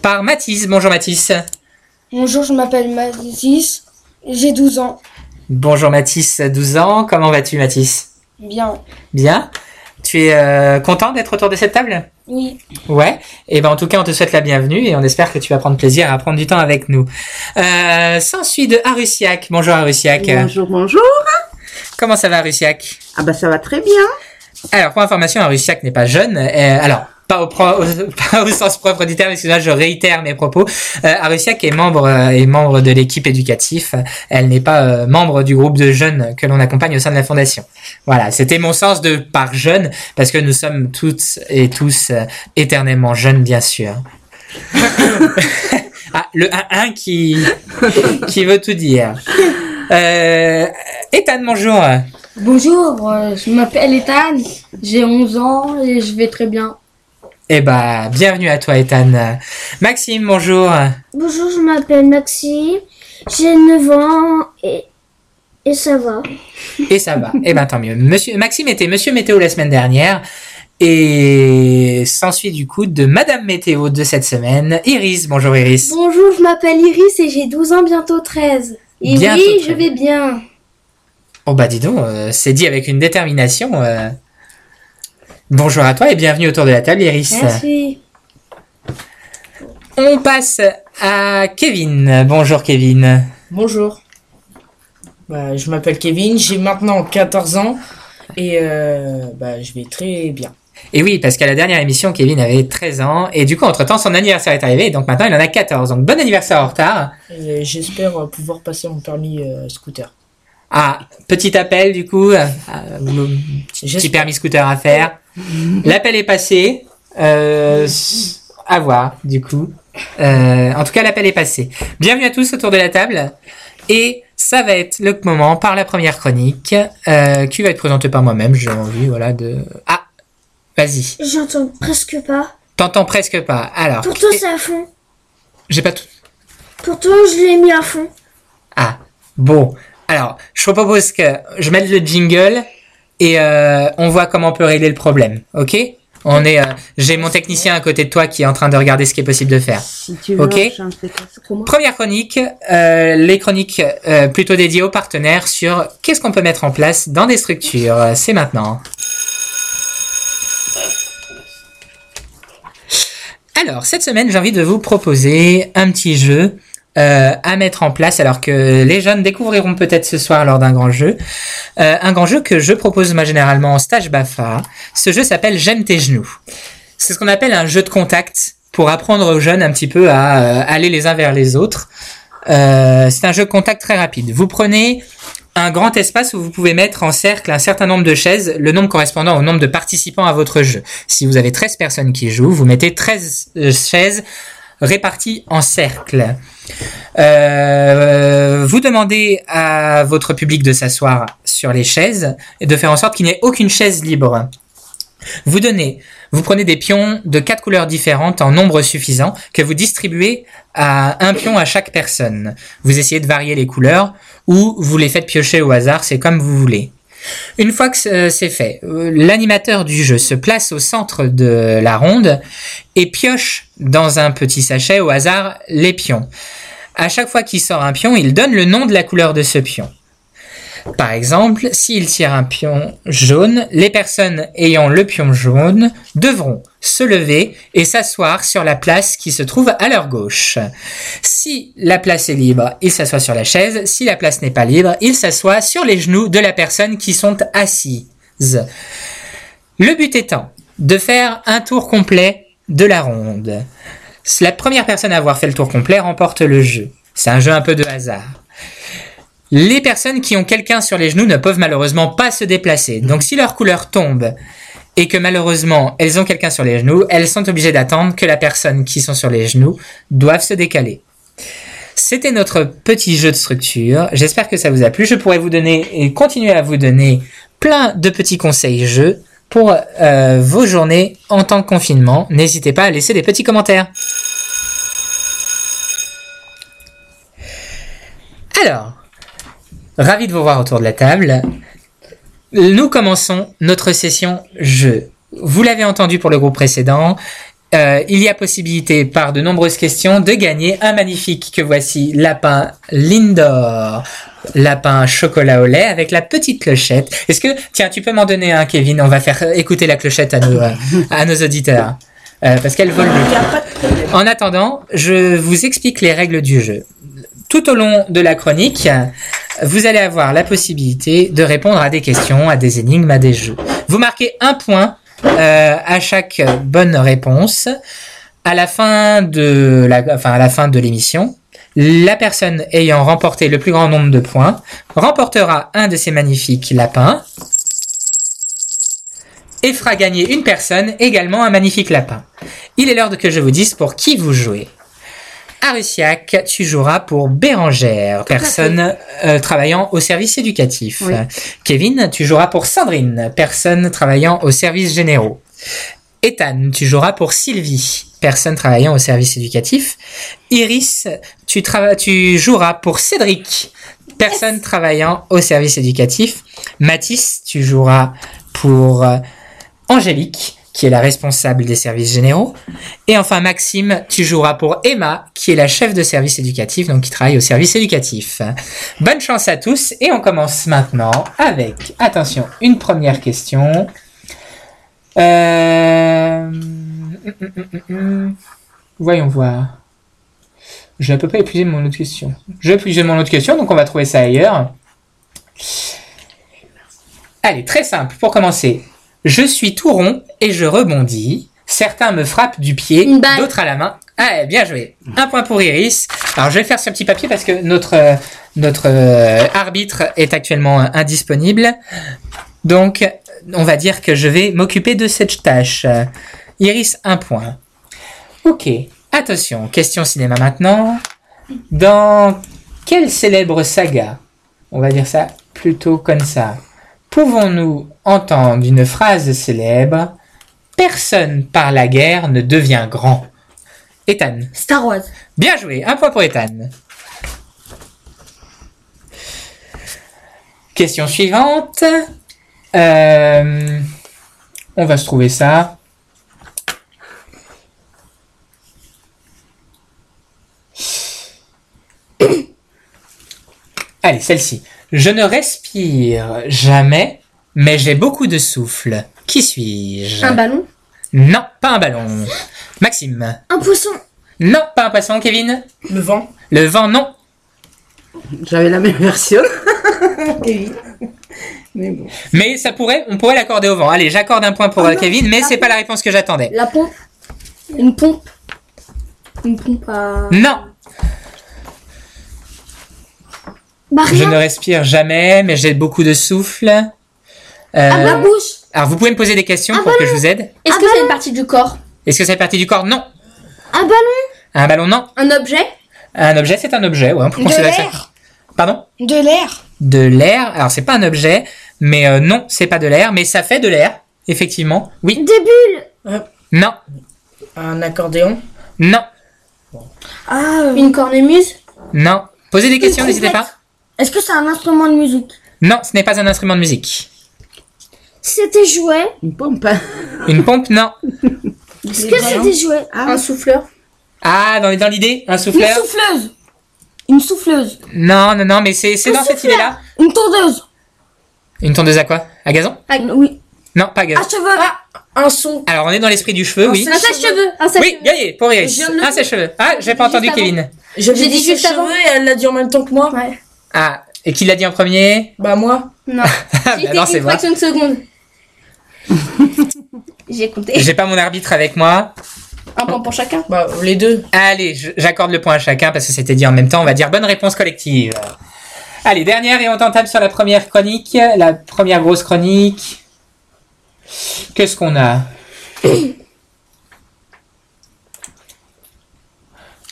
[SPEAKER 2] par Mathis. Bonjour Mathis.
[SPEAKER 10] Bonjour, je m'appelle Mathis, j'ai 12 ans.
[SPEAKER 2] Bonjour Mathis, 12 ans. Comment vas-tu Mathis?
[SPEAKER 10] Bien.
[SPEAKER 2] Bien? Tu es euh, content d'être autour de cette table?
[SPEAKER 10] Oui.
[SPEAKER 2] Ouais. Et ben en tout cas, on te souhaite la bienvenue et on espère que tu vas prendre plaisir à prendre du temps avec nous. Euh, S'ensuit de Arusiak. Bonjour Arusiak.
[SPEAKER 11] Bonjour, bonjour.
[SPEAKER 2] Comment ça va Arusiak?
[SPEAKER 11] Ah bah ça va très bien.
[SPEAKER 2] Alors, pour information, Arusiak n'est pas jeune. Euh, alors, (laughs) pas au, sens propre du terme, excusez-moi, je réitère mes propos. Euh, Arusiak est membre, euh, membre de l'équipe éducative. Elle n'est pas euh, membre du groupe de jeunes que l'on accompagne au sein de la fondation. Voilà, c'était mon sens de par jeune, parce que nous sommes toutes et tous euh, éternellement jeunes, bien sûr. (laughs) ah, le 1-1 qui, qui veut tout dire. Euh, Ethan, bonjour.
[SPEAKER 10] Bonjour, euh, je m'appelle Ethan, j'ai 11 ans et je vais très bien.
[SPEAKER 2] Eh bah, bienvenue à toi, Ethan. Maxime, bonjour.
[SPEAKER 4] Bonjour, je m'appelle Maxime, j'ai 9 ans et, et ça va.
[SPEAKER 2] Et ça va. (laughs) Eh ben, tant mieux. Monsieur, Maxime était Monsieur Météo la semaine dernière. Et s'ensuit du coup de Madame Météo de cette semaine, Iris. Bonjour Iris.
[SPEAKER 6] Bonjour, je m'appelle Iris et j'ai 12 ans, bientôt 13. Et
[SPEAKER 2] Bientôt
[SPEAKER 6] oui,
[SPEAKER 2] 13.
[SPEAKER 6] je vais bien.
[SPEAKER 2] Oh bah dis donc, euh, c'est dit avec une détermination. euh. Bonjour à toi et bienvenue autour de la table Iris.
[SPEAKER 6] Merci.
[SPEAKER 2] On passe à Kevin. Bonjour Kevin.
[SPEAKER 12] Bonjour. Bah, je m'appelle Kevin, j'ai maintenant 14 ans et euh, bah, je vais très bien.
[SPEAKER 2] Et oui, parce qu'à la dernière émission, Kevin avait 13 ans. Et du coup, entre-temps, son anniversaire est arrivé. Donc maintenant, il en a 14. Donc bon anniversaire en retard.
[SPEAKER 12] Et J'espère euh, pouvoir passer mon permis euh, scooter.
[SPEAKER 2] Ah, petit appel du coup, euh, euh, petit permis scooter à faire. L'appel est passé. Euh, à voir du coup. Euh, en tout cas, l'appel est passé. Bienvenue à tous autour de la table. Et ça va être le moment par la première chronique euh, qui va être présentée par moi-même. J'ai envie, voilà, de. Ah, vas-y.
[SPEAKER 4] J'entends presque pas.
[SPEAKER 2] T'entends presque pas. Alors,
[SPEAKER 4] Pourtant, c'est à fond.
[SPEAKER 2] j'ai pas tout.
[SPEAKER 4] Pourtant, je l'ai mis à fond.
[SPEAKER 2] Ah, bon. Alors, je propose que je mette le jingle et euh, on voit comment on peut régler le problème. Ok? On est. euh, J'ai mon technicien à côté de toi qui est en train de regarder ce qui est possible de faire.
[SPEAKER 11] Si tu veux,
[SPEAKER 2] Ok? Première chronique, euh, les chroniques euh, plutôt dédiées aux partenaires sur qu'est-ce qu'on peut mettre en place dans des structures. C'est maintenant. Alors, cette semaine, j'ai envie de vous proposer un petit jeu euh, à mettre en place, alors que les jeunes découvriront peut-être ce soir lors d'un grand jeu. Euh, un grand jeu que je propose moi généralement en stage BAFA. Ce jeu s'appelle J'aime tes genoux. C'est ce qu'on appelle un jeu de contact pour apprendre aux jeunes un petit peu à euh, aller les uns vers les autres. Euh, c'est un jeu de contact très rapide. Vous prenez un grand espace où vous pouvez mettre en cercle un certain nombre de chaises, le nombre correspondant au nombre de participants à votre jeu. Si vous avez 13 personnes qui jouent, vous mettez 13 euh, chaises réparties en cercle. Euh, vous demandez à votre public de s'asseoir sur les chaises et de faire en sorte qu'il n'y ait aucune chaise libre. Vous donnez, vous prenez des pions de quatre couleurs différentes en nombre suffisant que vous distribuez à un pion à chaque personne. Vous essayez de varier les couleurs ou vous les faites piocher au hasard, c'est comme vous voulez. Une fois que ce- c'est fait, euh, l'animateur du jeu se place au centre de la ronde et pioche dans un petit sachet au hasard les pions. À chaque fois qu'il sort un pion, il donne le nom de la couleur de ce pion. Par exemple, s'il tire un pion jaune, les personnes ayant le pion jaune devront se lever et s'asseoir sur la place qui se trouve à leur gauche. Si la place est libre, ils s'assoient sur la chaise. Si la place n'est pas libre, ils s'assoient sur les genoux de la personne qui sont assises. Le but étant de faire un tour complet de la ronde. La première personne à avoir fait le tour complet remporte le jeu. C'est un jeu un peu de hasard. Les personnes qui ont quelqu'un sur les genoux ne peuvent malheureusement pas se déplacer. Donc si leur couleur tombe et que malheureusement elles ont quelqu'un sur les genoux, elles sont obligées d'attendre que la personne qui sont sur les genoux doive se décaler. C'était notre petit jeu de structure. J'espère que ça vous a plu. Je pourrais vous donner et continuer à vous donner plein de petits conseils jeux pour euh, vos journées en temps de confinement. N'hésitez pas à laisser des petits commentaires. Alors, ravi de vous voir autour de la table. Nous commençons notre session jeu. Vous l'avez entendu pour le groupe précédent. euh, il y a possibilité, par de nombreuses questions, de gagner un magnifique que voici lapin Lindor, lapin chocolat au lait avec la petite clochette. Est-ce que, tiens, tu peux m'en donner un, Kevin? On va faire écouter la clochette à nos, euh, à nos auditeurs. Euh, parce qu'elle vole. En attendant, je vous explique les règles du jeu. Tout au long de la chronique, vous allez avoir la possibilité de répondre à des questions, à des énigmes, à des jeux. Vous marquez un point euh, à chaque bonne réponse. À la fin de la, enfin à la fin de l'émission, la personne ayant remporté le plus grand nombre de points remportera un de ces magnifiques lapins et fera gagner une personne également un magnifique lapin. Il est l'heure que je vous dise pour qui vous jouez. Arusiac, tu joueras pour Bérangère, personne euh, travaillant au service éducatif.
[SPEAKER 11] Oui.
[SPEAKER 2] Kevin, tu joueras pour Sandrine, personne travaillant au service généraux. Ethan, tu joueras pour Sylvie, personne travaillant au service éducatif. Iris, tu, tu joueras pour Cédric, personne travaillant au service éducatif. Mathis, tu joueras pour euh, Angélique, qui est la responsable des services généraux. Et enfin, Maxime, tu joueras pour Emma, qui est la chef de service éducatif, donc qui travaille au service éducatif. Bonne chance à tous, et on commence maintenant avec, attention, une première question. Euh... hum, hum, hum. Voyons voir. Je ne peux pas épuiser mon autre question. Je épuiser mon autre question, donc on va trouver ça ailleurs. Allez, très simple, pour commencer. Je suis tout rond et je rebondis. Certains me frappent du pied, d'autres à la main. Ah, bien joué. Un point pour Iris. Alors, je vais faire ce petit papier parce que notre, euh, notre euh, arbitre est actuellement euh, indisponible. Donc, on va dire que je vais m'occuper de cette tâche. Iris, un point. Ok. Attention, question cinéma maintenant. Dans quelle célèbre saga, on va dire ça plutôt comme ça, pouvons-nous entendre une phrase célèbre Personne par la guerre ne devient grand. Ethan.
[SPEAKER 10] Star Wars.
[SPEAKER 2] Bien joué, un point pour Ethan. Question suivante. Euh, on va se trouver ça. (coughs) Allez, celle-ci. Je ne respire jamais, mais j'ai beaucoup de souffle. Qui suis-je?
[SPEAKER 5] Un ballon?
[SPEAKER 2] Non, pas un ballon. Maxime.
[SPEAKER 6] Un poisson?
[SPEAKER 2] Non, pas un poisson, Kevin.
[SPEAKER 12] Le vent?
[SPEAKER 2] Le vent, non.
[SPEAKER 11] J'avais la même version. (laughs) Kevin. Mais bon.
[SPEAKER 2] Mais ça pourrait, on pourrait l'accorder au vent. Allez, j'accorde un point pour euh, Kevin, mais c'est pas la réponse que j'attendais.
[SPEAKER 5] La pompe? Une pompe? Une pompe à.
[SPEAKER 2] Non,
[SPEAKER 6] Bah
[SPEAKER 2] je ne respire jamais, mais j'ai beaucoup de souffle. Euh,
[SPEAKER 6] À la bouche.
[SPEAKER 2] alors, vous pouvez me poser des questions pour que je vous aide.
[SPEAKER 5] Est-ce que c'est une partie du corps
[SPEAKER 2] Est-ce que c'est partie du corps? Non.
[SPEAKER 6] Un ballon.
[SPEAKER 2] Un ballon, non.
[SPEAKER 5] Un objet
[SPEAKER 2] Un objet, c'est un objet. Ouais, on peut
[SPEAKER 9] De
[SPEAKER 2] considérer ça.
[SPEAKER 9] l'air.
[SPEAKER 2] Pardon?
[SPEAKER 9] De l'air.
[SPEAKER 2] De l'air. Alors, c'est pas un objet, mais euh, non, c'est pas de l'air, mais ça fait de l'air, effectivement. Oui.
[SPEAKER 6] Des bulles.
[SPEAKER 2] Non.
[SPEAKER 12] Un accordéon.
[SPEAKER 2] Non.
[SPEAKER 10] Ah,
[SPEAKER 5] Une cornemuse
[SPEAKER 2] Non. Posez des questions, n'hésitez pas.
[SPEAKER 10] est-ce que c'est un instrument de musique?
[SPEAKER 2] Non, ce n'est pas un instrument de musique.
[SPEAKER 6] C'était jouet.
[SPEAKER 11] Une pompe. (laughs)
[SPEAKER 2] Une pompe, non.
[SPEAKER 6] Est-ce que c'était jouet
[SPEAKER 5] Un souffleur
[SPEAKER 2] Ah, dans, dans l'idée, un
[SPEAKER 10] Une
[SPEAKER 2] souffleur
[SPEAKER 10] souffleuse. Une souffleuse.
[SPEAKER 2] Non, non, non, mais c'est c'est dans cette idée-là.
[SPEAKER 10] Une tondeuse.
[SPEAKER 2] Une tondeuse à quoi? À gazon?
[SPEAKER 10] Oui.
[SPEAKER 2] Non, pas à gazon.
[SPEAKER 10] À cheveux.
[SPEAKER 12] Un son.
[SPEAKER 2] Alors, on est dans l'esprit du cheveu, oui.
[SPEAKER 5] Un sèche-cheveux Un
[SPEAKER 2] Oui, gagné pour Iris.
[SPEAKER 5] Je le
[SPEAKER 2] Un sèche-cheveux. Ah, j'ai pas entendu Kevin.
[SPEAKER 5] J'ai
[SPEAKER 12] dit
[SPEAKER 5] dit juste avant.
[SPEAKER 12] et elle l'a dit en même temps que moi.
[SPEAKER 5] Ouais.
[SPEAKER 2] Ah, et qui l'a dit en premier?
[SPEAKER 12] Bah moi.
[SPEAKER 5] Non. (laughs)
[SPEAKER 2] Ah,
[SPEAKER 5] J'ai
[SPEAKER 2] bah non,
[SPEAKER 5] été
[SPEAKER 2] c'est
[SPEAKER 5] une
[SPEAKER 2] moi.
[SPEAKER 5] fraction de seconde. (laughs) J'ai compté.
[SPEAKER 2] J'ai pas mon arbitre avec moi.
[SPEAKER 5] Un point pour chacun.
[SPEAKER 12] Bah les deux.
[SPEAKER 2] Allez, j'accorde le point à chacun parce que c'était dit en même temps. On va dire bonne réponse collective. Allez, dernière et on t'entame sur la première chronique, la première grosse chronique. Qu'est-ce qu'on a? (coughs)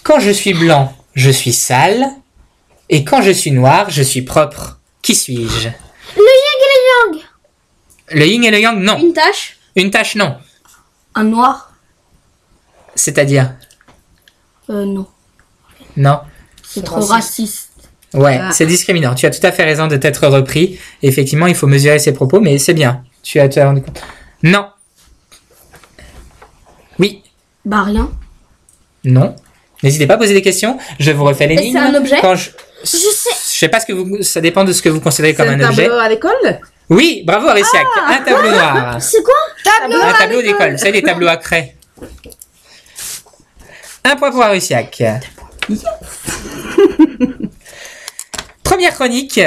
[SPEAKER 2] Quand je suis blanc, je suis sale. Et quand je suis noir, je suis propre. Qui suis-je
[SPEAKER 6] Le yin et le yang.
[SPEAKER 2] Le yin et le yang, non.
[SPEAKER 5] Une tâche
[SPEAKER 2] Une tache, non.
[SPEAKER 10] Un noir.
[SPEAKER 2] C'est-à-dire
[SPEAKER 10] Euh, non.
[SPEAKER 2] Non.
[SPEAKER 10] C'est trop raciste.
[SPEAKER 2] Ouais,
[SPEAKER 11] Ah.
[SPEAKER 2] c'est discriminant. Tu as tout à fait raison de t'être repris. Effectivement, il faut mesurer ses propos, mais c'est bien. Tu as, tu as rendu compte. Non. Oui.
[SPEAKER 10] Bah rien.
[SPEAKER 2] Non. N'hésitez pas à poser des questions. Je vous refais l'énigme.
[SPEAKER 8] c'est un objet
[SPEAKER 2] Quand je...
[SPEAKER 4] Je sais.
[SPEAKER 2] je sais pas ce que vous. Ça dépend de ce que vous considérez
[SPEAKER 11] C'est
[SPEAKER 2] comme
[SPEAKER 11] un
[SPEAKER 2] un objet.
[SPEAKER 11] tableau à l'école?
[SPEAKER 2] Oui, bravo Arissiac. un tableau noir.
[SPEAKER 4] C'est quoi
[SPEAKER 2] un tableau d'école. C'est des tableaux à craie. Un point pour Arissiac. (laughs) Première chronique.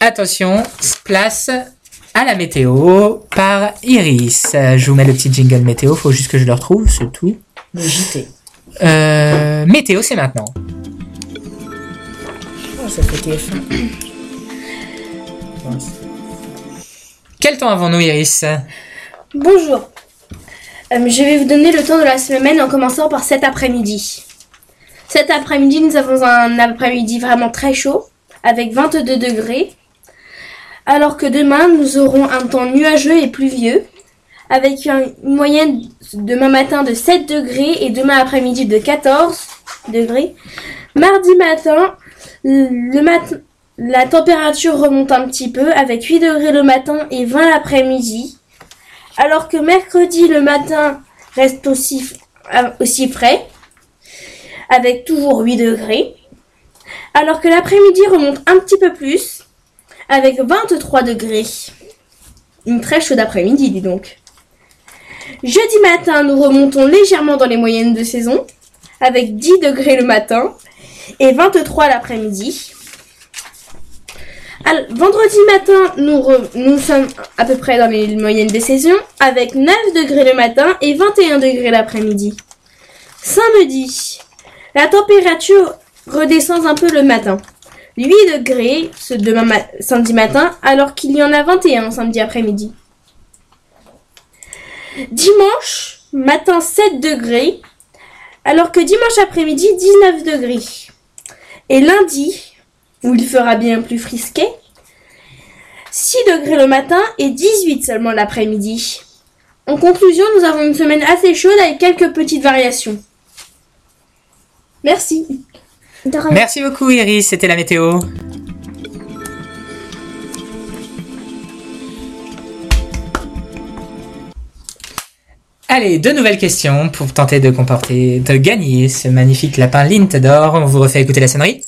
[SPEAKER 2] Attention, place à la météo par Iris. Je vous mets le petit jingle météo. Faut juste que je le retrouve, c'est tout.
[SPEAKER 12] Le JT.
[SPEAKER 2] Euh, météo, c'est maintenant.
[SPEAKER 12] Oh, ça fait TF1. (coughs)
[SPEAKER 2] Quel temps avons-nous, Iris
[SPEAKER 8] Bonjour. Euh, je vais vous donner le temps de la semaine en commençant par cet après-midi. Cet après-midi, nous avons un après-midi vraiment très chaud, avec 22 degrés. Alors que demain, nous aurons un temps nuageux et pluvieux, avec une moyenne demain matin de 7 degrés et demain après-midi de 14 degrés. Mardi matin, le matin, la température remonte un petit peu, avec 8 degrés le matin et 20 l'après-midi alors que mercredi le matin reste aussi, euh, frais, avec toujours 8 degrés, alors que l'après-midi remonte un petit peu plus, avec 23 degrés. Une très chaude après-midi, dis donc. Jeudi matin, nous remontons légèrement dans les moyennes de saison, avec 10 degrés le matin et 23 l'après-midi. Vendredi matin, nous, sommes à peu près dans les moyennes des saisons, avec 9 degrés le matin et 21 degrés l'après-midi. Samedi, la température redescend un peu le matin. 8 degrés ce samedi matin, alors qu'il y en a 21 samedi après-midi. Dimanche, matin 7 degrés, alors que dimanche après-midi 19 degrés. Et lundi, où il fera bien plus frisquet, 6 degrés le matin et 18 seulement l'après-midi. En conclusion, nous avons une semaine assez chaude avec quelques petites variations. Merci.
[SPEAKER 2] Merci beaucoup, Iris. C'était la météo. Allez, deux nouvelles questions pour tenter de comporter, de gagner ce magnifique lapin Lint d'or. On vous refait écouter la sonnerie.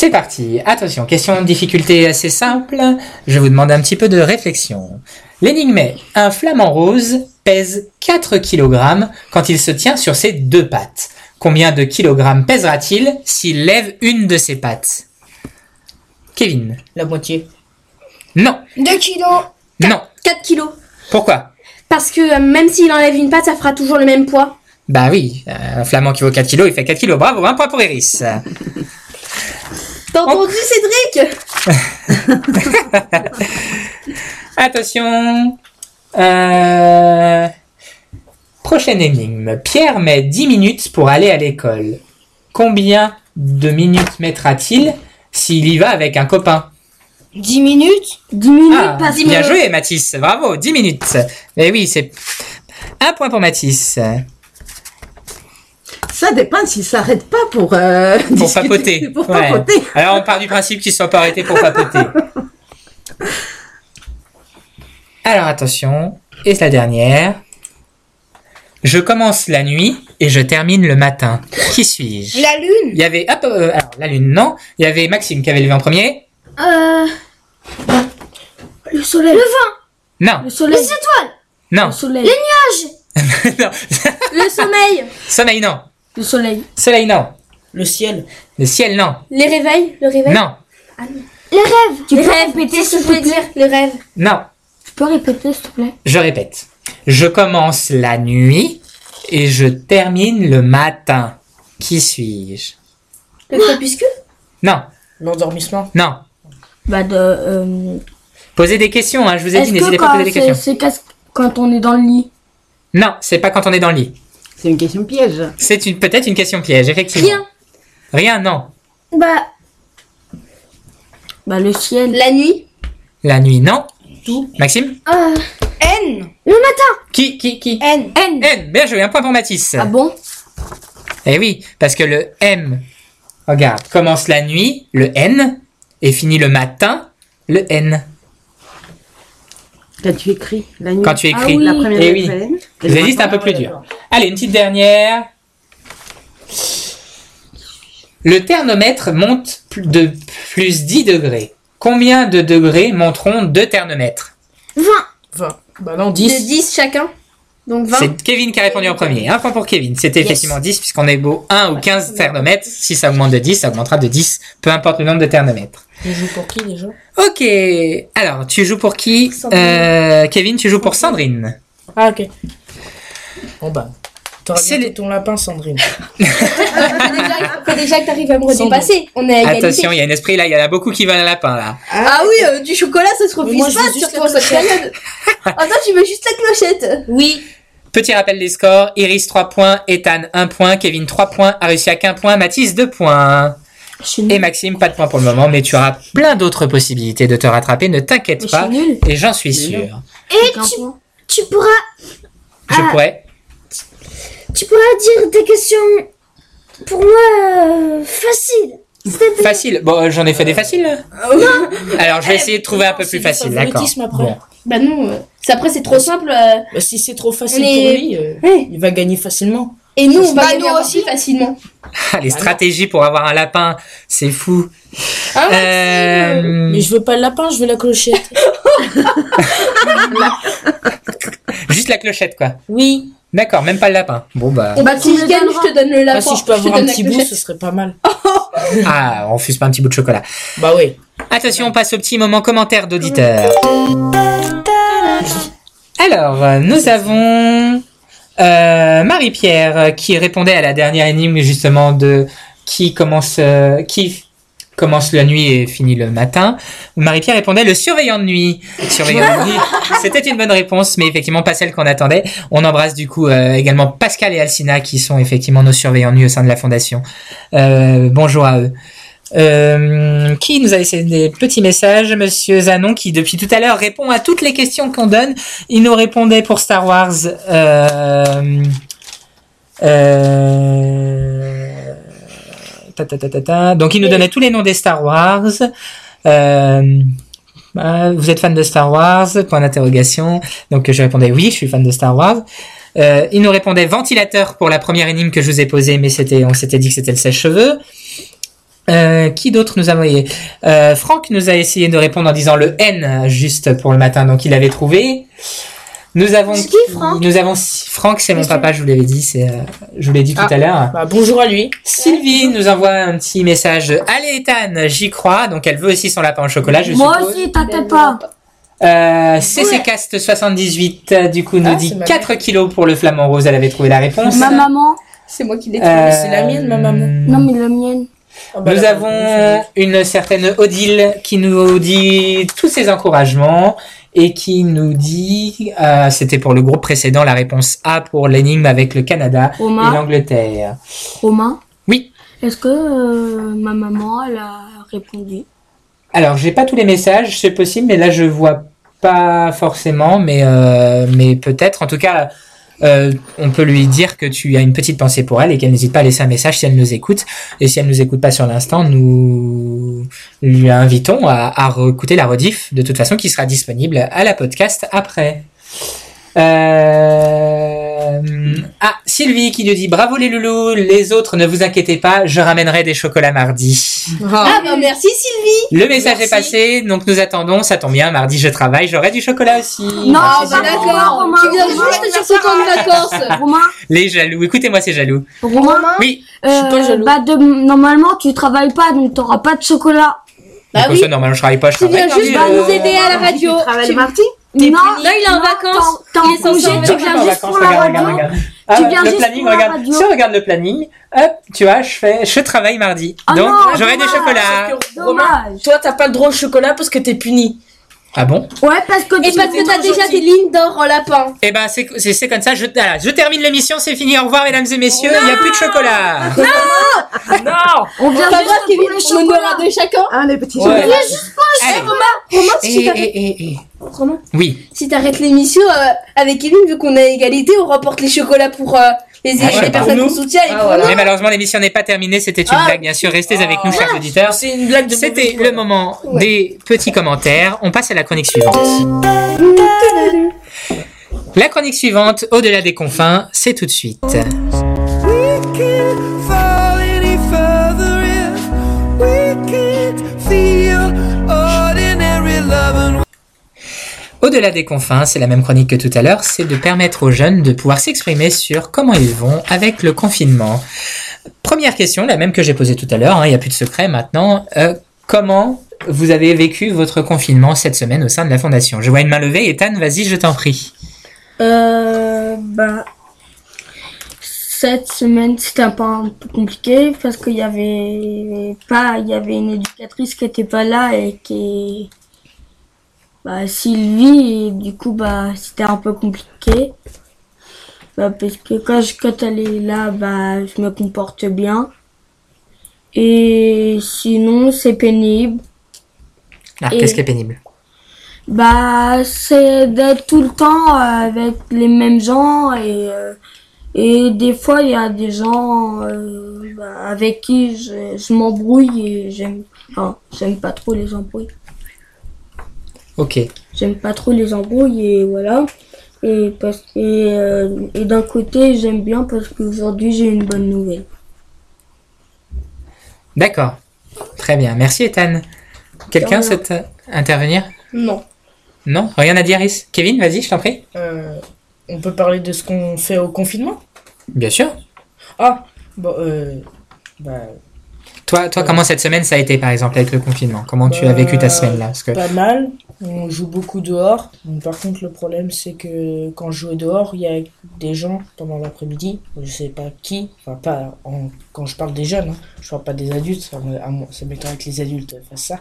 [SPEAKER 2] C'est parti. Attention, question de difficulté assez simple. Je vous demande un petit peu de réflexion. L'énigme est un flamant rose pèse 4 kg quand il se tient sur ses deux pattes. Combien de kilogrammes pèsera-t-il s'il lève une de ses pattes? Kevin.
[SPEAKER 12] La moitié.
[SPEAKER 2] Non.
[SPEAKER 8] 2 kilos.
[SPEAKER 2] Non.
[SPEAKER 8] 4 kilos.
[SPEAKER 2] Pourquoi?
[SPEAKER 8] Parce que euh, même s'il enlève une patte, ça fera toujours le même poids.
[SPEAKER 2] Bah oui, euh, un flamand qui vaut 4 kilos, il fait 4 kilos. Bravo, un point pour Iris.
[SPEAKER 8] T'as entendu Cédric? (laughs)
[SPEAKER 2] Attention. Euh... Prochaine énigme. Pierre met 10 minutes pour aller à l'école. Combien de minutes mettra-t-il s'il y va avec un copain?
[SPEAKER 10] 10 minutes? 10 minutes
[SPEAKER 2] Ah, bien joué Mathis, bravo, 10 minutes. Mais oui, c'est un point pour Mathis.
[SPEAKER 11] Ça dépend s'il s'arrête pas pour euh,
[SPEAKER 2] Pour
[SPEAKER 11] discuter,
[SPEAKER 2] papoter. (laughs)
[SPEAKER 11] Pour
[SPEAKER 2] Ouais.
[SPEAKER 11] papoter.
[SPEAKER 2] Alors on part du principe qu'ils ne soient pas arrêtés pour papoter. Alors attention, et la dernière. Je commence la nuit et je termine le matin. Qui suis-je?
[SPEAKER 10] La lune
[SPEAKER 2] Il y avait, hop, euh, alors la lune, non. Il y avait Maxime qui avait levé en premier.
[SPEAKER 10] Euh... Le soleil. Le vent.
[SPEAKER 2] Non,
[SPEAKER 10] Le soleil.
[SPEAKER 8] Les étoiles
[SPEAKER 2] non,
[SPEAKER 10] Le soleil.
[SPEAKER 8] Les nuages (laughs)
[SPEAKER 2] non.
[SPEAKER 8] Le sommeil
[SPEAKER 2] Soleil, non.
[SPEAKER 10] Le soleil.
[SPEAKER 2] Soleil, non.
[SPEAKER 12] Le ciel.
[SPEAKER 2] Le ciel, non.
[SPEAKER 8] Les réveils Le réveil
[SPEAKER 2] Non,
[SPEAKER 8] Les rêves
[SPEAKER 10] Tu
[SPEAKER 8] Les
[SPEAKER 10] peux
[SPEAKER 8] rêves
[SPEAKER 10] répéter,
[SPEAKER 8] ce que
[SPEAKER 10] s'il
[SPEAKER 8] je voulais
[SPEAKER 10] te plaît
[SPEAKER 8] dire, les rêves.
[SPEAKER 2] non.
[SPEAKER 10] Tu peux répéter s'il te plaît
[SPEAKER 2] Je répète. Je commence la nuit et je termine le matin. Qui suis-je?
[SPEAKER 8] Le crépuscule?
[SPEAKER 2] Non,
[SPEAKER 12] L'endormissement?
[SPEAKER 2] non.
[SPEAKER 10] Bah de... Euh...
[SPEAKER 2] Posez des questions, hein, je vous ai dit, n'hésitez pas à poser des
[SPEAKER 10] c'est
[SPEAKER 2] questions.
[SPEAKER 10] c'est qu'est-ce- quand on est dans le lit?
[SPEAKER 2] Non, c'est pas quand on est dans le lit.
[SPEAKER 11] C'est une question piège.
[SPEAKER 2] C'est une- peut-être une question piège, effectivement.
[SPEAKER 8] Rien.
[SPEAKER 2] Rien, non.
[SPEAKER 8] Bah,
[SPEAKER 10] Bah le ciel.
[SPEAKER 8] la nuit
[SPEAKER 2] La nuit, non. Maxime
[SPEAKER 8] euh,
[SPEAKER 10] N
[SPEAKER 8] Le matin
[SPEAKER 2] Qui, qui, qui
[SPEAKER 10] N N
[SPEAKER 2] N, bien joué, un point pour Mathis.
[SPEAKER 10] Ah bon?
[SPEAKER 2] Eh oui, parce que le M Regarde, commence la nuit, le N, et finit le matin, le N.
[SPEAKER 11] Quand tu écris la nuit.
[SPEAKER 2] Quand tu écris.
[SPEAKER 11] La première
[SPEAKER 2] Eh oui.
[SPEAKER 11] Et
[SPEAKER 2] Vous
[SPEAKER 11] le
[SPEAKER 2] allez, c'est un peu plus dur. Allez, une petite dernière. Le thermomètre monte plus- de plus 10 degrés. Combien de degrés monteront deux thermomètres?
[SPEAKER 4] 20.
[SPEAKER 12] 20. Bah non,
[SPEAKER 8] De
[SPEAKER 12] 10.
[SPEAKER 8] 10 chacun? Donc 20.
[SPEAKER 2] C'est Kevin qui a répondu en premier. Un point pour Kevin. C'était
[SPEAKER 8] Yes.
[SPEAKER 2] effectivement 10 puisqu'on est beau 1 ou 15 thermomètres. Si ça augmente de 10, ça augmentera de 10. Peu importe le nombre de thermomètres.
[SPEAKER 12] Je joue pour qui déjà?
[SPEAKER 2] Ok. Alors, tu joues pour qui? Euh, Kevin, tu joues pour Sandrine.
[SPEAKER 12] Ah, ok. Bon bah. T'auras
[SPEAKER 2] C'est
[SPEAKER 12] bien ton lapin, Sandrine.
[SPEAKER 8] Faut déjà, faut déjà que t'arrives à me redépasser. On est à égalité.
[SPEAKER 2] Attention, il y a un esprit là. Il y en a beaucoup qui veulent un lapin là.
[SPEAKER 8] Ah oui, euh, du chocolat, ça se refuse
[SPEAKER 12] moi, je
[SPEAKER 8] pas, surtout en cette période. (laughs) Attends, tu veux juste la clochette?
[SPEAKER 13] Oui.
[SPEAKER 2] Petit rappel des scores. Iris 3 points, Ethan 1 point, Kevin 3 points, Arusiak 1 point, Mathis 2 points. Et Maxime, pas de points pour le moment, mais tu auras plein d'autres possibilités de te rattraper, ne t'inquiète pas. Et j'en suis sûr.
[SPEAKER 4] Et tu, tu pourras,
[SPEAKER 2] Je
[SPEAKER 4] Ah.
[SPEAKER 2] pourrais.
[SPEAKER 4] tu pourras dire des questions pour moi euh, faciles.
[SPEAKER 2] Facile. Bon, euh, j'en ai fait des faciles. là. Alors, je vais essayer de trouver un peu plus facile, d'accord. Bon.
[SPEAKER 8] Bah non, euh, après c'est trop simple. euh,
[SPEAKER 12] Bah, si c'est trop facile
[SPEAKER 8] est-
[SPEAKER 12] pour lui, euh,
[SPEAKER 8] Ouais.
[SPEAKER 12] il va gagner facilement.
[SPEAKER 8] Et nous, on va gagner
[SPEAKER 12] Bah,
[SPEAKER 8] aussi facilement.
[SPEAKER 2] Ah, les stratégies pour avoir un lapin, c'est fou.
[SPEAKER 8] Ah
[SPEAKER 2] Euh,
[SPEAKER 12] Mais je veux pas le lapin, je veux la clochette. (laughs)
[SPEAKER 2] Juste la clochette, quoi.
[SPEAKER 12] Oui.
[SPEAKER 2] D'accord, même pas le lapin. Bon, bah.
[SPEAKER 8] bah si je gagne, je te donne le lapin.
[SPEAKER 12] Ah, si je peux avoir un petit bout, ce serait pas mal. (laughs)
[SPEAKER 2] Ah, on refuse pas un petit bout de chocolat.
[SPEAKER 12] Bah oui.
[SPEAKER 2] Attention, on passe au petit moment commentaire d'auditeur. Alors, euh, nous avons euh, Marie-Pierre qui répondait à la dernière énigme justement de qui commence euh, qui commence la nuit et finit le matin. Marie-Pierre répondait le surveillant de nuit. Surveillant de nuit, (laughs) c'était une bonne réponse, mais effectivement pas celle qu'on attendait. On embrasse du coup euh, également Pascal et Alcina qui sont effectivement nos surveillants de nuit au sein de la fondation. Bonjour à eux. Euh, qui nous a laissé des petits messages Monsieur Zanon qui depuis tout à l'heure répond à toutes les questions qu'on donne. Il nous répondait pour Star Wars. Euh, euh, ta, ta, ta, ta, ta. Donc il nous donnait tous les noms des Star Wars. Ah, vous êtes fan de Star Wars? Point d'interrogation. Donc je répondais oui, je suis fan de Star Wars. Il nous répondait ventilateur pour la première énigme que je vous ai posée, mais c'était, on s'était dit que c'était le sèche-cheveux. Euh, qui d'autre nous a envoyé euh, Franck nous a essayé de répondre en disant le N juste pour le matin, donc il avait trouvé. Nous avons
[SPEAKER 4] C'est qui, Franck
[SPEAKER 2] Nous avons Franck, c'est mon papa, je vous l'avais dit, c'est, euh, je vous l'ai dit tout
[SPEAKER 12] Ah.
[SPEAKER 2] à l'heure.
[SPEAKER 12] Bah, bonjour à lui.
[SPEAKER 2] Sylvie nous envoie un petit message. Allez Ethan, j'y crois. Donc elle veut aussi son lapin au chocolat, je
[SPEAKER 10] Moi
[SPEAKER 2] suppose.
[SPEAKER 10] aussi, t'inquiète pas.
[SPEAKER 2] Euh, CC Cast 78 euh, du coup nous
[SPEAKER 12] Ah,
[SPEAKER 2] dit
[SPEAKER 12] c'est ma
[SPEAKER 2] 4 kilos pour le flamant rose. Elle avait trouvé la réponse.
[SPEAKER 10] Ma maman.
[SPEAKER 8] C'est moi qui l'ai
[SPEAKER 2] Euh,
[SPEAKER 8] trouvé.
[SPEAKER 12] C'est la mienne, ma maman.
[SPEAKER 10] Non, mais la mienne.
[SPEAKER 12] Bah,
[SPEAKER 2] Nous avons une certaine Odile qui nous dit tous ses encouragements et qui nous dit, euh, c'était pour le groupe précédent, la réponse A pour l'énigme avec le Canada et l'Angleterre.
[SPEAKER 10] Romain.
[SPEAKER 2] Oui.
[SPEAKER 10] Est-ce que euh, ma maman, elle a répondu?
[SPEAKER 2] Alors, j'ai pas tous les messages, c'est possible, mais là je vois pas forcément, mais euh, mais peut-être. En tout cas, euh, on peut lui dire que tu as une petite pensée pour elle et qu'elle n'hésite pas à laisser un message si elle nous écoute. Et si elle nous écoute pas sur l'instant, nous lui invitons à, à la rediff de toute façon qui sera disponible à la podcast après. Euh... Ah, Sylvie qui nous dit bravo les loulous, les autres ne vous inquiétez pas, je ramènerai des chocolats mardi.
[SPEAKER 8] Ah bah merci Sylvie.
[SPEAKER 2] Le message est passé, donc nous attendons, ça tombe bien, mardi je travaille, j'aurai du chocolat aussi.
[SPEAKER 10] Non,
[SPEAKER 8] Ah bah d'accord.
[SPEAKER 10] Romain,
[SPEAKER 8] Tu viens
[SPEAKER 10] Romain,
[SPEAKER 8] juste sur ton temps de vacances.
[SPEAKER 10] Romain,
[SPEAKER 2] Les jaloux, écoutez-moi ces jaloux.
[SPEAKER 10] Romain,
[SPEAKER 2] Oui,
[SPEAKER 10] euh,
[SPEAKER 12] suis pas jaloux.
[SPEAKER 10] bah de, normalement tu travailles pas donc t'auras pas de chocolat.
[SPEAKER 8] Bah
[SPEAKER 2] Comme
[SPEAKER 8] oui.
[SPEAKER 2] ça, normalement je travaille pas, je
[SPEAKER 8] Tu viens
[SPEAKER 2] travaille.
[SPEAKER 8] juste
[SPEAKER 2] mardi,
[SPEAKER 8] nous
[SPEAKER 2] euh,
[SPEAKER 8] aider à la radio.
[SPEAKER 11] Tu travailles
[SPEAKER 8] Tu-
[SPEAKER 10] Non,
[SPEAKER 8] Là il est en
[SPEAKER 10] non,
[SPEAKER 8] vacances.
[SPEAKER 10] t'es en-
[SPEAKER 8] Il est
[SPEAKER 10] T'es en
[SPEAKER 8] censé
[SPEAKER 10] congé,
[SPEAKER 8] en
[SPEAKER 10] tu viens
[SPEAKER 2] en
[SPEAKER 10] juste
[SPEAKER 2] vacances,
[SPEAKER 10] pour la
[SPEAKER 2] regarde,
[SPEAKER 10] radio.
[SPEAKER 2] regarde, regarde. Ah,
[SPEAKER 10] Tu
[SPEAKER 2] ouais,
[SPEAKER 10] viens
[SPEAKER 2] le
[SPEAKER 10] juste
[SPEAKER 2] planning,
[SPEAKER 10] pour la
[SPEAKER 2] regarde.
[SPEAKER 10] radio.
[SPEAKER 2] Si on regarde le planning, hop, tu vois, je fais, je travaille mardi.
[SPEAKER 10] Ah
[SPEAKER 2] Donc, j'aurai des
[SPEAKER 10] dommage.
[SPEAKER 2] chocolats.
[SPEAKER 12] Romain,
[SPEAKER 10] Dommage.
[SPEAKER 12] toi, t'as pas le droit au chocolat parce que t'es puni.
[SPEAKER 2] Ah bon?
[SPEAKER 10] Ouais, parce que
[SPEAKER 8] Et
[SPEAKER 10] tu
[SPEAKER 8] parce que t'as déjà
[SPEAKER 12] gentil.
[SPEAKER 8] tes lignes d'or en lapin.
[SPEAKER 2] Eh ben, c'est, c'est, c'est comme ça, je, voilà, je termine l'émission, c'est fini, au revoir mesdames et messieurs, il n'y a plus de chocolat.
[SPEAKER 12] non
[SPEAKER 10] on vient
[SPEAKER 8] Pas
[SPEAKER 10] juste pour
[SPEAKER 8] Kevin,
[SPEAKER 10] le chocolat.
[SPEAKER 8] deux chacun.
[SPEAKER 11] Ah, les petits
[SPEAKER 2] Ouais.
[SPEAKER 11] chocolats.
[SPEAKER 2] Allez.
[SPEAKER 8] Romain,
[SPEAKER 2] Et,
[SPEAKER 8] si tu
[SPEAKER 2] et, et, et,
[SPEAKER 5] Romain
[SPEAKER 2] Oui.
[SPEAKER 10] Si t'arrêtes l'émission euh, avec Kevin, vu qu'on a égalité, on remporte les chocolats pour euh, les,
[SPEAKER 2] Ah,
[SPEAKER 10] les
[SPEAKER 2] ouais,
[SPEAKER 10] personnes
[SPEAKER 2] pour
[SPEAKER 10] qu'on
[SPEAKER 2] nous.
[SPEAKER 10] soutient et pour
[SPEAKER 2] Mais malheureusement, l'émission n'est pas terminée. C'était une
[SPEAKER 10] Ah.
[SPEAKER 2] blague, bien sûr. Restez avec nous, chers auditeurs.
[SPEAKER 12] C'est une blague de
[SPEAKER 2] C'était le moment des petits commentaires. On passe à la chronique suivante. La chronique suivante, au-delà des confins, c'est tout de suite. Au-delà des confins, c'est la même chronique que tout à l'heure, c'est de permettre aux jeunes de pouvoir s'exprimer sur comment ils vont avec le confinement. Première question, la même que j'ai posée tout à l'heure, hein, il n'y a plus de secret maintenant. Euh, comment vous avez vécu votre confinement cette semaine au sein de la fondation? Je vois une main levée, Ethan, vas-y, je t'en prie.
[SPEAKER 10] Euh, bah, cette semaine c'était un peu, un peu compliqué parce qu'il y avait pas, il y avait une éducatrice qui était pas là et qui, bah, Sylvie, et du coup, bah, c'était un peu compliqué. Bah, parce que quand, je- quand elle est là, bah, je me comporte bien. Et sinon, c'est pénible.
[SPEAKER 2] Ah,
[SPEAKER 10] Et-
[SPEAKER 2] qu'est-ce qui est pénible?
[SPEAKER 10] Bah, c'est d'être tout le temps euh, avec les mêmes gens et, euh, et des fois il y a des gens euh, bah, avec qui je, je m'embrouille et j'aime enfin, j'aime pas trop les embrouilles.
[SPEAKER 2] Ok.
[SPEAKER 10] J'aime pas trop les embrouilles et voilà. Et, parce, et, euh, et d'un côté j'aime bien parce qu'aujourd'hui j'ai une bonne nouvelle.
[SPEAKER 2] D'accord. Très bien. Merci, Ethan. Quelqu'un souhaite intervenir?
[SPEAKER 10] Non.
[SPEAKER 2] Non? Rien à dire, Is? Kevin, vas-y, je t'en prie.
[SPEAKER 12] Euh, on peut parler de ce qu'on fait au confinement?
[SPEAKER 2] Bien sûr.
[SPEAKER 12] Ah, bon, euh, bah,
[SPEAKER 2] Toi, toi comment cette semaine ça a été, par exemple, avec le confinement? Comment tu as vécu ta semaine là? Parce que...
[SPEAKER 12] Pas mal. On joue beaucoup dehors. Par contre, le problème, c'est que quand je jouais dehors, il y a des gens pendant l'après-midi. Je sais pas qui. Enfin, pas en- quand je parle des jeunes. hein. Je parle pas des adultes. Ça, ça m'étonnerait que les adultes fassent ça.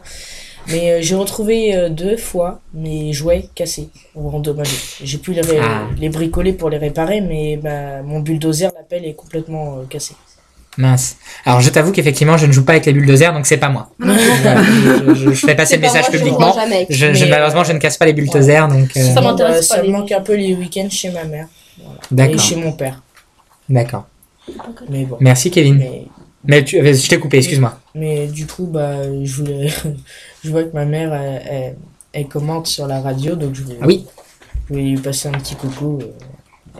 [SPEAKER 12] Mais euh, j'ai retrouvé euh, deux fois mes jouets cassés ou endommagés. J'ai pu les,
[SPEAKER 2] Ah.
[SPEAKER 12] les bricoler pour les réparer, mais bah, mon bulldozer, la pelle est complètement euh, cassée.
[SPEAKER 2] Mince. Alors je t'avoue qu'effectivement je ne joue pas avec les bulldozers donc c'est pas moi. (laughs) Je, je- je fais passer le
[SPEAKER 12] pas
[SPEAKER 2] message
[SPEAKER 12] moi,
[SPEAKER 2] publiquement.
[SPEAKER 12] jamais.
[SPEAKER 2] Je, malheureusement je ne casse pas les bulldozers donc. euh,
[SPEAKER 12] Ça m'intéresse Ça me manque un peu les week-ends chez ma mère. Voilà.
[SPEAKER 2] D'accord.
[SPEAKER 12] Et chez mon père.
[SPEAKER 2] D'accord.
[SPEAKER 12] Mais bon.
[SPEAKER 2] Merci Kevin. Mais, tu, je t'ai coupé, excuse-moi.
[SPEAKER 12] Mais du coup, bah, je voulais, (laughs) je vois que ma mère, elle, elle- elle commente sur la radio, donc je voulais,
[SPEAKER 2] Ah oui.
[SPEAKER 12] je voulais lui passer un petit coucou. euh.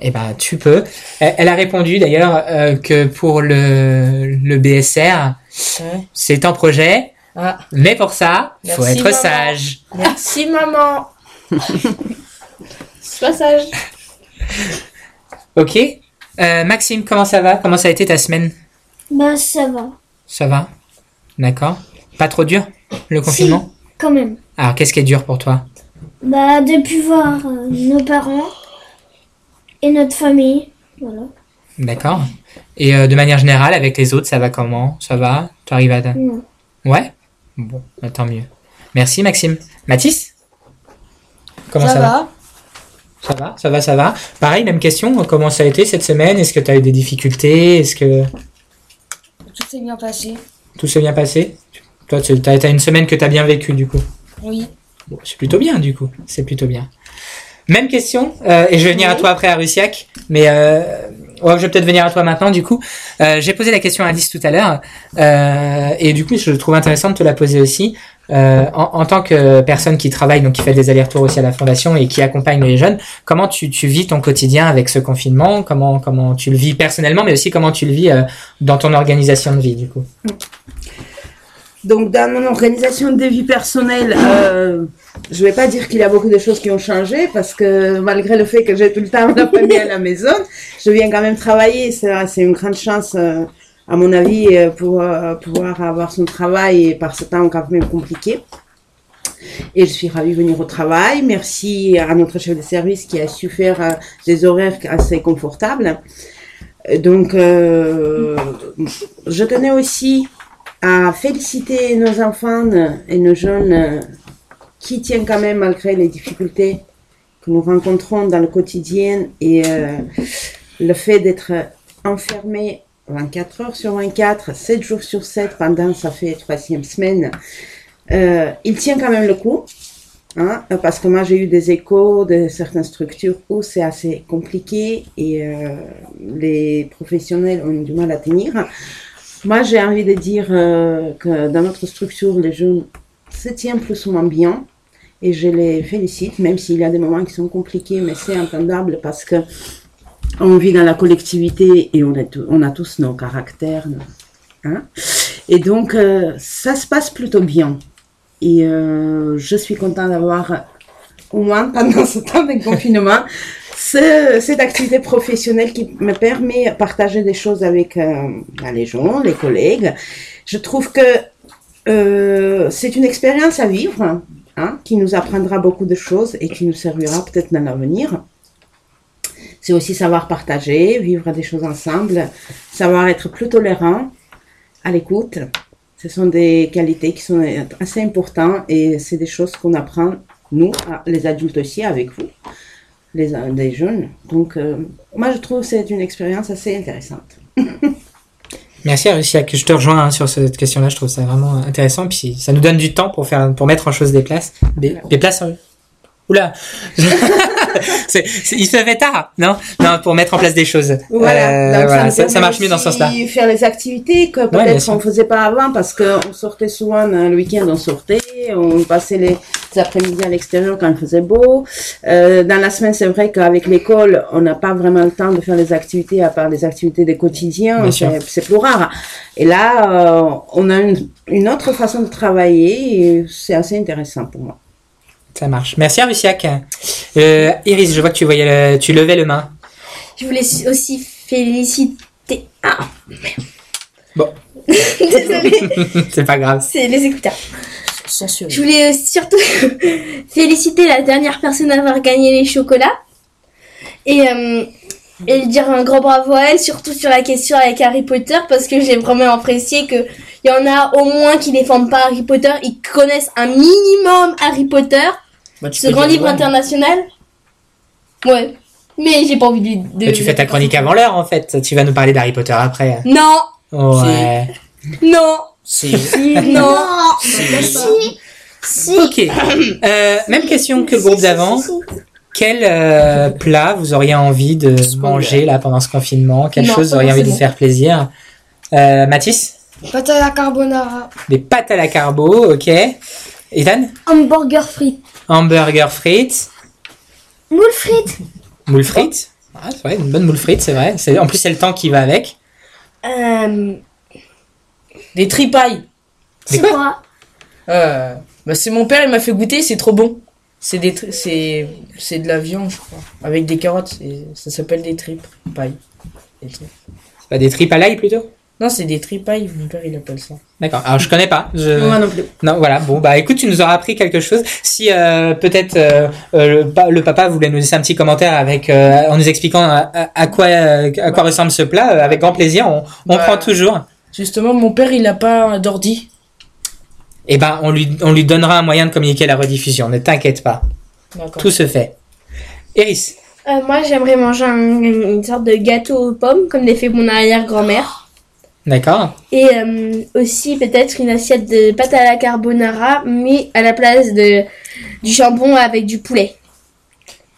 [SPEAKER 2] Eh ben tu peux. Elle, elle a répondu d'ailleurs euh, que pour le, le BSR
[SPEAKER 12] Ouais.
[SPEAKER 2] c'est en projet.
[SPEAKER 12] Ah.
[SPEAKER 2] Mais pour ça, faut
[SPEAKER 12] Merci,
[SPEAKER 2] être
[SPEAKER 12] maman.
[SPEAKER 2] sage.
[SPEAKER 12] Merci maman. (laughs)
[SPEAKER 5] Sois sage.
[SPEAKER 2] Ok. Euh, Maxime, comment ça va? Comment ça a été ta semaine?
[SPEAKER 4] Bah, ça va.
[SPEAKER 2] Ça va D'accord. Pas trop dur le confinement?
[SPEAKER 4] Quand même.
[SPEAKER 2] Alors qu'est-ce qui est dur pour toi?
[SPEAKER 4] Bah, de plus voir euh, nos parents et notre famille. Voilà.
[SPEAKER 2] D'accord. Et euh, de manière générale, avec les autres, ça va comment? Ça va? Tu arrives à...
[SPEAKER 4] Non.
[SPEAKER 2] Ouais? Bon, bah, tant mieux. Merci Maxime. Mathis? Comment ça,
[SPEAKER 10] Ça
[SPEAKER 2] va,
[SPEAKER 10] va
[SPEAKER 2] Ça va, ça va, ça va. Pareil, même question. Comment ça a été cette semaine? Est-ce que tu as eu des difficultés? Est-ce que
[SPEAKER 10] Tout s'est bien passé.
[SPEAKER 2] tout s'est bien passé? Toi, tu as, une semaine que tu as bien vécu du coup?
[SPEAKER 10] Oui.
[SPEAKER 2] Bon, c'est plutôt bien du coup. C'est plutôt bien. Même question, euh, et je vais venir à toi après à Russiac, mais euh, ouais, je vais peut-être venir à toi maintenant du coup. Euh, J'ai posé la question à Alice tout à l'heure, euh, et du coup je trouve intéressant de te la poser aussi. Euh, en, en tant que personne qui travaille, donc qui fait des allers-retours aussi à la fondation et qui accompagne les jeunes, comment tu, tu vis ton quotidien avec ce confinement Comment comment tu le vis personnellement, mais aussi comment tu le vis euh, dans ton organisation de vie du coup?
[SPEAKER 11] Donc, dans mon organisation de vie personnelle, euh, je vais pas dire qu'il y a beaucoup de choses qui ont changé parce que malgré le fait que j'ai tout le temps la famille à la (laughs) maison, je viens quand même travailler. C'est une grande chance, euh, à mon avis, euh, pour euh, pouvoir avoir son travail et par ce temps quand même compliqué. Et je suis ravie de venir au travail. Merci à notre chef de service qui a su faire euh, des horaires assez confortables. Euh, Donc, euh, je tenais aussi à féliciter nos enfants et nos jeunes qui tiennent quand même malgré les difficultés que nous rencontrons dans le quotidien et euh, le fait d'être enfermé 24 heures sur 24, 7 jours sur 7 pendant, ça fait troisième semaine, euh, il tient quand même le coup. Hein, parce que moi j'ai eu des échos de certaines structures où c'est assez compliqué et euh, les professionnels ont du mal à tenir. Moi j'ai envie de dire euh, que dans notre structure les jeunes se tiennent plus ou moins bien et je les félicite même s'il y a des moments qui sont compliqués mais c'est entendable parce que on vit dans la collectivité et on, a tous nos caractères. hein. Et donc euh, ça se passe plutôt bien. Et euh, je suis contente d'avoir, au moins pendant ce temps de confinement, ce- cette activité professionnelle qui me permet de partager des choses avec euh, bah, les gens, les collègues. Je trouve que euh, c'est une expérience à vivre, hein, qui nous apprendra beaucoup de choses et qui nous servira peut-être dans l'avenir. C'est aussi savoir partager, vivre des choses ensemble, savoir être plus tolérant, à l'écoute. Ce sont des qualités qui sont assez importantes et c'est des choses qu'on apprend, nous, les adultes aussi, avec vous, les, les jeunes. Donc, euh, moi, je trouve que c'est une expérience assez intéressante. (laughs)
[SPEAKER 2] Merci Russia, que je te rejoins hein, sur cette question-là, je trouve ça vraiment intéressant, puis ça nous donne du temps pour faire, pour mettre en chose des places, des, des places. euh, Oula, (laughs) c'est- il se fait tard, non? Non, pour mettre en place des choses.
[SPEAKER 11] Voilà,
[SPEAKER 2] Euh, voilà, ça, marche mieux dans ce sens-là.
[SPEAKER 11] Faire les activités que peut-être
[SPEAKER 2] sûr.
[SPEAKER 11] on ne faisait pas avant parce qu'on sortait souvent le week-end, on sortait, on passait les après-midi à l'extérieur quand il faisait beau. Euh, dans la semaine, c'est vrai qu'avec l'école, on n'a pas vraiment le temps de faire les activités à part les activités des quotidiens, c'est plus rare. Et là, euh, on a une, une autre façon de travailler et c'est assez intéressant pour moi.
[SPEAKER 2] Ça marche. Merci Russiac. Euh, Iris, je vois que tu voyais, le- tu levais le main.
[SPEAKER 8] Je voulais aussi féliciter. Ah,
[SPEAKER 2] Bon. (laughs)
[SPEAKER 8] désolée, (laughs)
[SPEAKER 2] c'est pas grave.
[SPEAKER 8] c'est les écouteurs.
[SPEAKER 12] Censuré.
[SPEAKER 8] Je voulais surtout (laughs) féliciter la dernière personne à avoir gagné les chocolats et, euh, et dire un grand bravo à elle, surtout sur la question avec Harry Potter, parce que j'ai vraiment apprécié que il y en a au moins qui défendent pas Harry Potter, ils connaissent un minimum Harry Potter,
[SPEAKER 12] Bah, tu
[SPEAKER 8] ce grand livre
[SPEAKER 12] ouais.
[SPEAKER 8] international. Ouais, mais j'ai pas envie de. de-
[SPEAKER 2] Mais tu fais ta chronique avant l'heure en fait. Tu vas nous parler d'Harry Potter après.
[SPEAKER 8] Non,
[SPEAKER 2] Ouais.
[SPEAKER 8] non,
[SPEAKER 12] Si. (laughs)
[SPEAKER 8] non.
[SPEAKER 2] Ok. Euh, même question que le groupe d'avant. Quel euh, plat vous auriez envie de manger là pendant ce confinement? Quelle
[SPEAKER 9] Non,
[SPEAKER 2] chose vous auriez envie de
[SPEAKER 9] bon.
[SPEAKER 2] faire plaisir? Euh, Mathis?
[SPEAKER 9] Pâte à la carbonara.
[SPEAKER 2] Des pâtes à la carbo, ok. Ethan?
[SPEAKER 4] Hamburger frites.
[SPEAKER 2] Hamburger frites.
[SPEAKER 4] Moule frites.
[SPEAKER 2] Moule frites? Ah, c'est vrai, une bonne moule frites, c'est vrai. C'est- En plus, c'est le temps qui va avec.
[SPEAKER 8] Euh,
[SPEAKER 12] Des tripailles.
[SPEAKER 2] C'est
[SPEAKER 4] quoi
[SPEAKER 12] Euh, bah c'est mon père, il m'a fait goûter, c'est trop bon. C'est des tri- c'est c'est de la viande, je crois, avec des carottes. Ça s'appelle des tripes, paille. Des tripes.
[SPEAKER 2] C'est pas des tripes à l'ail plutôt
[SPEAKER 12] Non, c'est des tripailles, mon père il appelle ça.
[SPEAKER 2] D'accord. Alors je connais pas. Je...
[SPEAKER 12] Moi non plus.
[SPEAKER 2] Non, voilà. Bon, bah écoute, tu nous auras appris quelque chose. Si euh, peut-être euh, euh, le, pa- le papa voulait nous laisser un petit commentaire avec euh, en nous expliquant à, quoi à quoi ressemble ce plat, avec grand plaisir, on, on
[SPEAKER 12] Bah,
[SPEAKER 2] prend toujours.
[SPEAKER 12] Justement, mon père il a pas d'ordi.
[SPEAKER 2] Et ben on lui on lui donnera un moyen de communiquer la rediffusion. Ne t'inquiète pas.
[SPEAKER 12] D'accord.
[SPEAKER 2] Tout se fait.
[SPEAKER 8] Euh, moi, j'aimerais manger un- une sorte de gâteau aux pommes, comme les fait mon arrière-grand-mère.
[SPEAKER 2] D'accord.
[SPEAKER 8] Et euh, aussi peut-être une assiette de pâte à la carbonara, mais à la place de du jambon avec du poulet.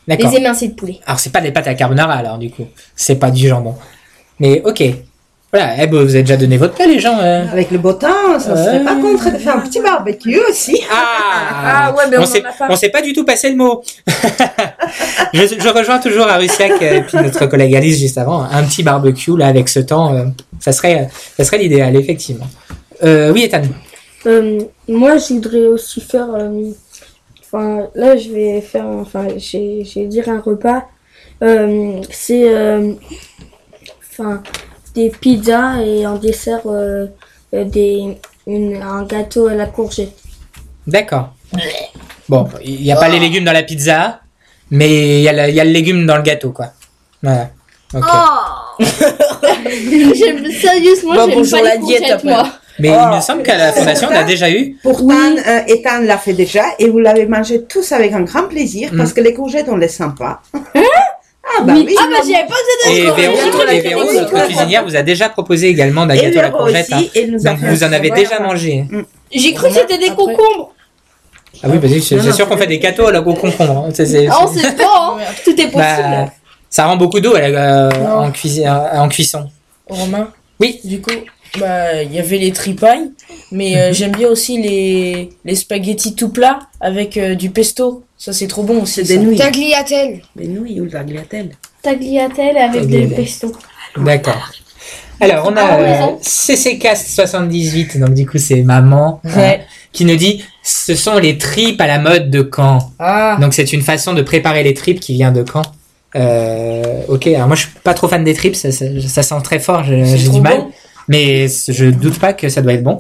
[SPEAKER 2] D'accord.
[SPEAKER 8] Des émincés de poulet.
[SPEAKER 2] Alors c'est pas des pâtes à carbonara alors du coup. C'est pas du jambon. Mais ok. Voilà. Eh ben, vous avez déjà donné votre plat les gens. euh.
[SPEAKER 11] Avec le beau temps, ça serait pas contre de faire un petit barbecue aussi.
[SPEAKER 2] Ah, (laughs)
[SPEAKER 11] ouais, mais on
[SPEAKER 2] on
[SPEAKER 11] en a pas.
[SPEAKER 2] on sait pas du tout passer le mot. (laughs) je, je rejoins toujours à Russiac et puis notre collègue Alice juste avant. Un petit barbecue là avec ce temps, euh, ça serait, ça serait l'idéal effectivement. Euh, oui, Ethan.
[SPEAKER 10] Euh, moi, je voudrais aussi faire. euh, Enfin, là, je vais faire. Enfin, j'ai j'ai dire un repas. Euh, C'est. euh, Enfin, des pizzas et en dessert, euh, euh, des, une- un gâteau à la courgette.
[SPEAKER 2] D'accord. Bon, il n'y a pas les légumes dans la pizza, mais il y, a le- il y a le légume dans le gâteau quoi. Voilà. Ok.
[SPEAKER 8] Oh (laughs) J'aime sérieusement,
[SPEAKER 11] Bon,
[SPEAKER 8] j'aime
[SPEAKER 11] bonjour
[SPEAKER 8] pas
[SPEAKER 11] la
[SPEAKER 8] les
[SPEAKER 11] diète
[SPEAKER 8] courgettes,
[SPEAKER 11] après.
[SPEAKER 8] moi.
[SPEAKER 2] Mais il me semble qu'à la fondation on a déjà eu.
[SPEAKER 11] Pourtant, euh, Ethan l'a fait déjà et vous l'avez mangé tous avec un grand plaisir parce
[SPEAKER 2] Mm.
[SPEAKER 11] que les courgettes, on les sent pas. Ah bah oui.
[SPEAKER 8] Ah bah j'y avais pas besoin
[SPEAKER 2] Et
[SPEAKER 8] de
[SPEAKER 2] Véro,
[SPEAKER 8] courgettes.
[SPEAKER 2] et Véro, notre cuisinière, vous a déjà proposé également gâteau à la courgette.
[SPEAKER 11] aussi,
[SPEAKER 2] hein.
[SPEAKER 11] et nous a
[SPEAKER 2] Donc
[SPEAKER 11] fait
[SPEAKER 2] vous en avez déjà mangé.
[SPEAKER 8] J'ai cru que c'était des
[SPEAKER 12] Après-
[SPEAKER 8] concombres.
[SPEAKER 2] Ah oui, parce que c'est c'est sûr qu'on fait des gâteaux à la concombre. hein. C'est- c'est-
[SPEAKER 8] Ah, on sait pas, hein. (laughs) tout est possible.
[SPEAKER 2] Bah, ça rend beaucoup d'eau à la- euh, en, cuisi- euh, en cuisson.
[SPEAKER 12] Romain
[SPEAKER 2] Oui.
[SPEAKER 12] Du coup, bah, il y avait les tripailles, mais euh, j'aime bien aussi les, les spaghettis tout plats avec euh, du pesto. Ça, c'est trop bon aussi.
[SPEAKER 11] C'est des
[SPEAKER 12] ça.
[SPEAKER 11] nouilles.
[SPEAKER 9] Tagliatelle.
[SPEAKER 11] Des nouilles ou tagliatelle.
[SPEAKER 5] Tagliatelle avec des
[SPEAKER 2] Tagliatelle.
[SPEAKER 5] pesto.
[SPEAKER 2] D'accord. Alors, on a
[SPEAKER 5] Ah,
[SPEAKER 2] euh,
[SPEAKER 5] raison.
[SPEAKER 2] CCcast78, donc du coup, c'est maman, hein, qui nous dit ce sont les tripes à la mode de Caen.
[SPEAKER 12] Ah,
[SPEAKER 2] Donc, c'est une façon de préparer les tripes qui vient de Caen. Euh, ok, alors moi, je suis pas trop fan des tripes, ça, ça, ça sent très fort, je-
[SPEAKER 12] C'est
[SPEAKER 2] j'ai
[SPEAKER 12] trop
[SPEAKER 2] du mal.
[SPEAKER 12] bon.
[SPEAKER 2] Mais je doute pas que ça doit être bon.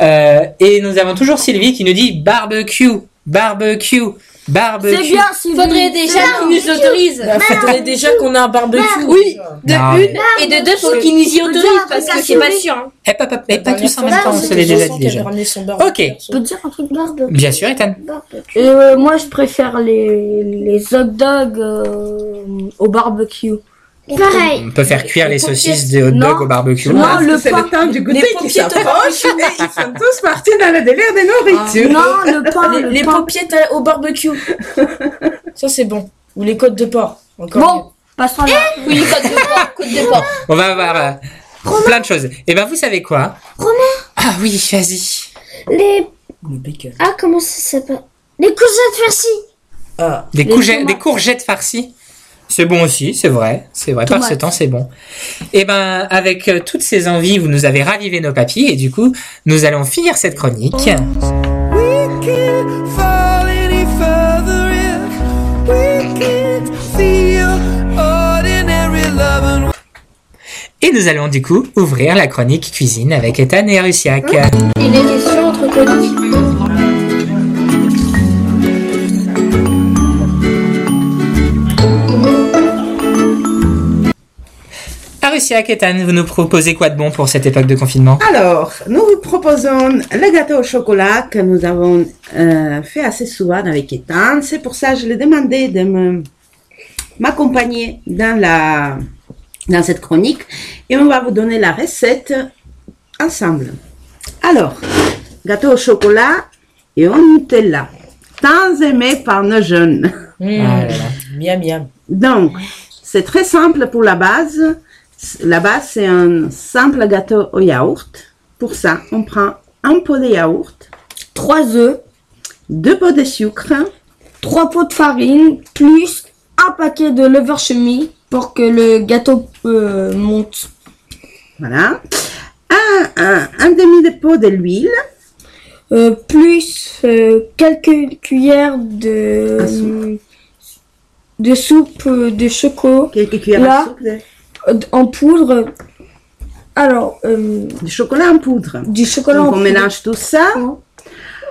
[SPEAKER 2] Euh, et nous avons toujours Sylvie qui nous dit barbecue, barbecue, barbecue.
[SPEAKER 10] C'est bien, Sylvie.
[SPEAKER 8] Faudrait déjà qu'ils nous autorisent.
[SPEAKER 12] bah, faudrait déjà qu'on ait un barbecue.
[SPEAKER 8] Oui, de
[SPEAKER 2] Non,
[SPEAKER 8] une
[SPEAKER 2] mais-
[SPEAKER 8] et de deux, faut qu'ils nous y autorisent parce que c'est pas sûr. hein.
[SPEAKER 2] Eh, pas, pas, eh, pas tous en même temps, on se l'est déjà dit déjà.
[SPEAKER 12] ramené son barbecue.
[SPEAKER 2] Ok,
[SPEAKER 10] Je peux te dire un truc barbecue
[SPEAKER 2] bien sûr, Ethan.
[SPEAKER 10] Et euh, moi, je préfère les, les hot dogs euh, au barbecue.
[SPEAKER 9] Pareil.
[SPEAKER 2] On peut faire cuire les
[SPEAKER 10] Les
[SPEAKER 2] saucisses
[SPEAKER 10] paupières.
[SPEAKER 2] de hot dog
[SPEAKER 10] Non.
[SPEAKER 2] au barbecue.
[SPEAKER 10] Non, le
[SPEAKER 11] c'est
[SPEAKER 10] pain-
[SPEAKER 11] le temps du goûter
[SPEAKER 12] les
[SPEAKER 11] qui s'approche (laughs) et ils sont tous partis dans le délire de nourriture.
[SPEAKER 10] Non, le pain,
[SPEAKER 12] Les,
[SPEAKER 10] le
[SPEAKER 12] les
[SPEAKER 10] pain.
[SPEAKER 12] au barbecue. ça, c'est bon. Ou les côtes de porc. Encore
[SPEAKER 10] Bon, passons là.
[SPEAKER 8] Oui, côte de porc, côte de porc.
[SPEAKER 2] On va avoir euh, plein de choses. Et ben, vous savez quoi?
[SPEAKER 9] Romain.
[SPEAKER 2] Ah oui, vas-y.
[SPEAKER 9] Les.
[SPEAKER 12] Le bacon.
[SPEAKER 9] Ah, comment ça s'appelle? Les courgettes farcies.
[SPEAKER 12] Ah,
[SPEAKER 2] Des,
[SPEAKER 10] Les
[SPEAKER 2] courgettes,
[SPEAKER 10] tomates.
[SPEAKER 2] des courgettes farcies? C'est bon aussi, c'est vrai. C'est vrai, par ce temps, c'est bon. Et ben, avec euh, toutes ces envies, vous nous avez ravivé nos papilles. Et du coup, nous allons finir cette chronique.
[SPEAKER 14] Loving.
[SPEAKER 2] Et nous allons du coup ouvrir la chronique cuisine avec Ethan et Rusiak.
[SPEAKER 8] Il est question entre chroniques.
[SPEAKER 2] Arusiak, Ethan, vous nous proposez quoi de bon pour cette époque de confinement?
[SPEAKER 11] Alors, nous vous proposons le gâteau au chocolat que nous avons euh, fait assez souvent avec Ethan. C'est pour ça que je lui ai demandé de me- m'accompagner dans, la, dans cette chronique et on va vous donner la recette ensemble. Alors, gâteau au chocolat et au Nutella, tant aimé par nos jeunes.
[SPEAKER 12] Mmh.
[SPEAKER 2] Ah là là.
[SPEAKER 12] miam miam.
[SPEAKER 11] Donc, c'est très simple pour la base. La base, c'est un simple gâteau au yaourt. Pour ça, on prend un pot de yaourt,
[SPEAKER 10] 3 œufs,
[SPEAKER 11] deux pots de sucre,
[SPEAKER 10] 3 pots de farine, plus un paquet de levure chimie pour que le gâteau euh, monte.
[SPEAKER 11] voilà, un, un, un demi de pot de l'huile,
[SPEAKER 10] Euh, plus euh, quelques cuillères de,
[SPEAKER 11] soupe.
[SPEAKER 10] de soupe de chocolat
[SPEAKER 11] quelques cuillères
[SPEAKER 10] Là.
[SPEAKER 11] à soupe de,
[SPEAKER 10] en poudre. Alors, euh,
[SPEAKER 11] de chocolat en poudre.
[SPEAKER 10] du chocolat
[SPEAKER 11] Donc,
[SPEAKER 10] en
[SPEAKER 11] on
[SPEAKER 10] poudre.
[SPEAKER 11] mélange tout ça,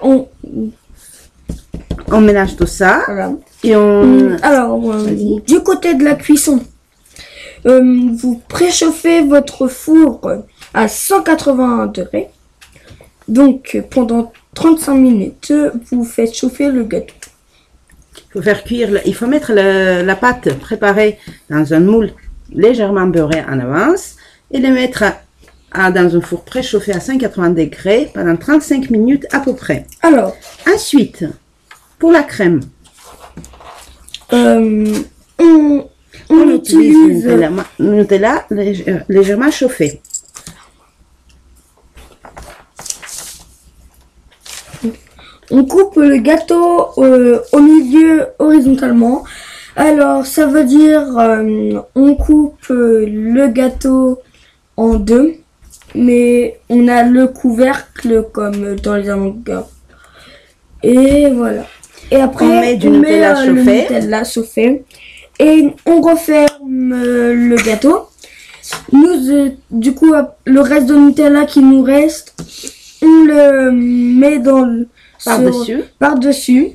[SPEAKER 10] On-
[SPEAKER 11] on mélange tout ça
[SPEAKER 10] voilà.
[SPEAKER 11] et on...
[SPEAKER 10] Hum, Alors, euh, du côté de la cuisson, euh, vous préchauffez votre four à 180 degrés. Donc, pendant 35 minutes, vous faites chauffer le gâteau.
[SPEAKER 11] Il faut faire cuire, il faut mettre le- la pâte préparée dans un moule légèrement beurré en avance et le mettre à- à- dans un four préchauffé à 180 degrés pendant 35 minutes à peu près.
[SPEAKER 10] Alors,
[SPEAKER 11] Ensuite, pour la crème,
[SPEAKER 10] euh, on, on
[SPEAKER 11] on utilise
[SPEAKER 10] utilise
[SPEAKER 11] Nutella, lég- légèrement chauffée.
[SPEAKER 10] On coupe le gâteau euh, au milieu horizontalement. Alors, ça veut dire euh, on coupe euh, le gâteau en deux, mais on a le couvercle comme dans les hamburgers. Et voilà. Et après,
[SPEAKER 11] On met du Nutella
[SPEAKER 10] euh, le
[SPEAKER 11] chauffé.
[SPEAKER 10] Nutella chauffé. Et on referme euh, le gâteau. Nous, euh, du coup, le reste de Nutella qui nous reste, on le met dans le
[SPEAKER 11] Par-dessus.
[SPEAKER 10] par-dessus.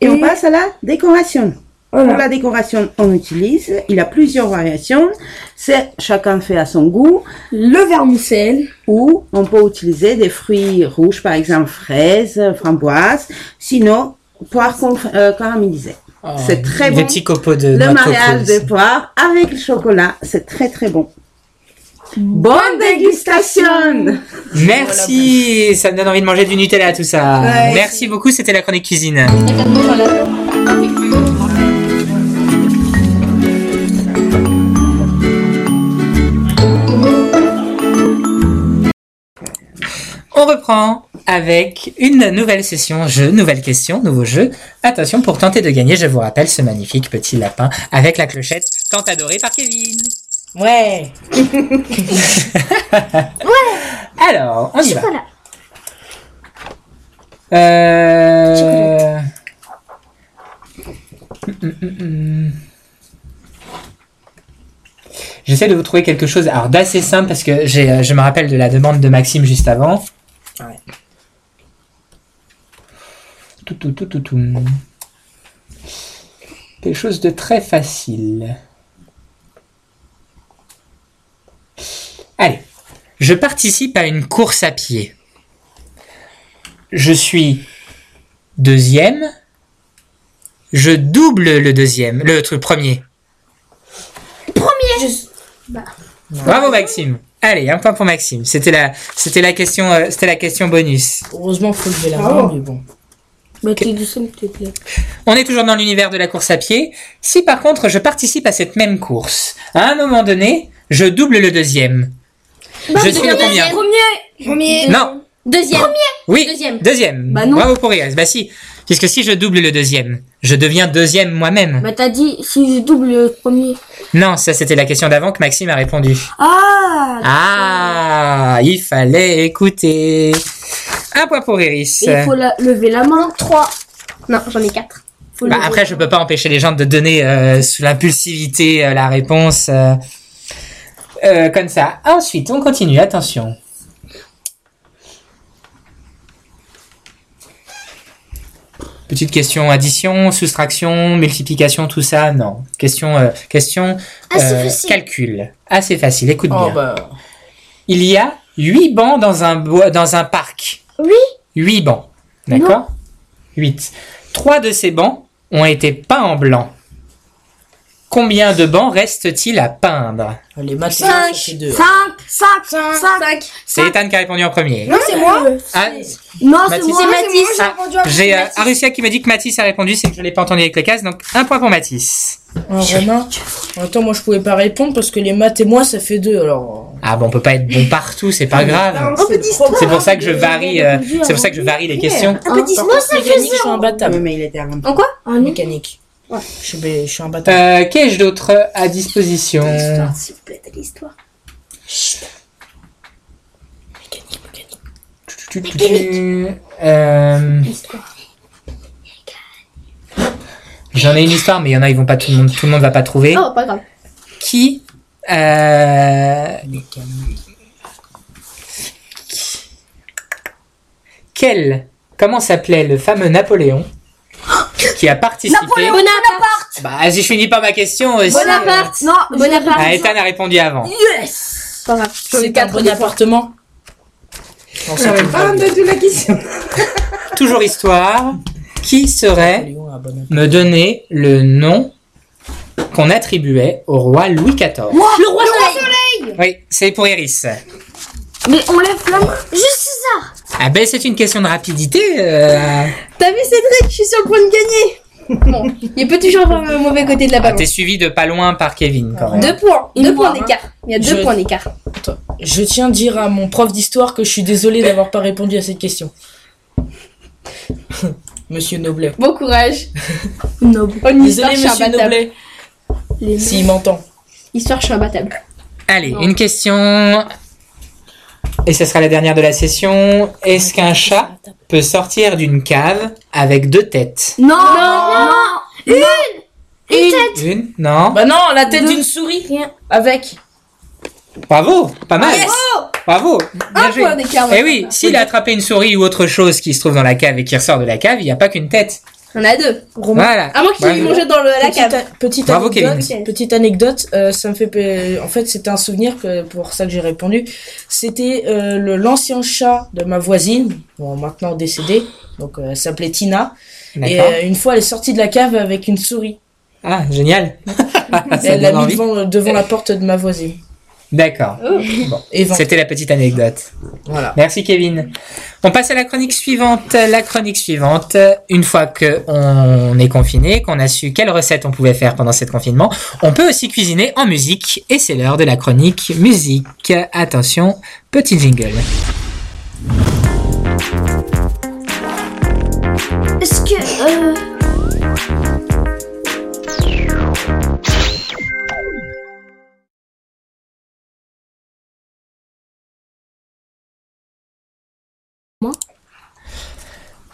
[SPEAKER 11] Et on passe à la décoration.
[SPEAKER 10] Voilà.
[SPEAKER 11] Pour la décoration, on utilise, il y a plusieurs variations. C'est chacun fait à son goût.
[SPEAKER 10] Le vermicelle.
[SPEAKER 11] Ou on peut utiliser des fruits rouges, par exemple fraises, framboises. Sinon, poire conf- euh, caramélisée. c'est très
[SPEAKER 2] Des
[SPEAKER 11] bon.
[SPEAKER 2] petits copeaux de
[SPEAKER 11] Le mariage de poire avec le chocolat, c'est très très bon. Bonne dégustation
[SPEAKER 2] Merci, ça me donne envie de manger du Nutella tout ça.
[SPEAKER 11] Ouais.
[SPEAKER 2] Merci beaucoup, c'était la chronique cuisine. On reprend avec une nouvelle session jeu, nouvelle question, nouveau jeu. Attention, pour tenter de gagner, je vous rappelle ce magnifique petit lapin avec la clochette tant adoré par Kevin. (laughs)
[SPEAKER 12] Ouais.
[SPEAKER 2] Alors, on y va.
[SPEAKER 9] Chocolat.
[SPEAKER 2] Euh... J'essaie de vous trouver quelque chose alors d'assez simple parce que euh, je me rappelle de la demande de Maxime juste avant.
[SPEAKER 12] Ouais.
[SPEAKER 2] Tout, tout, tout, tout, tout. Quelque chose de très facile. Allez, je participe à une course à pied. Je suis deuxième. Je double le deuxième, le truc premier.
[SPEAKER 9] Premier.
[SPEAKER 2] Bravo Maxime. Allez, un point pour Maxime. C'était la, c'était la question, euh, c'était la question bonus.
[SPEAKER 12] Heureusement, faut lever la main, mais bon.
[SPEAKER 2] On est toujours dans l'univers de la course à pied. Si par contre je participe à cette même course, à un moment donné, je double le deuxième. je suis le combien
[SPEAKER 9] Premier. Premier.
[SPEAKER 2] Non.
[SPEAKER 8] Deuxième.
[SPEAKER 2] Oui.
[SPEAKER 8] Deuxième.
[SPEAKER 2] Deuxième.
[SPEAKER 10] Bah non.
[SPEAKER 2] Bravo pour Iris. Bah si. Puisque si je double le deuxième, je deviens deuxième moi-même.
[SPEAKER 10] Bah, t'as dit si je double le premier.
[SPEAKER 2] Non, ça c'était la question d'avant que Maxime a répondu.
[SPEAKER 10] Ah
[SPEAKER 2] Ah, il fallait écouter. Un point pour Iris.
[SPEAKER 10] Il faut la- lever la main.
[SPEAKER 8] 3. Non, j'en ai 4.
[SPEAKER 2] Bah, après, je peux pas empêcher les gens de donner euh, sous l'impulsivité euh, la réponse euh, comme ça. Ensuite, on continue. Attention. Petite question addition, soustraction, multiplication, tout ça, non. Question, euh, question
[SPEAKER 9] Assez
[SPEAKER 2] euh, calcul. Assez facile. Écoute
[SPEAKER 12] Oh
[SPEAKER 2] bien.
[SPEAKER 12] bah.
[SPEAKER 2] Il y a huit bancs dans un bois, dans un parc.
[SPEAKER 9] Oui.
[SPEAKER 2] Huit bancs. D'accord Huit. Trois de ces bancs ont été peints en blanc. Combien de bancs reste-t-il à peindre
[SPEAKER 12] Les maths,
[SPEAKER 9] Cinq.
[SPEAKER 12] fait deux.
[SPEAKER 10] 5, 5, 5, 5.
[SPEAKER 2] C'est Ethan qui a répondu en premier.
[SPEAKER 9] Non, c'est moi.
[SPEAKER 2] Ah,
[SPEAKER 10] Non, c'est
[SPEAKER 2] Mathis.
[SPEAKER 10] moi.
[SPEAKER 9] Mathis.
[SPEAKER 2] Ah, J'ai euh, Arussia qui m'a dit que Mathis a répondu, c'est que je l'ai pas entendu avec les cases, donc un point pour Mathis.
[SPEAKER 12] Ah, Romain Attends, moi je pouvais pas répondre parce que les maths et moi ça fait deux alors.
[SPEAKER 2] Ah bon, on peut pas être bon partout, c'est pas grave.
[SPEAKER 9] Un peu d'histoire.
[SPEAKER 2] C'est pour ça que je varie, euh, c'est pour ça que je varie les questions.
[SPEAKER 9] Un
[SPEAKER 12] mécanique, je suis imbattable.
[SPEAKER 11] Mais il était avant.
[SPEAKER 8] En quoi?
[SPEAKER 10] Un
[SPEAKER 12] Mécanique. Je suis, je suis imbattable.
[SPEAKER 2] Euh, Qu'ai-je d'autre à disposition
[SPEAKER 8] L'histoire, s'il vous plaît, t'as l'histoire.
[SPEAKER 12] Mécanique, mécanique.
[SPEAKER 2] Tu, tu, tu, euh,
[SPEAKER 8] L'histoire.
[SPEAKER 2] J'en ai une histoire, mais il y en a, ils vont pas tout le monde, tout le monde va pas trouver.
[SPEAKER 8] Oh, pas grave.
[SPEAKER 2] Qui, euh, quel, comment s'appelait le fameux Napoléon qui a participé
[SPEAKER 8] Bonaparte.
[SPEAKER 2] Bah, si je finis pas ma question aussi.
[SPEAKER 8] Bonaparte.
[SPEAKER 10] Non,
[SPEAKER 8] Bonaparte.
[SPEAKER 2] Ah, Ethan a répondu avant.
[SPEAKER 10] Yes
[SPEAKER 12] C'est un
[SPEAKER 8] 4
[SPEAKER 12] bon appartement. Non, c'est
[SPEAKER 11] J'avais
[SPEAKER 12] une
[SPEAKER 11] pas
[SPEAKER 12] blague.
[SPEAKER 11] entendu la question. (laughs)
[SPEAKER 2] Toujours histoire. Qui
[SPEAKER 12] Napoléon appartement.
[SPEAKER 2] me donner le nom qu'on attribuait au roi Louis XIV
[SPEAKER 8] Le roi soleil.
[SPEAKER 2] Oui, c'est pour Iris.
[SPEAKER 10] Mais on lève la main.
[SPEAKER 9] Juste César.
[SPEAKER 2] Ah ben c'est une question de rapidité. euh.
[SPEAKER 8] T'as vu Cédric? Je suis sur le point de gagner. (laughs) Bon, il peut toujours avoir un mauvais côté de la
[SPEAKER 2] Ah,
[SPEAKER 8] balance.
[SPEAKER 2] T'es suivi de pas loin par Kevin quand même.
[SPEAKER 8] Deux points. Deux points
[SPEAKER 10] hein.
[SPEAKER 8] d'écart. Il y a deux
[SPEAKER 12] Je-
[SPEAKER 8] points d'écart.
[SPEAKER 12] Je tiens à dire à mon prof d'histoire que je suis désolé d'avoir pas répondu à cette question. (laughs) Monsieur Noblet.
[SPEAKER 8] Bon courage. (laughs)
[SPEAKER 10] Noble.
[SPEAKER 8] Histoire,
[SPEAKER 12] Désolé, monsieur. Noblet. S'il m'entend.
[SPEAKER 8] Histoire, je suis imbattable.
[SPEAKER 2] Allez, une question. Et ce sera la dernière de la session. Est-ce qu'un chat peut sortir d'une cave avec deux têtes?
[SPEAKER 10] Non, non,
[SPEAKER 9] Une tête.
[SPEAKER 2] Une Non
[SPEAKER 12] Bah non, la tête d'une souris. Avec.
[SPEAKER 2] Bravo Pas mal
[SPEAKER 8] Yes
[SPEAKER 2] Bravo Bien
[SPEAKER 8] Un
[SPEAKER 2] joué
[SPEAKER 8] point d'écart.
[SPEAKER 2] Eh oui, s'il a attrapé une souris ou autre chose qui se trouve dans la cave et qui ressort de la cave, il n'y a pas qu'une tête.
[SPEAKER 8] On a deux.
[SPEAKER 2] Voilà.
[SPEAKER 8] À moins qu'il ait mangé dans le, la
[SPEAKER 12] Petite,
[SPEAKER 8] cave.
[SPEAKER 12] a- petite
[SPEAKER 2] Bravo,
[SPEAKER 12] anecdote,
[SPEAKER 8] Kevin.
[SPEAKER 12] petite anecdote euh, ça me fait en fait c'était un souvenir que pour ça que j'ai répondu. C'était euh, le l'ancien chat de ma voisine bon maintenant décédée donc euh, elle s'appelait Tina. Et euh, une fois elle est sortie de la cave avec une souris.
[SPEAKER 2] Ah, génial. (laughs)
[SPEAKER 12] Elle l'a mis devant la porte de ma voisine
[SPEAKER 2] D'accord. Bon, C'était la petite anecdote.
[SPEAKER 12] Voilà.
[SPEAKER 2] Merci Kevin. On passe à la chronique suivante. La chronique suivante, une fois que on est confiné, qu'on a su quelles recettes on pouvait faire pendant ce confinement, on peut aussi cuisiner en musique et c'est l'heure de la chronique musique. Attention, petit jingle.
[SPEAKER 4] Est-ce que. Euh...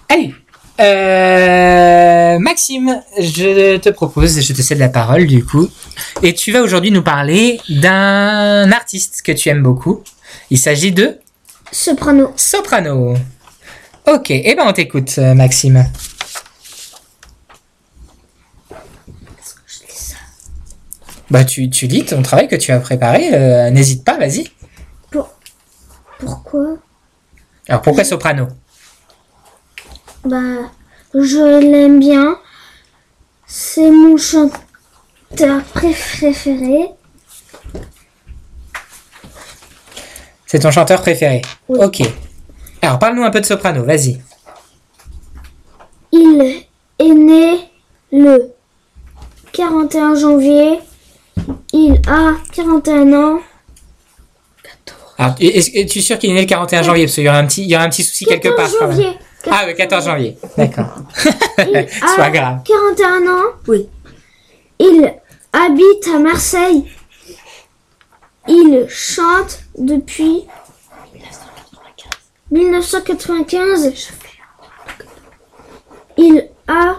[SPEAKER 2] Allez, euh, Maxime, je te propose, je te cède la parole du coup, et tu vas aujourd'hui nous parler d'un artiste que tu aimes beaucoup. Il s'agit de
[SPEAKER 4] Soprano.
[SPEAKER 2] Soprano. Ok, eh ben on t'écoute, Maxime. Bah tu, tu lis ton travail que tu as préparé, euh, n'hésite pas, vas-y.
[SPEAKER 4] Pourquoi?
[SPEAKER 2] Alors pourquoi Soprano
[SPEAKER 4] Bah, je l'aime bien. C'est mon chanteur préféré.
[SPEAKER 2] C'est ton chanteur préféré Ok. Alors parle-nous un peu de Soprano, vas-y.
[SPEAKER 4] Il est né le 41 janvier. Il a 41 ans.
[SPEAKER 2] Alors, est-ce que tu es sûr qu'il est né le 41 janvier? Parce qu'il y aura un petit, il y aura un petit souci quelque part.
[SPEAKER 4] 14
[SPEAKER 2] quand même.
[SPEAKER 4] janvier.
[SPEAKER 2] Ah, le 14 janvier. D'accord.
[SPEAKER 4] Il (laughs)
[SPEAKER 2] C'est pas
[SPEAKER 4] a
[SPEAKER 2] grave.
[SPEAKER 4] 41 ans. Oui. Il habite à Marseille. Il chante depuis 1995. Il a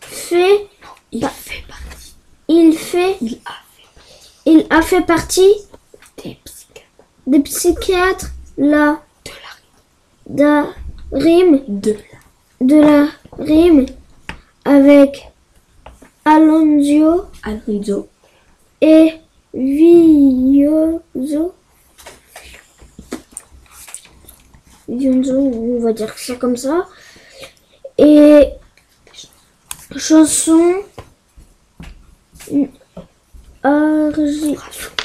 [SPEAKER 4] fait. Il fait partie. Il fait. Il a fait partie des psychiatres. la de la rime de, la rime avec Alonso Alonso. et Vioso. Vioso, on va dire ça comme ça. Et chanson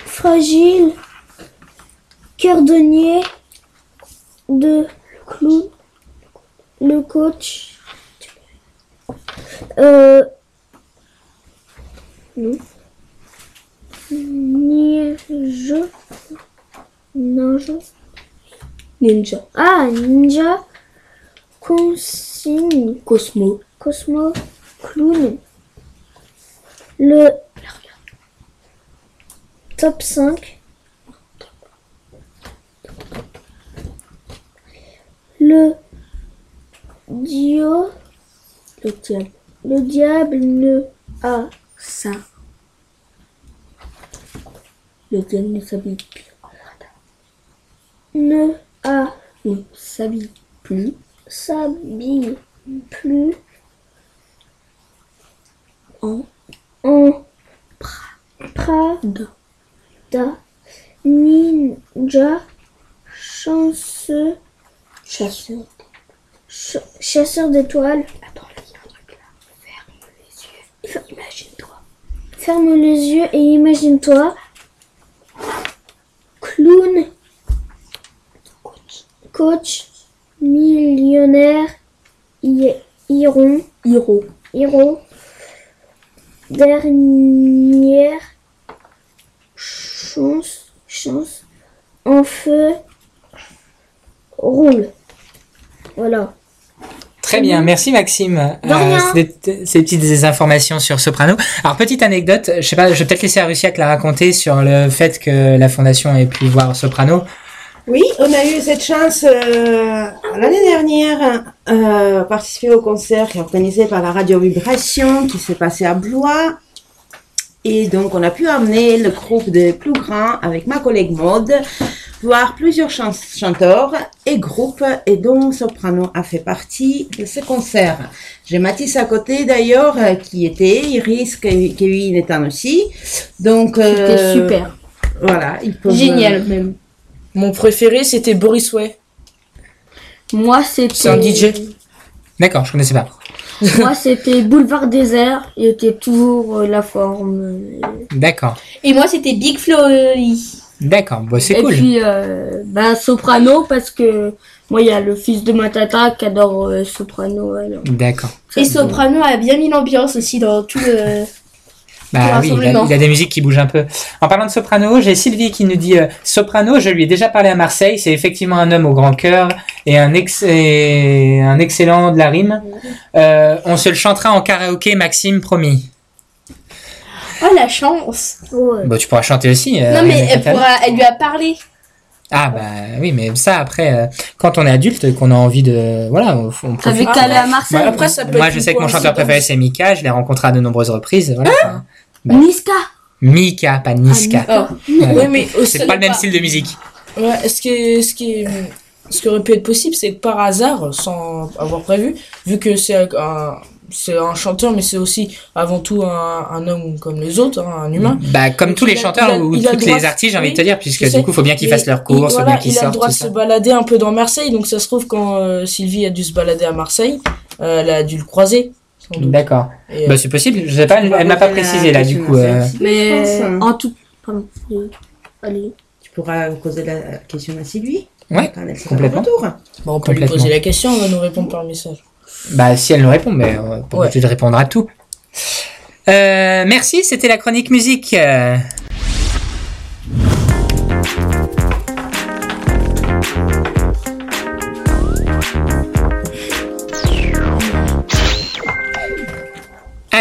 [SPEAKER 4] fragile cordonnier de clown le coach. Euh, non. Ninja. Ninja. Ninja. Ah ninja consigne. Cosmo. Cosmo clown. Le top 5 le diable. Le diable ne a ça. Le diable ne s'habille plus. Ne a ne s'habille plus. S'habille plus en en Prada. Da ninja chanceux chasseur. Ch- chasseur d'étoiles. Attends il y a un truc là. Ferme les yeux. Imagine-toi. Ferme les yeux et imagine-toi. Clown. Coach. Millionnaire. Hi- Iron Hiro. Hiro. Dernière chance chance. En feu. Roule voilà
[SPEAKER 2] Très bien, merci Maxime. Euh, ces petites informations sur Soprano. Alors petite anecdote, je sais pas, je vais peut-être laisser Arusiak la raconter sur le fait que la fondation ait pu voir Soprano.
[SPEAKER 11] Oui, on a eu cette chance euh, l'année dernière euh, participer au concert qui est organisé par la Radio Vibration qui s'est passé à Blois. Et donc on a pu amener le groupe des plus grands avec ma collègue Maude voir plusieurs chan- chanteurs et groupes et dont Soprano a fait partie de ce concert. J'ai Mathis à côté d'ailleurs euh, qui était, Iris, Ke- Kevin étant aussi. Donc
[SPEAKER 12] C'était
[SPEAKER 11] euh,
[SPEAKER 12] super.
[SPEAKER 11] Voilà,
[SPEAKER 12] Génial même. Mon préféré c'était Boris Way.
[SPEAKER 10] Moi c'était.
[SPEAKER 2] C'est un DJ D'accord, je connaissais pas.
[SPEAKER 10] Moi, c'était Boulevard Désert. Il était toujours euh, la forme. euh,
[SPEAKER 2] D'accord.
[SPEAKER 8] Et moi, c'était Big Flory.
[SPEAKER 2] D'accord, bon, c'est
[SPEAKER 10] Et
[SPEAKER 2] cool.
[SPEAKER 10] puis, euh, bah, Soprano, parce que moi, il y a le fils de ma tata qui adore euh, Soprano. alors.
[SPEAKER 2] D'accord.
[SPEAKER 8] Et Soprano a bien mis l'ambiance aussi dans tout le.
[SPEAKER 2] Bah oui, il a, il a des musiques qui bougent un peu. En parlant de soprano, j'ai Sylvie qui nous dit euh, soprano. Je lui ai déjà parlé à Marseille. C'est effectivement un homme au grand cœur et un, ex et un excellent de la rime. Euh, on se le chantera en karaoké, Maxime, promis.
[SPEAKER 8] Oh la chance.
[SPEAKER 2] Bon, tu pourras chanter aussi. euh,
[SPEAKER 8] non mais elle,
[SPEAKER 2] fatal.
[SPEAKER 8] pourra, elle lui a parlé.
[SPEAKER 2] Ah bah oui, mais ça après, euh, quand on est adulte, qu'on a envie de, voilà, on, on profite.
[SPEAKER 10] Avec aller à Marseille.
[SPEAKER 2] Moi,
[SPEAKER 10] Après, ça peut
[SPEAKER 2] moi,
[SPEAKER 10] être
[SPEAKER 2] je sais que mon chanteur préféré c'est Mika. Je l'ai rencontré à de nombreuses reprises. Voilà. Enfin, bah,
[SPEAKER 10] Niska.
[SPEAKER 2] Mika, pas Niska.
[SPEAKER 12] Ah, mais aussi-
[SPEAKER 2] c'est pas le même style de musique.
[SPEAKER 12] Ouais, ce qui, ce qui, ce qui aurait pu être possible, c'est que par hasard, sans avoir prévu, vu que c'est un, c'est un chanteur, mais c'est aussi avant tout un, un homme comme les autres, hein, un humain.
[SPEAKER 2] Bah, comme tous les chanteurs
[SPEAKER 12] a-
[SPEAKER 2] ou
[SPEAKER 12] droit
[SPEAKER 2] les artistes, j'ai envie de te dire, puisque du coup, il faut bien qu'ils fassent leur
[SPEAKER 12] il-
[SPEAKER 2] courses, faut
[SPEAKER 12] voilà,
[SPEAKER 2] bien qu'ils
[SPEAKER 12] Il a le
[SPEAKER 2] sortent.
[SPEAKER 12] droit de
[SPEAKER 2] ça.
[SPEAKER 12] se balader un peu dans Marseille, donc ça se trouve quand euh, Sylvie a dû se balader à Marseille, euh, elle a dû le croiser.
[SPEAKER 2] D'accord.
[SPEAKER 12] Euh,
[SPEAKER 2] Bah, c'est possible. Je sais pas, elle, elle m'a pas précisé là, du coup. euh,
[SPEAKER 10] Mais
[SPEAKER 11] hein.
[SPEAKER 10] en tout. Pardon. Allez.
[SPEAKER 11] Tu pourras poser la question à Sylvie.
[SPEAKER 2] Ouais,
[SPEAKER 11] Quand elle sera
[SPEAKER 2] complètement.
[SPEAKER 12] Bon, on peut lui poser la question, elle va nous répondre par message.
[SPEAKER 2] Bah, si elle nous répond, mais on pas obligé de répondre à tout. Euh, merci, c'était la chronique musique.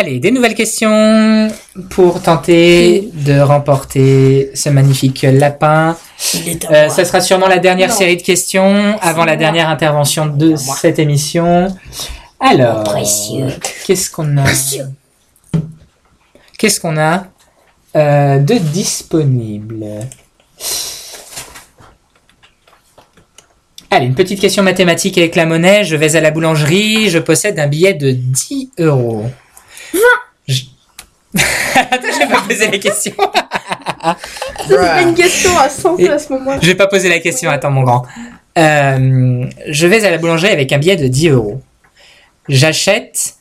[SPEAKER 2] Allez, des nouvelles questions pour tenter de remporter ce magnifique lapin. Euh, ça sera sûrement la dernière
[SPEAKER 12] Non.
[SPEAKER 2] série de questions avant la dernière intervention de cette émission. Alors,
[SPEAKER 12] Précieux.
[SPEAKER 2] qu'est-ce qu'on a Qu'est-ce qu'on a euh, de disponible? Allez, une petite question mathématique avec la monnaie. Je vais à la boulangerie, je possède un billet de 10 euros. Je... (laughs) Attends, je vais pas poser la question.
[SPEAKER 8] Ça, (laughs) c'est pas une question à 100
[SPEAKER 2] Et-
[SPEAKER 8] à ce moment.
[SPEAKER 2] Je vais pas poser la question, attends mon grand. Euh, je vais à la boulangerie avec un billet de 10 euros. J'achète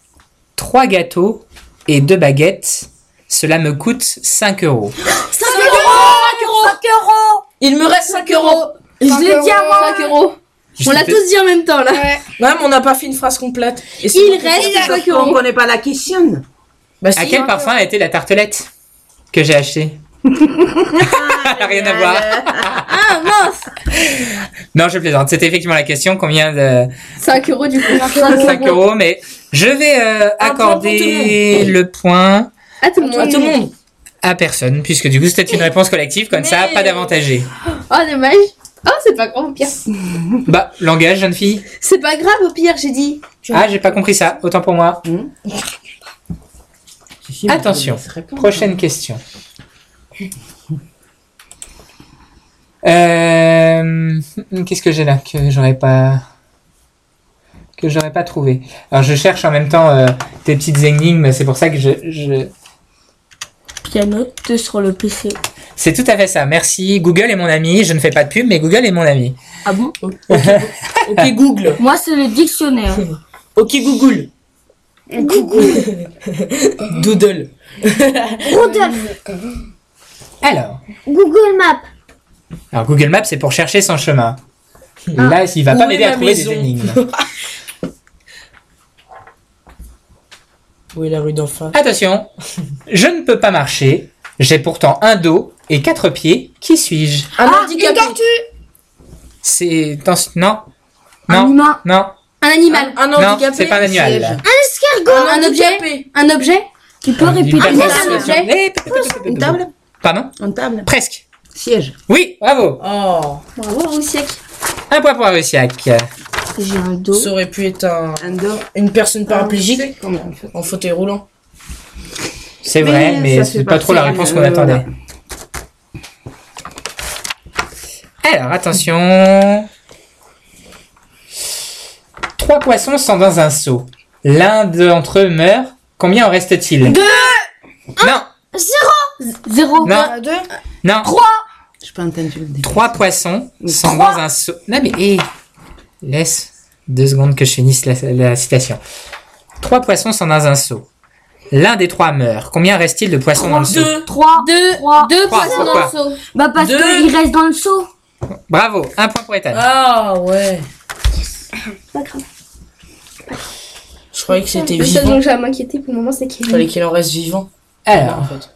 [SPEAKER 2] 3 gâteaux et 2 baguettes. Cela me coûte 5 euros.
[SPEAKER 8] 5 euros 5 euros
[SPEAKER 12] Il me reste 5 euros.
[SPEAKER 8] Je l'ai dit à moi 5 euros On l'a tous dit en même temps là.
[SPEAKER 12] Ouais, mais on n'a pas fait une phrase complète. Et
[SPEAKER 8] Il reste 5
[SPEAKER 11] On
[SPEAKER 8] euros.
[SPEAKER 11] connaît pas la question.
[SPEAKER 12] Bah,
[SPEAKER 2] À quel
[SPEAKER 12] hein.
[SPEAKER 2] parfum a été la tartelette que j'ai achetée (laughs) Rien à voir.
[SPEAKER 8] Ah mince
[SPEAKER 2] Non, je plaisante. C'était effectivement la question. Combien de
[SPEAKER 8] 5 euros du coup. (laughs)
[SPEAKER 2] 5 euros Mais je vais euh, accorder
[SPEAKER 12] le
[SPEAKER 2] point
[SPEAKER 8] À tout le monde.
[SPEAKER 12] À tout le monde.
[SPEAKER 2] à personne, puisque du coup c'était une réponse collective. Comme ça, pas d'avantagé.
[SPEAKER 8] Oh dommage. Oh c'est pas grave au pire.
[SPEAKER 2] Bah, langage, jeune fille.
[SPEAKER 8] C'est pas grave au pire j'ai dit.
[SPEAKER 2] Ah, j'ai pas compris ça. Autant pour moi. Attention. Prochaine question. (laughs) Euh, Qu'est-ce que j'ai là que j'aurais pas que j'aurais pas trouvé? Alors je cherche en même temps euh, tes petites énigmes. C'est pour ça que je, je...
[SPEAKER 10] Pianote sur le PC.
[SPEAKER 2] C'est tout à fait ça. Merci. Google est mon ami. Je ne fais pas de pub, mais Google est mon ami.
[SPEAKER 10] Ah bon? (laughs)
[SPEAKER 12] Ok, ok, Google.
[SPEAKER 10] Moi, c'est le dictionnaire.
[SPEAKER 12] Ok, Google. (laughs) Doodle.
[SPEAKER 9] Rudolph,
[SPEAKER 2] Alors,
[SPEAKER 9] Google Maps.
[SPEAKER 2] alors Google Maps c'est pour chercher son chemin. Là, il va
[SPEAKER 12] Où
[SPEAKER 2] pas m'aider à trouver des énigmes. (laughs)
[SPEAKER 12] Où est la rue d'en face?
[SPEAKER 2] Attention, je ne peux pas marcher. J'ai pourtant un dos et quatre pieds. Qui suis-je?
[SPEAKER 12] Un
[SPEAKER 8] Ah,
[SPEAKER 12] handicapé.
[SPEAKER 2] C'est dans ce- non,
[SPEAKER 10] Un
[SPEAKER 2] non,
[SPEAKER 10] humain.
[SPEAKER 2] non,
[SPEAKER 8] Un animal.
[SPEAKER 12] Un
[SPEAKER 2] non,
[SPEAKER 12] handicapé.
[SPEAKER 2] c'est pas un animal.
[SPEAKER 8] Un, un objet. Un objet.
[SPEAKER 10] Tu peux
[SPEAKER 2] Une
[SPEAKER 10] répéter
[SPEAKER 8] un objet.
[SPEAKER 2] Eh,
[SPEAKER 11] Une table
[SPEAKER 2] Pardon?
[SPEAKER 11] Une table
[SPEAKER 2] Presque.
[SPEAKER 11] Siège.
[SPEAKER 2] Oui, bravo.
[SPEAKER 12] Oh,
[SPEAKER 8] Bravo Roussiac.
[SPEAKER 2] Un point pour Arusiak.
[SPEAKER 10] J'ai un dos.
[SPEAKER 12] ça aurait pu être un,
[SPEAKER 11] Un dos.
[SPEAKER 12] une personne paraplégique
[SPEAKER 11] c'est
[SPEAKER 12] en fauteuil roulant.
[SPEAKER 2] C'est vrai, mais
[SPEAKER 11] ça
[SPEAKER 2] c'est pas trop la réponse qu'on attendait.
[SPEAKER 11] ouais.
[SPEAKER 2] Alors, attention. Trois poissons sont dans un seau. L'un d'entre eux meurt. Combien en reste-t-il Deux Non,
[SPEAKER 10] Zéro.
[SPEAKER 2] non,
[SPEAKER 8] Deux.
[SPEAKER 2] non.
[SPEAKER 11] Je peux entendre le début.
[SPEAKER 2] Trois poissons sont dans un seau. Non mais hé, laisse deux secondes que je finisse la, la citation. Trois poissons sont dans un seau. L'un des trois meurt. Combien reste-t-il de poissons dans le seau
[SPEAKER 12] Deux.
[SPEAKER 10] 3.
[SPEAKER 8] Deux,
[SPEAKER 10] Trois.
[SPEAKER 8] deux
[SPEAKER 2] Trois,
[SPEAKER 8] poissons dans
[SPEAKER 2] pourquoi
[SPEAKER 8] le seau.
[SPEAKER 10] Bah parce
[SPEAKER 12] Deux.
[SPEAKER 10] qu'il reste dans le seau.
[SPEAKER 2] Bravo, un point pour Ethan.
[SPEAKER 12] Ah ouais.
[SPEAKER 8] Pas grave.
[SPEAKER 12] Je croyais que c'était
[SPEAKER 8] Le seul
[SPEAKER 12] vivant.
[SPEAKER 8] dont j'ai à m'inquiéter pour le moment, c'est qu'il
[SPEAKER 12] Il fallait qu'il en reste vivant.
[SPEAKER 2] Alors,
[SPEAKER 12] en fait.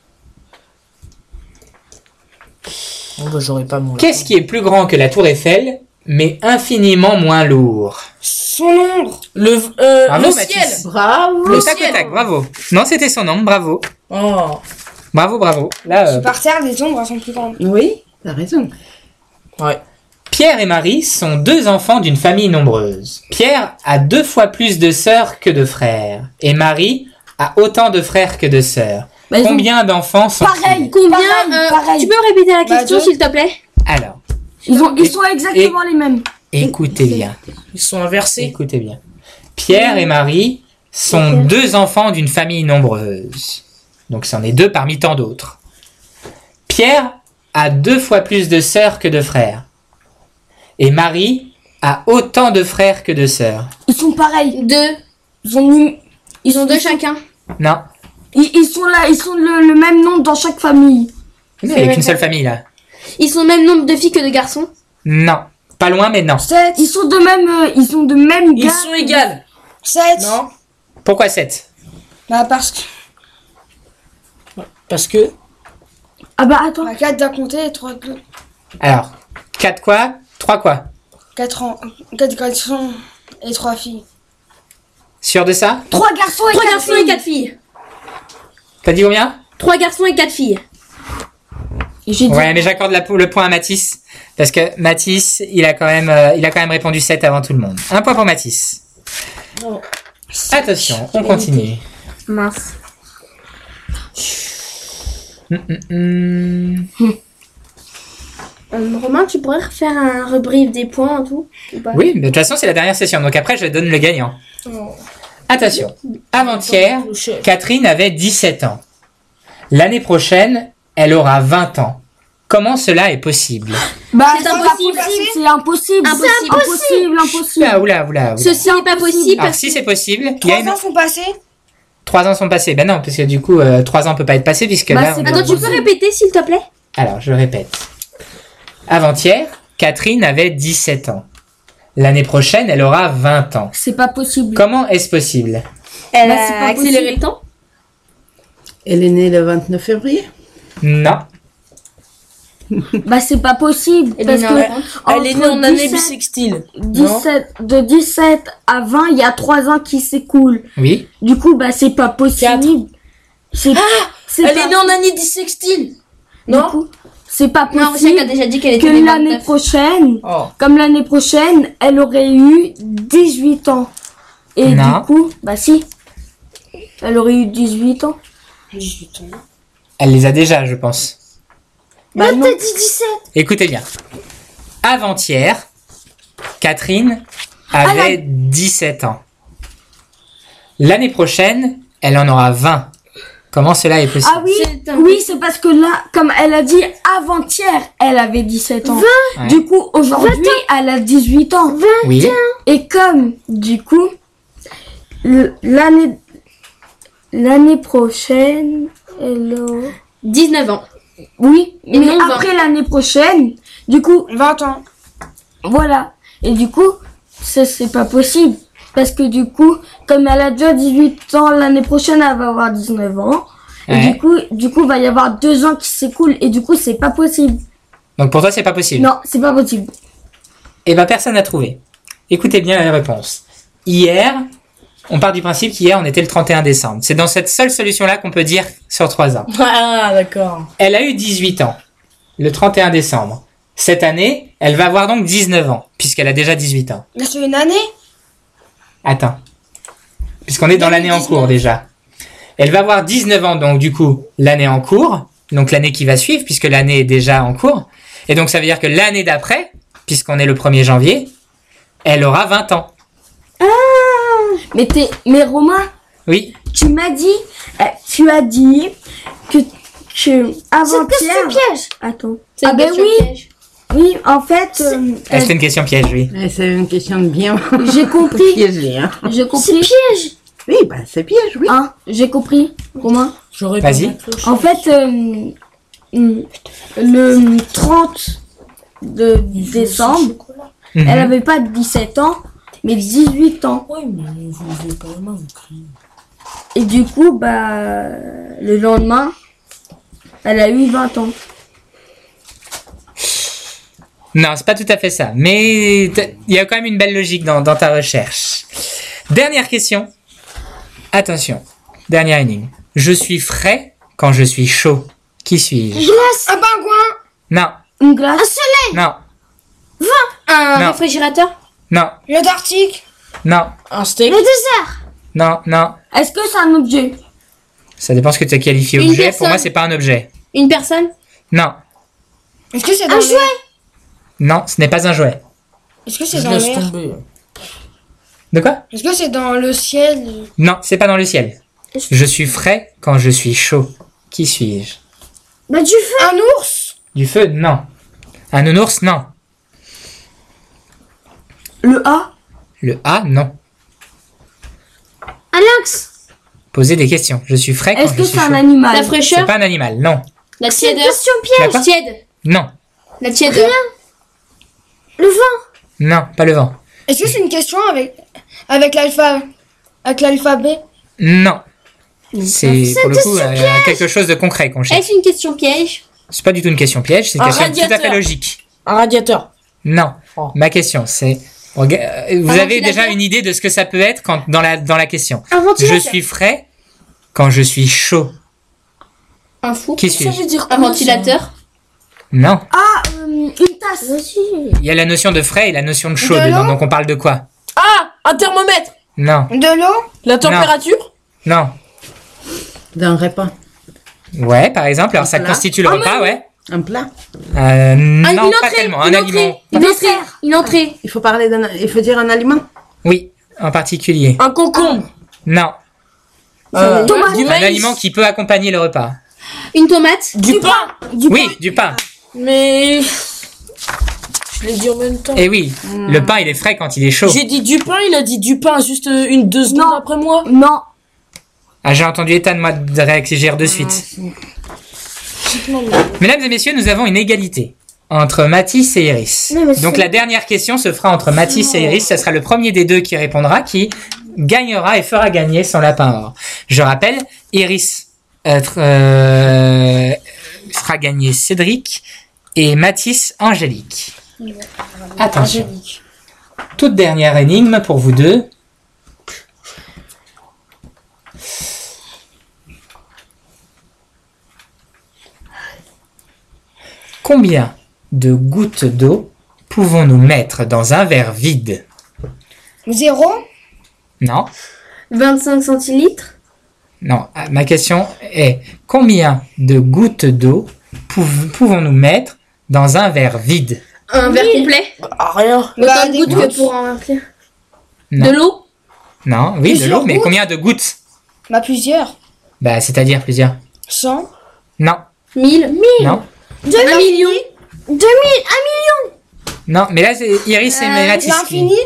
[SPEAKER 12] Bon bah j'aurais pas mon.
[SPEAKER 2] qu'est-ce qui est plus grand que la tour Eiffel, mais infiniment moins lourd
[SPEAKER 12] Son ombre. Le euh,
[SPEAKER 2] Bravo,
[SPEAKER 12] le
[SPEAKER 2] Mathis.
[SPEAKER 12] ciel.
[SPEAKER 11] Bravo.
[SPEAKER 2] Le tac au
[SPEAKER 12] ciel.
[SPEAKER 2] tac, bravo. Non, c'était son nom, bravo.
[SPEAKER 12] Oh.
[SPEAKER 2] Bravo, bravo. Là, euh,
[SPEAKER 15] Par terre, les ombres elles sont plus grandes.
[SPEAKER 11] Oui, t'as raison.
[SPEAKER 12] Ouais.
[SPEAKER 2] Pierre et Marie sont deux enfants d'une famille nombreuse. Pierre a deux fois plus de sœurs que de frères, et Marie a autant de frères que de sœurs.
[SPEAKER 10] Bah, ont-
[SPEAKER 2] Combien d'enfants sont
[SPEAKER 10] Pareil.
[SPEAKER 8] Combien
[SPEAKER 10] Pareil,
[SPEAKER 8] euh,
[SPEAKER 10] pareil.
[SPEAKER 8] Tu peux répéter la
[SPEAKER 15] Bah,
[SPEAKER 8] question,
[SPEAKER 15] deux.
[SPEAKER 8] s'il te plaît?
[SPEAKER 2] Alors,
[SPEAKER 10] Ils, ont, ils sont exactement les mêmes.
[SPEAKER 2] écoutez bien,
[SPEAKER 12] Ils sont inversés.
[SPEAKER 2] écoutez bien. Pierre et Marie sont deux enfants d'une famille nombreuse. Donc c'en est deux parmi tant d'autres. Pierre a deux fois plus de sœurs que de frères. Et Marie a autant de frères que de sœurs.
[SPEAKER 10] Ils sont pareils.
[SPEAKER 8] Deux.
[SPEAKER 10] Ils ont, une-
[SPEAKER 8] Ils ont deux chacun.
[SPEAKER 2] Non,
[SPEAKER 10] ils, ils sont là, ils sont le, le même nombre dans chaque famille.
[SPEAKER 2] il n'y a qu'une seule famille là.
[SPEAKER 8] Ils sont le même nombre de filles que de garçons.
[SPEAKER 2] Non, pas loin mais non.
[SPEAKER 15] 7.
[SPEAKER 10] Ils sont de même, euh, ils sont de même
[SPEAKER 12] Ils sont égales.
[SPEAKER 15] 7.
[SPEAKER 12] Non.
[SPEAKER 2] Pourquoi 7
[SPEAKER 15] Bah parce que.
[SPEAKER 12] Parce que.
[SPEAKER 10] Ah bah attends.
[SPEAKER 15] 4 d'un côté et 3 de l'autre.
[SPEAKER 2] Alors, 4 quoi? 3 quoi?
[SPEAKER 15] 4 ans. 4 garçons et 3 filles.
[SPEAKER 2] Sûr de ça?
[SPEAKER 10] Trois garçons et
[SPEAKER 8] Trois
[SPEAKER 10] quatre
[SPEAKER 8] garçons et
[SPEAKER 10] filles.
[SPEAKER 8] quatre filles.
[SPEAKER 2] T'as dit combien?
[SPEAKER 8] Trois garçons et quatre filles.
[SPEAKER 10] J'ai dit.
[SPEAKER 2] Ouais, mais j'accorde le point à Mathis. Parce que Mathis, il a quand même, euh, il a quand même répondu 7 avant tout le monde. Un point pour Mathis.
[SPEAKER 12] Oh.
[SPEAKER 2] Attention, on continue.
[SPEAKER 8] Mince.
[SPEAKER 2] Hum, hum, hum.
[SPEAKER 8] Euh, Romain, tu pourrais refaire un rebrief des points en tout ou pas?
[SPEAKER 2] Oui, mais de toute façon, c'est la dernière session. Donc après, je donne le gagnant.
[SPEAKER 8] Oh.
[SPEAKER 2] Attention. Avant-hier. Catherine avait 17 ans. L'année prochaine, elle aura 20 ans. Comment cela est possible?
[SPEAKER 10] Bah
[SPEAKER 8] C'est
[SPEAKER 10] c'est
[SPEAKER 8] impossible.
[SPEAKER 10] impossible. C'est impossible.
[SPEAKER 8] Impossible.
[SPEAKER 10] C'est impossible. Impossible.
[SPEAKER 2] Oula, oula, oula. oula.
[SPEAKER 8] Ceci n'est pas possible
[SPEAKER 2] Alors si c'est possible, il y a
[SPEAKER 15] 3
[SPEAKER 2] une...
[SPEAKER 15] ans sont passés.
[SPEAKER 2] 3 ans sont passés. Ben non, parce que du coup, euh, 3 ans peut pas être passé puisque
[SPEAKER 10] Bah,
[SPEAKER 2] là... on
[SPEAKER 8] Attends, tu peux répéter s'il te plaît?
[SPEAKER 2] Alors, je répète. Avant-hier, Catherine avait 17 ans. L'année prochaine, elle aura 20 ans.
[SPEAKER 10] C'est pas possible.
[SPEAKER 2] Comment est-ce possible?
[SPEAKER 8] Elle
[SPEAKER 10] Bah, c'est
[SPEAKER 8] a accéléré le temps?
[SPEAKER 11] Elle est née le 29 février?
[SPEAKER 2] Non. (laughs)
[SPEAKER 10] Bah c'est pas possible.
[SPEAKER 8] Elle
[SPEAKER 10] parce
[SPEAKER 8] est
[SPEAKER 10] que
[SPEAKER 8] née en-
[SPEAKER 12] Elle est née en année
[SPEAKER 10] 17
[SPEAKER 12] bissextile. Non
[SPEAKER 10] 17, de 17 à 20, il y a 3 ans qui s'écoulent.
[SPEAKER 2] Oui.
[SPEAKER 10] Du coup, bah c'est pas possible. C'est c'est
[SPEAKER 12] Elle
[SPEAKER 10] pas-
[SPEAKER 12] est née en année bissextile.
[SPEAKER 10] du
[SPEAKER 12] Non
[SPEAKER 10] coup, c'est pas
[SPEAKER 8] Non,
[SPEAKER 10] possible
[SPEAKER 8] a déjà dit qu'elle était
[SPEAKER 10] que
[SPEAKER 8] née le
[SPEAKER 10] l'année
[SPEAKER 8] 29.
[SPEAKER 10] prochaine,
[SPEAKER 12] Oh.
[SPEAKER 10] comme l'année prochaine, elle aurait eu 18 ans. Et
[SPEAKER 2] Non.
[SPEAKER 10] du coup, bah si, elle aurait eu 18 ans.
[SPEAKER 15] 18 ans.
[SPEAKER 2] Elle les a déjà, je pense.
[SPEAKER 10] Bah non.
[SPEAKER 15] dit 17.
[SPEAKER 2] Écoutez bien. Avant-hier, Catherine avait 17 ans. L'année prochaine, elle en aura 20. Comment cela est possible?
[SPEAKER 10] Ah oui,
[SPEAKER 8] C'est un-
[SPEAKER 10] oui, c'est parce que là, comme elle a dit avant-hier, elle avait 17 ans.
[SPEAKER 2] Ouais.
[SPEAKER 10] Du coup, aujourd'hui, elle a 18 ans.
[SPEAKER 2] Oui.
[SPEAKER 10] Et comme, du coup, le- l'année l'année prochaine, elle aura-
[SPEAKER 8] 19 ans.
[SPEAKER 10] Oui,
[SPEAKER 8] Mais
[SPEAKER 10] mais,
[SPEAKER 8] non, vingt.
[SPEAKER 10] après l'année prochaine, du coup,
[SPEAKER 15] 20 ans.
[SPEAKER 10] voilà. Et du coup, ça, c'est pas possible. Parce que du coup, comme elle a déjà 18 ans, l'année prochaine, elle va avoir 19 ans. Et du coup, du coup, va y avoir deux ans qui s'écoulent. Et du coup, c'est pas possible.
[SPEAKER 2] Donc pour toi, c'est pas possible.
[SPEAKER 10] Non, c'est pas possible.
[SPEAKER 2] Eh ben, personne n'a trouvé. Écoutez bien la réponse. Hier, on part du principe qu'hier, on était le 31 décembre. C'est dans cette seule solution-là qu'on peut dire sur 3 ans. (laughs)
[SPEAKER 12] Ah, d'accord.
[SPEAKER 2] Elle a eu 18 ans, le 31 décembre. Cette année, elle va avoir donc 19 ans, puisqu'elle a déjà 18 ans.
[SPEAKER 15] Mais c'est une année?
[SPEAKER 2] Attends. Puisqu'on est dans l'année en cours déjà. Elle va avoir 19 ans, donc du coup, l'année en cours, donc l'année qui va suivre, puisque l'année est déjà en cours. Et donc ça veut dire que l'année d'après, puisqu'on est le 1er janvier, elle aura 20 ans.
[SPEAKER 10] Mais t'es, mais Romain,
[SPEAKER 2] Oui,
[SPEAKER 10] tu m'as dit, euh, tu as dit que, que avant-hier.
[SPEAKER 15] piège.
[SPEAKER 10] Attends.
[SPEAKER 8] C'est
[SPEAKER 10] Ah
[SPEAKER 8] une
[SPEAKER 10] ben
[SPEAKER 8] question
[SPEAKER 10] oui,
[SPEAKER 8] piège.
[SPEAKER 10] oui, en fait, euh,
[SPEAKER 2] Ah, c'était une question piège, oui.
[SPEAKER 11] Ouais, c'est une question de bien
[SPEAKER 10] j'ai (laughs) compris.
[SPEAKER 11] Hein.
[SPEAKER 10] j'ai compris.
[SPEAKER 15] piège.
[SPEAKER 11] Oui, bah c'est piège, oui.
[SPEAKER 10] Ah, j'ai compris. Romain
[SPEAKER 12] J'aurais
[SPEAKER 2] Vas-y.
[SPEAKER 10] En fait, euh, hum, le 30 de décembre,
[SPEAKER 2] Mhm.
[SPEAKER 10] elle avait pas 17 ans, mais 18 ans.
[SPEAKER 12] Oui, mais vous levez pas la main.
[SPEAKER 10] Et du coup, bah, le lendemain, elle a eu 20 ans.
[SPEAKER 2] Non, c'est pas tout à fait ça. Mais il y a quand même une belle logique dans, dans ta recherche. Dernière question. Attention. Dernière énigme. Je suis frais quand je suis chaud. Qui suis-je?
[SPEAKER 6] Glace. Un pingouin.
[SPEAKER 2] Non,
[SPEAKER 10] Une glace.
[SPEAKER 6] Un soleil.
[SPEAKER 2] non,
[SPEAKER 8] Un
[SPEAKER 2] Non.
[SPEAKER 8] réfrigérateur
[SPEAKER 2] non,
[SPEAKER 6] L'Antarctique.
[SPEAKER 2] non,
[SPEAKER 12] Un steak
[SPEAKER 6] Le désert.
[SPEAKER 2] non, non.
[SPEAKER 10] Est-ce que c'est un objet?
[SPEAKER 2] Ça dépend ce que tu as qualifié
[SPEAKER 8] Une
[SPEAKER 2] objet. Pour
[SPEAKER 8] personne.
[SPEAKER 2] moi, c'est pas un objet.
[SPEAKER 8] Une personne?
[SPEAKER 2] Non,
[SPEAKER 6] Est-ce que c'est dans
[SPEAKER 8] Un
[SPEAKER 6] l'air?
[SPEAKER 8] jouet?
[SPEAKER 2] Non, ce n'est pas un jouet.
[SPEAKER 6] Est-ce que c'est
[SPEAKER 12] Je
[SPEAKER 6] dans
[SPEAKER 12] laisse
[SPEAKER 6] l'air?
[SPEAKER 12] tomber.
[SPEAKER 2] De quoi?
[SPEAKER 6] Est-ce que c'est dans le ciel?
[SPEAKER 2] Non, c'est pas dans le ciel. Je suis frais quand je suis chaud. Qui suis-je?
[SPEAKER 6] Bah du feu. Un ours?
[SPEAKER 2] Du feu Non. Un nounours Non.
[SPEAKER 10] Le A?
[SPEAKER 2] Le A Non.
[SPEAKER 6] Un lynx.
[SPEAKER 2] Posez des questions. Je suis frais quand
[SPEAKER 10] Est-ce
[SPEAKER 2] je
[SPEAKER 10] que
[SPEAKER 2] suis
[SPEAKER 10] c'est un
[SPEAKER 2] chaud.
[SPEAKER 10] animal?
[SPEAKER 8] La fraîcheur?
[SPEAKER 2] C'est pas un animal, non.
[SPEAKER 8] La
[SPEAKER 6] C'est une
[SPEAKER 8] tièdeur?
[SPEAKER 6] question
[SPEAKER 2] La
[SPEAKER 6] piège.
[SPEAKER 2] quoi?
[SPEAKER 8] Tiède
[SPEAKER 2] Non.
[SPEAKER 8] La tièdeur
[SPEAKER 6] Le vent.
[SPEAKER 2] Non, pas le vent.
[SPEAKER 6] Est-ce que c'est une question avec avec l'alpha avec l'alphabet
[SPEAKER 2] Non. C'est pour le coup euh, quelque chose de concret qu'on cherche.
[SPEAKER 8] Est-ce une question piège?
[SPEAKER 2] C'est pas du tout une question piège, c'est une
[SPEAKER 12] Un
[SPEAKER 2] question tout à fait
[SPEAKER 12] radiateur.
[SPEAKER 2] logique.
[SPEAKER 12] Un radiateur.
[SPEAKER 2] Non.
[SPEAKER 12] Oh.
[SPEAKER 2] Ma question, c'est. Euh, Vous avez déjà une idée de ce que ça peut être quand, dans, la, dans la question.
[SPEAKER 8] Un
[SPEAKER 2] Je suis frais quand je suis chaud.
[SPEAKER 8] Un four
[SPEAKER 2] Qui
[SPEAKER 12] Ça veut dire
[SPEAKER 8] Un ventilateur
[SPEAKER 2] Non.
[SPEAKER 10] Ah, euh, une tasse.
[SPEAKER 2] Il y a la notion de frais et la notion de chaud
[SPEAKER 6] De
[SPEAKER 2] dedans,
[SPEAKER 6] l'eau
[SPEAKER 2] donc on parle de quoi?
[SPEAKER 12] Ah Un thermomètre
[SPEAKER 2] Non.
[SPEAKER 6] De l'eau
[SPEAKER 12] La température
[SPEAKER 2] Non.
[SPEAKER 11] D'un repas.
[SPEAKER 2] Ouais, par exemple, alors ça
[SPEAKER 11] plat
[SPEAKER 2] constitue le repas, ouais.
[SPEAKER 11] Un plat.
[SPEAKER 2] Euh,
[SPEAKER 8] Ah,
[SPEAKER 2] non, pas
[SPEAKER 8] entrée,
[SPEAKER 2] tellement.
[SPEAKER 8] une
[SPEAKER 2] Un
[SPEAKER 8] entrée,
[SPEAKER 2] aliment.
[SPEAKER 8] Une entrée Une entrée
[SPEAKER 11] Il faut parler d'un. Il faut dire un aliment?
[SPEAKER 2] Oui, en particulier.
[SPEAKER 12] Un concombre
[SPEAKER 2] Non.
[SPEAKER 12] Euh,
[SPEAKER 8] Tomate.
[SPEAKER 12] Du
[SPEAKER 2] Un
[SPEAKER 12] maïs
[SPEAKER 2] aliment qui peut accompagner le repas.
[SPEAKER 8] Une tomate
[SPEAKER 12] Du pain
[SPEAKER 2] oui, du pain.
[SPEAKER 12] Mais... Je l'ai dit en même temps.
[SPEAKER 2] Et oui, le pain il est frais quand il est chaud.
[SPEAKER 12] J'ai dit du pain, il a dit du pain juste une deux secondes
[SPEAKER 10] Non.
[SPEAKER 12] après moi.
[SPEAKER 10] Non.
[SPEAKER 2] Ah, j'ai entendu Ethan, moi, de réagir de suite. Mesdames et messieurs, nous avons une égalité entre Mathis et Iris. Donc la dernière question se fera entre Mathis et Iris. Ce sera le premier des deux qui répondra, qui gagnera et fera gagner son lapin or. Je rappelle, Iris euh, euh, fera gagner Cédric et Mathis Angélique. Attention. Toute dernière énigme pour vous deux. Combien de gouttes d'eau pouvons-nous mettre dans un verre vide?
[SPEAKER 6] Zéro?
[SPEAKER 2] Non,
[SPEAKER 8] 25 centilitres?
[SPEAKER 2] Non. Ah, Ma question est combien de gouttes d'eau pouv- pouvons-nous mettre dans un verre vide?
[SPEAKER 8] Un verre complet
[SPEAKER 12] Ah, rien.
[SPEAKER 8] Autant
[SPEAKER 6] Bah,
[SPEAKER 8] de
[SPEAKER 6] des
[SPEAKER 8] gouttes que pour en remplir.
[SPEAKER 2] Non.
[SPEAKER 8] De l'eau?
[SPEAKER 2] Non, oui, de
[SPEAKER 6] Plusieurs
[SPEAKER 2] l'eau, mais combien de gouttes?
[SPEAKER 6] Bah plusieurs.
[SPEAKER 2] Bah, c'est-à-dire plusieurs.
[SPEAKER 6] 100.
[SPEAKER 2] Non,
[SPEAKER 8] 1000
[SPEAKER 2] non,
[SPEAKER 8] Un million
[SPEAKER 6] 2000.
[SPEAKER 2] non. Mais là, c'est Iris et
[SPEAKER 6] Euh,
[SPEAKER 2] Mathis. qui-
[SPEAKER 6] L'infini.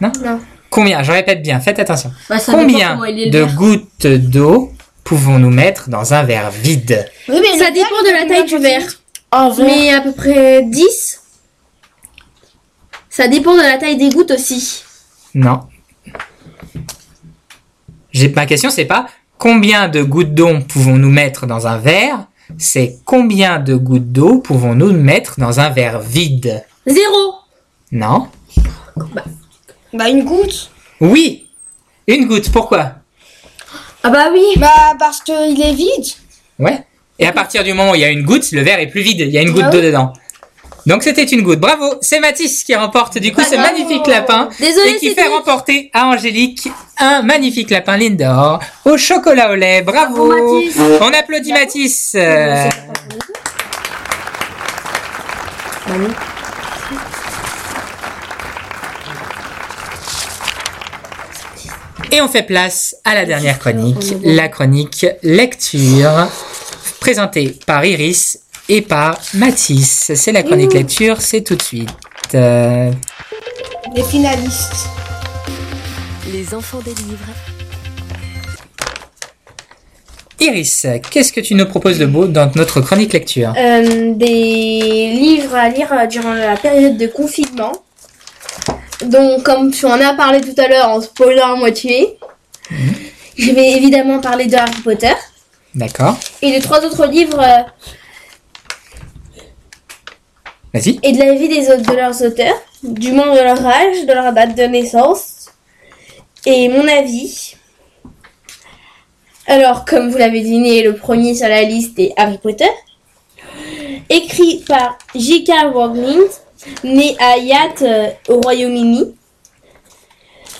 [SPEAKER 2] Non
[SPEAKER 8] Non.
[SPEAKER 2] Combien Je répète bien, faites attention.
[SPEAKER 10] Bah, ça dépend
[SPEAKER 2] Combien
[SPEAKER 10] comment il est le
[SPEAKER 2] de
[SPEAKER 10] verre.
[SPEAKER 2] gouttes d'eau pouvons-nous mettre dans un verre vide
[SPEAKER 6] Oui, mais
[SPEAKER 8] Ça
[SPEAKER 6] le
[SPEAKER 8] dépend de la taille du verre.
[SPEAKER 12] Verre.
[SPEAKER 8] Mais à peu près 10 Ça dépend de la taille des gouttes aussi.
[SPEAKER 2] Non. J'ai ma question, c'est pas combien de gouttes d'eau pouvons-nous mettre dans un verre, c'est combien de gouttes d'eau pouvons-nous mettre dans un verre vide?
[SPEAKER 8] Zéro
[SPEAKER 2] Non.
[SPEAKER 6] Bah une goutte.
[SPEAKER 2] Oui. Une goutte. Pourquoi?
[SPEAKER 10] Ah bah oui.
[SPEAKER 6] Bah parce qu'il est vide.
[SPEAKER 2] Ouais. Et à partir du moment où il y a une goutte, le verre est plus vide. Il y a une goutte
[SPEAKER 6] Ah
[SPEAKER 2] d'eau
[SPEAKER 6] oui.
[SPEAKER 2] dedans. Donc c'était une goutte. Bravo. C'est Mathis qui remporte du coup ce
[SPEAKER 8] Bravo.
[SPEAKER 2] magnifique lapin.
[SPEAKER 8] Désolé,
[SPEAKER 2] et qui fait remporter à Angélique un magnifique lapin Lindor au chocolat au lait. Bravo.
[SPEAKER 8] Bravo, Mathis.
[SPEAKER 2] On applaudit Mathis. Euh, Et on fait place à la dernière chronique, la chronique lecture, présentée par Iris et par Mathis. C'est la chronique lecture, c'est tout de suite. Euh,
[SPEAKER 6] Les finalistes.
[SPEAKER 16] Les enfants des livres,
[SPEAKER 2] Iris, qu'est-ce que tu nous proposes de beau dans notre chronique lecture?
[SPEAKER 8] Euh, des livres à lire durant la période de confinement. Donc, comme tu en as parlé tout à l'heure en spoiler à moitié, je vais évidemment parler de Harry Potter
[SPEAKER 2] D'accord.
[SPEAKER 8] et de trois autres livres euh, Et de la vie des, au- de leurs auteurs, du moment de leur âge, de leur date de naissance et mon avis. Alors, comme vous l'avez deviné, le premier sur la liste est Harry Potter, écrit par J.K. Rowling, né à Yacht euh, au Royaume-Uni.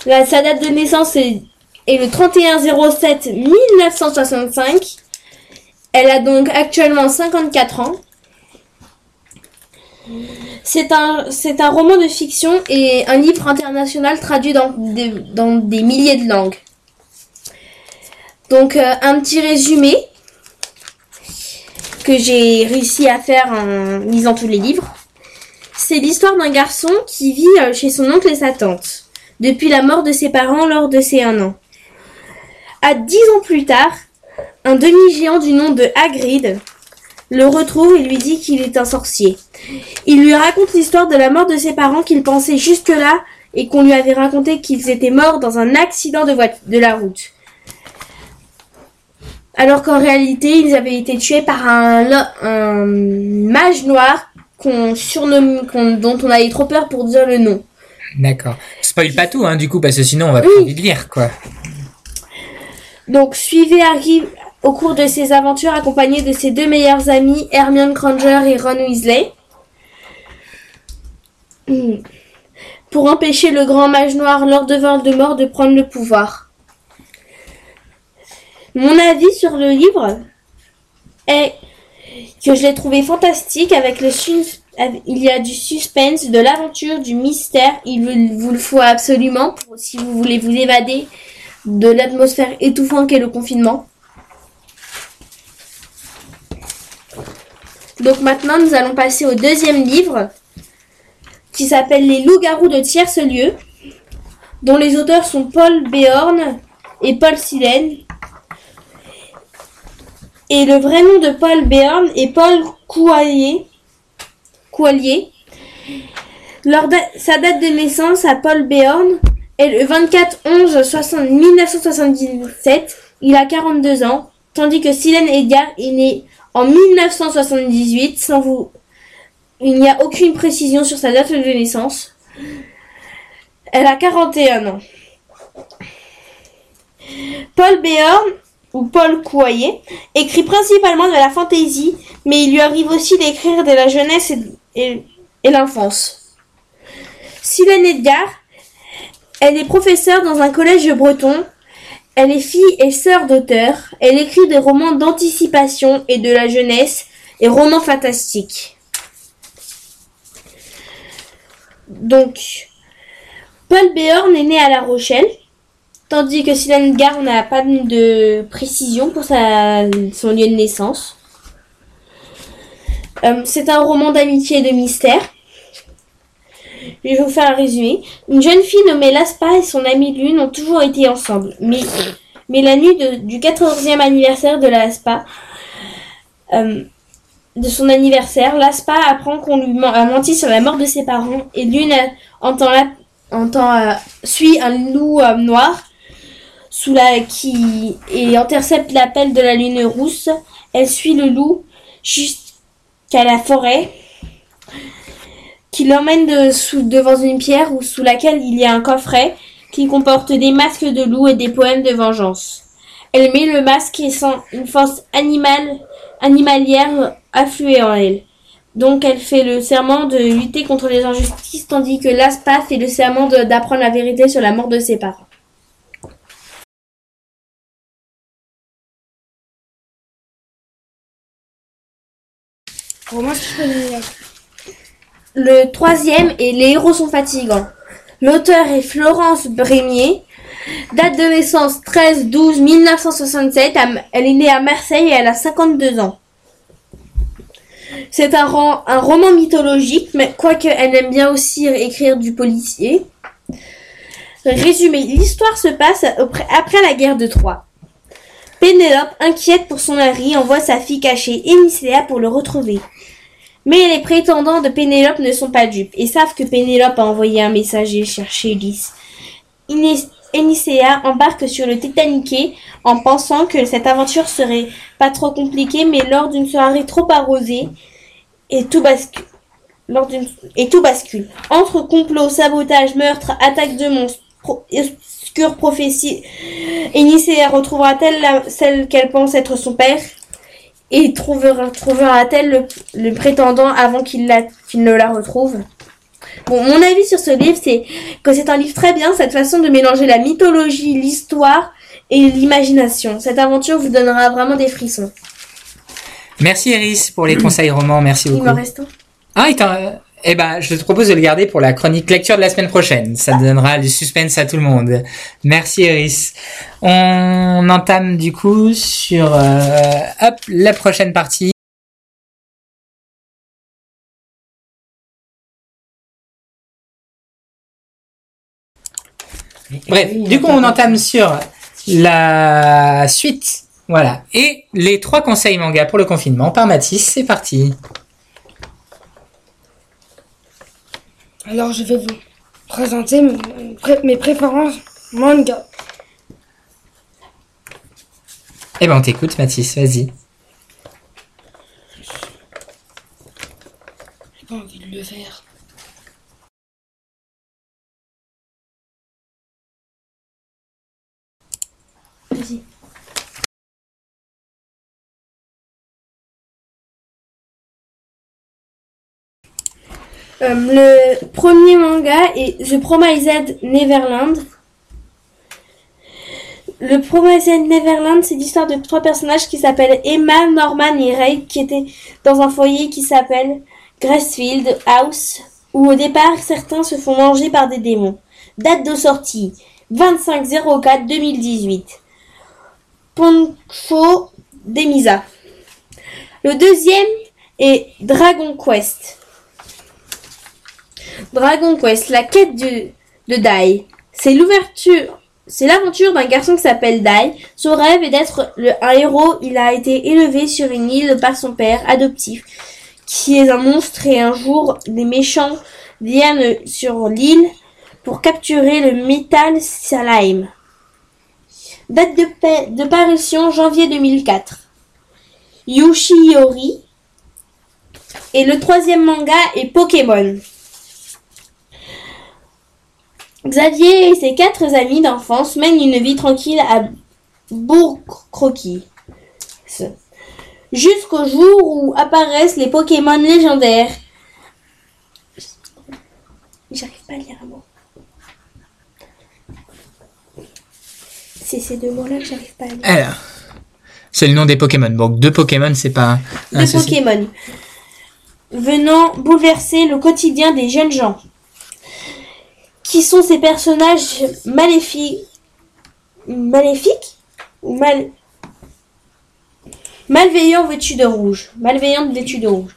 [SPEAKER 8] Sa date de naissance est, est le 31-07-1965. Elle a donc actuellement 54 ans. C'est un, roman de fiction et un livre international traduit dans des, dans des milliers de langues. Donc euh, un petit résumé que j'ai réussi à faire en lisant tous les livres. C'est l'histoire d'un garçon qui vit euh, chez son oncle et sa tante depuis la mort de ses parents lors de ses 1 an. À 10 ans plus tard, un demi-géant du nom de Hagrid le retrouve et lui dit qu'il est un sorcier. Il lui raconte l'histoire de la mort de ses parents qu'il pensait jusque-là et qu'on lui avait raconté qu'ils étaient morts dans un accident de, de la route. Alors qu'en réalité, ils avaient été tués par un, mage noir qu'on surnomme, dont on avait trop peur pour dire le nom.
[SPEAKER 2] D'accord. Spoil pas tout, hein, du coup, parce que sinon on va pas envie de lire, quoi.
[SPEAKER 8] Donc suivez Harry au cours de ses aventures accompagné de ses deux meilleurs amis, Hermione Granger et Ron Weasley. Hmm. Pour empêcher le grand mage noir Lord de Voldemort de prendre le pouvoir. Mon avis sur le livre est que je l'ai trouvé fantastique avec le il y a du suspense, de l'aventure, du mystère. Il vous, le faut absolument si vous voulez vous évader de l'atmosphère étouffante qu'est le confinement. Donc maintenant, nous allons passer au deuxième livre qui s'appelle Les loups-garous de tierce-lieu, dont les auteurs sont Paul Béorn et Paul Silène. Et le vrai nom de Paul Béorn est Paul da- sa date de naissance à Paul Béorn est le 24 11 60 1977. Il a 42 ans, tandis que Silène Edgar est né en 1978 sans vous. Il n'y a aucune précision sur sa date de naissance. Elle a 41 ans. Paul Béorn, ou Paul Couaillet, écrit principalement de la fantaisie, mais il lui arrive aussi d'écrire de la jeunesse et, l'enfance. Silène Edgar, elle est professeure dans un collège breton. Elle est fille et sœur d'auteur. Elle écrit des romans d'anticipation et de la jeunesse et romans fantastiques. Donc, Paul Béorn est né à La Rochelle, tandis que Silène Edgar n'a pas de précision pour son lieu de naissance. Euh, c'est un roman d'amitié et de mystère. Je vais vous faire un résumé. Une jeune fille nommée Laspa et son amie Lune ont toujours été ensemble. Mais, la nuit du 14e anniversaire de Laspa, euh, de son anniversaire, Laspa apprend qu'on lui a menti sur la mort de ses parents et Lune a- entend, la, euh, suit un loup euh, noir sous qui et intercepte l'appel de la lune rousse. Elle suit le loup jusqu'à la forêt qui l'emmène devant une pierre ou sous laquelle il y a un coffret qui comporte des masques de loup et des poèmes de vengeance. Elle met le masque et sent une force animale, animalière affluer en elle. Donc elle fait le serment de lutter contre les injustices tandis que Laspa fait le serment d'apprendre la vérité sur la mort de ses parents. Le troisième est Les héros sont fatigants. L'auteur est Florence Brémier. Date de naissance 13-12-1967. À- Elle est née à Marseille et elle a 52 ans. C'est un, roman mythologique, mais quoique elle aime bien aussi écrire du policier. Résumé, l'histoire se passe après la guerre de Troie. Pénélope, inquiète pour son mari, envoie sa fille cachée Énicéa pour le retrouver. Mais les prétendants de Pénélope ne sont pas dupes et savent que Pénélope a envoyé un messager chercher Ulysse. Énicéa embarque sur le Titanic en pensant que cette aventure serait pas trop compliquée, mais lors d'une soirée trop arrosée, et tout bascule. Entre complot, sabotage, meurtre, attaque de monstres, pro- obscure prophétie, Énicéa retrouvera-t-elle celle qu'elle pense être son père? Et trouvera- trouvera-t-elle le, le prétendant avant qu'il la- qu'il ne la retrouve? Bon, mon avis sur ce livre, c'est que c'est un livre très bien, cette façon de mélanger la mythologie, l'histoire et l'imagination. Cette aventure vous donnera vraiment des frissons.
[SPEAKER 2] Merci Iris pour les conseils romans, merci
[SPEAKER 8] Il
[SPEAKER 2] beaucoup.
[SPEAKER 8] m'en reste un.
[SPEAKER 2] Ah, il t'en- eh ben, je te propose de le garder pour la chronique lecture de la semaine prochaine. Ça donnera du suspense à tout le monde. Merci Iris. On entame du coup sur euh, hop la prochaine partie. Bref, du coup, on entame sur la suite. Voilà. Et les trois conseils manga pour le confinement par Mathis, c'est parti.
[SPEAKER 15] Alors, je vais vous présenter mes, pré- mes préférences manga.
[SPEAKER 2] Eh ben, on t'écoute, Mathis, vas-y.
[SPEAKER 15] J'ai pas envie de le faire.
[SPEAKER 8] Vas-y. Le premier manga est The Promised Neverland. Le Promised Neverland, c'est l'histoire de trois personnages qui s'appellent Emma, Norman et Ray, qui étaient dans un foyer qui s'appelle Gracefield House, où au départ certains se font manger par des démons. Date de sortie 25-04-2018. Poncho Demisa. Le deuxième est Dragon Quest. Dragon Quest, la quête de, Dai. C'est l'ouverture, c'est l'aventure d'un garçon qui s'appelle Dai. Son rêve est d'être un héros. Il a été élevé sur une île par son père adoptif, qui est un monstre et un jour, des méchants viennent sur l'île pour capturer le métal slime. Date de, de parution janvier 2004. Yoshiori. Et le troisième manga est Pokémon. Xavier et ses quatre amis d'enfance mènent une vie tranquille à Bourg-Croquis. Jusqu'au jour où apparaissent les Pokémon légendaires. J'arrive pas à lire un mot. C'est ces deux mots-là que j'arrive pas à lire.
[SPEAKER 2] Alors, c'est le nom des Pokémon. Donc deux Pokémon, c'est pas un
[SPEAKER 8] de
[SPEAKER 2] souci.
[SPEAKER 8] Pokémon, venant bouleverser le quotidien des jeunes gens. Qui sont ces personnages maléfiques Maléfiques Ou mal... Malveillants vêtus de rouge. Malveillants vêtus de rouge.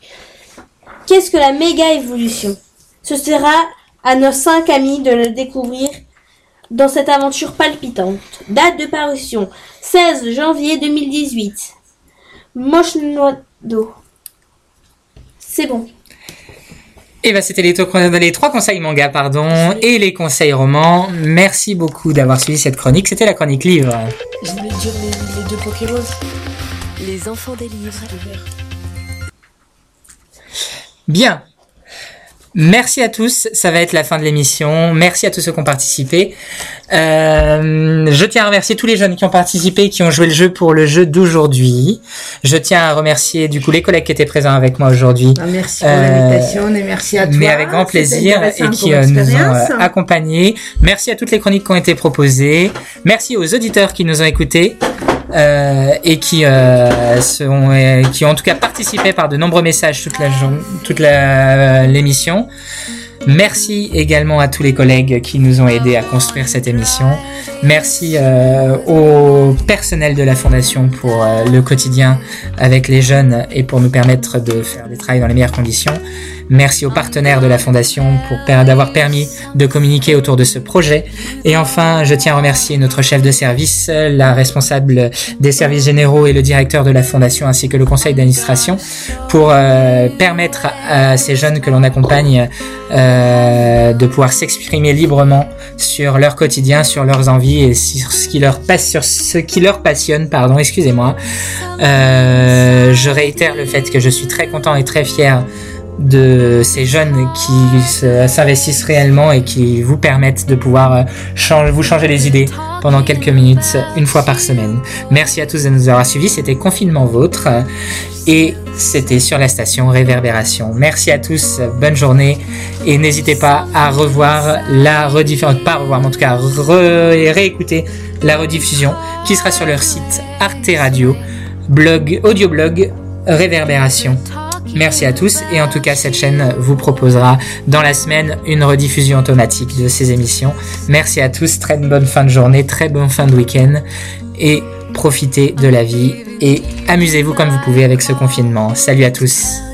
[SPEAKER 8] Qu'est-ce que la méga évolution? Ce sera à nos cinq amis de le découvrir dans cette aventure palpitante. Date de parution 16 janvier 2018. Moshnodo. C'est bon.
[SPEAKER 2] Et ben c'était les, trois conseils manga, pardon, et les conseils romans. Merci beaucoup d'avoir suivi cette chronique. C'était la chronique livre.
[SPEAKER 12] Je voulais dire les, les deux Pokémon.
[SPEAKER 16] Les enfants des livres.
[SPEAKER 2] Bien. Merci à tous, ça va être la fin de l'émission. Merci à tous ceux qui ont participé. Euh, je tiens à remercier tous les jeunes qui ont participé et qui ont joué le jeu pour le jeu d'aujourd'hui. Je tiens à remercier du coup les collègues qui étaient présents avec moi aujourd'hui.
[SPEAKER 11] Ah, merci pour
[SPEAKER 2] Euh,
[SPEAKER 11] l'invitation et merci à toi.
[SPEAKER 2] Mais avec grand plaisir et qui euh, nous ont euh, accompagnés. Merci à toutes les chroniques qui ont été proposées. Merci aux auditeurs qui nous ont écoutés euh, et qui euh, sont, euh, qui ont en tout cas participé par de nombreux messages toute la toute la- l'émission. Merci également à tous les collègues qui nous ont aidés à construire cette émission. Merci euh, au personnel de la Fondation pour euh, le quotidien avec les jeunes et pour nous permettre de faire des travaux dans les meilleures conditions. Merci aux partenaires de la Fondation pour d'avoir permis de communiquer autour de ce projet. Et enfin, je tiens à remercier notre chef de service, la responsable des services généraux et le directeur de la Fondation ainsi que le conseil d'administration pour euh, permettre à ces jeunes que l'on accompagne euh, de pouvoir s'exprimer librement sur leur quotidien, sur leurs envies et sur ce qui leur passe, sur ce qui leur passionne, pardon, excusez-moi. Euh, je réitère le fait que je suis très content et très fier de ces jeunes qui se- s'investissent réellement et qui vous permettent de pouvoir euh, changer, vous changer les idées pendant quelques minutes, une fois par semaine. Merci à tous de nous avoir suivis. C'était Confinement Vôtre et c'était sur la station Réverbération. Merci à tous, bonne journée et n'hésitez pas à revoir la rediffusion, pas revoir, mais en tout cas réécouter la rediffusion qui sera sur leur site Arte Radio, blog, audio-blog Réverbération. Merci à tous et en tout cas cette chaîne vous proposera dans la semaine une rediffusion automatique de ces émissions. Merci à tous, très bonne fin de journée, très bonne fin de week-end et profitez de la vie et amusez-vous comme vous pouvez avec ce confinement. Salut à tous.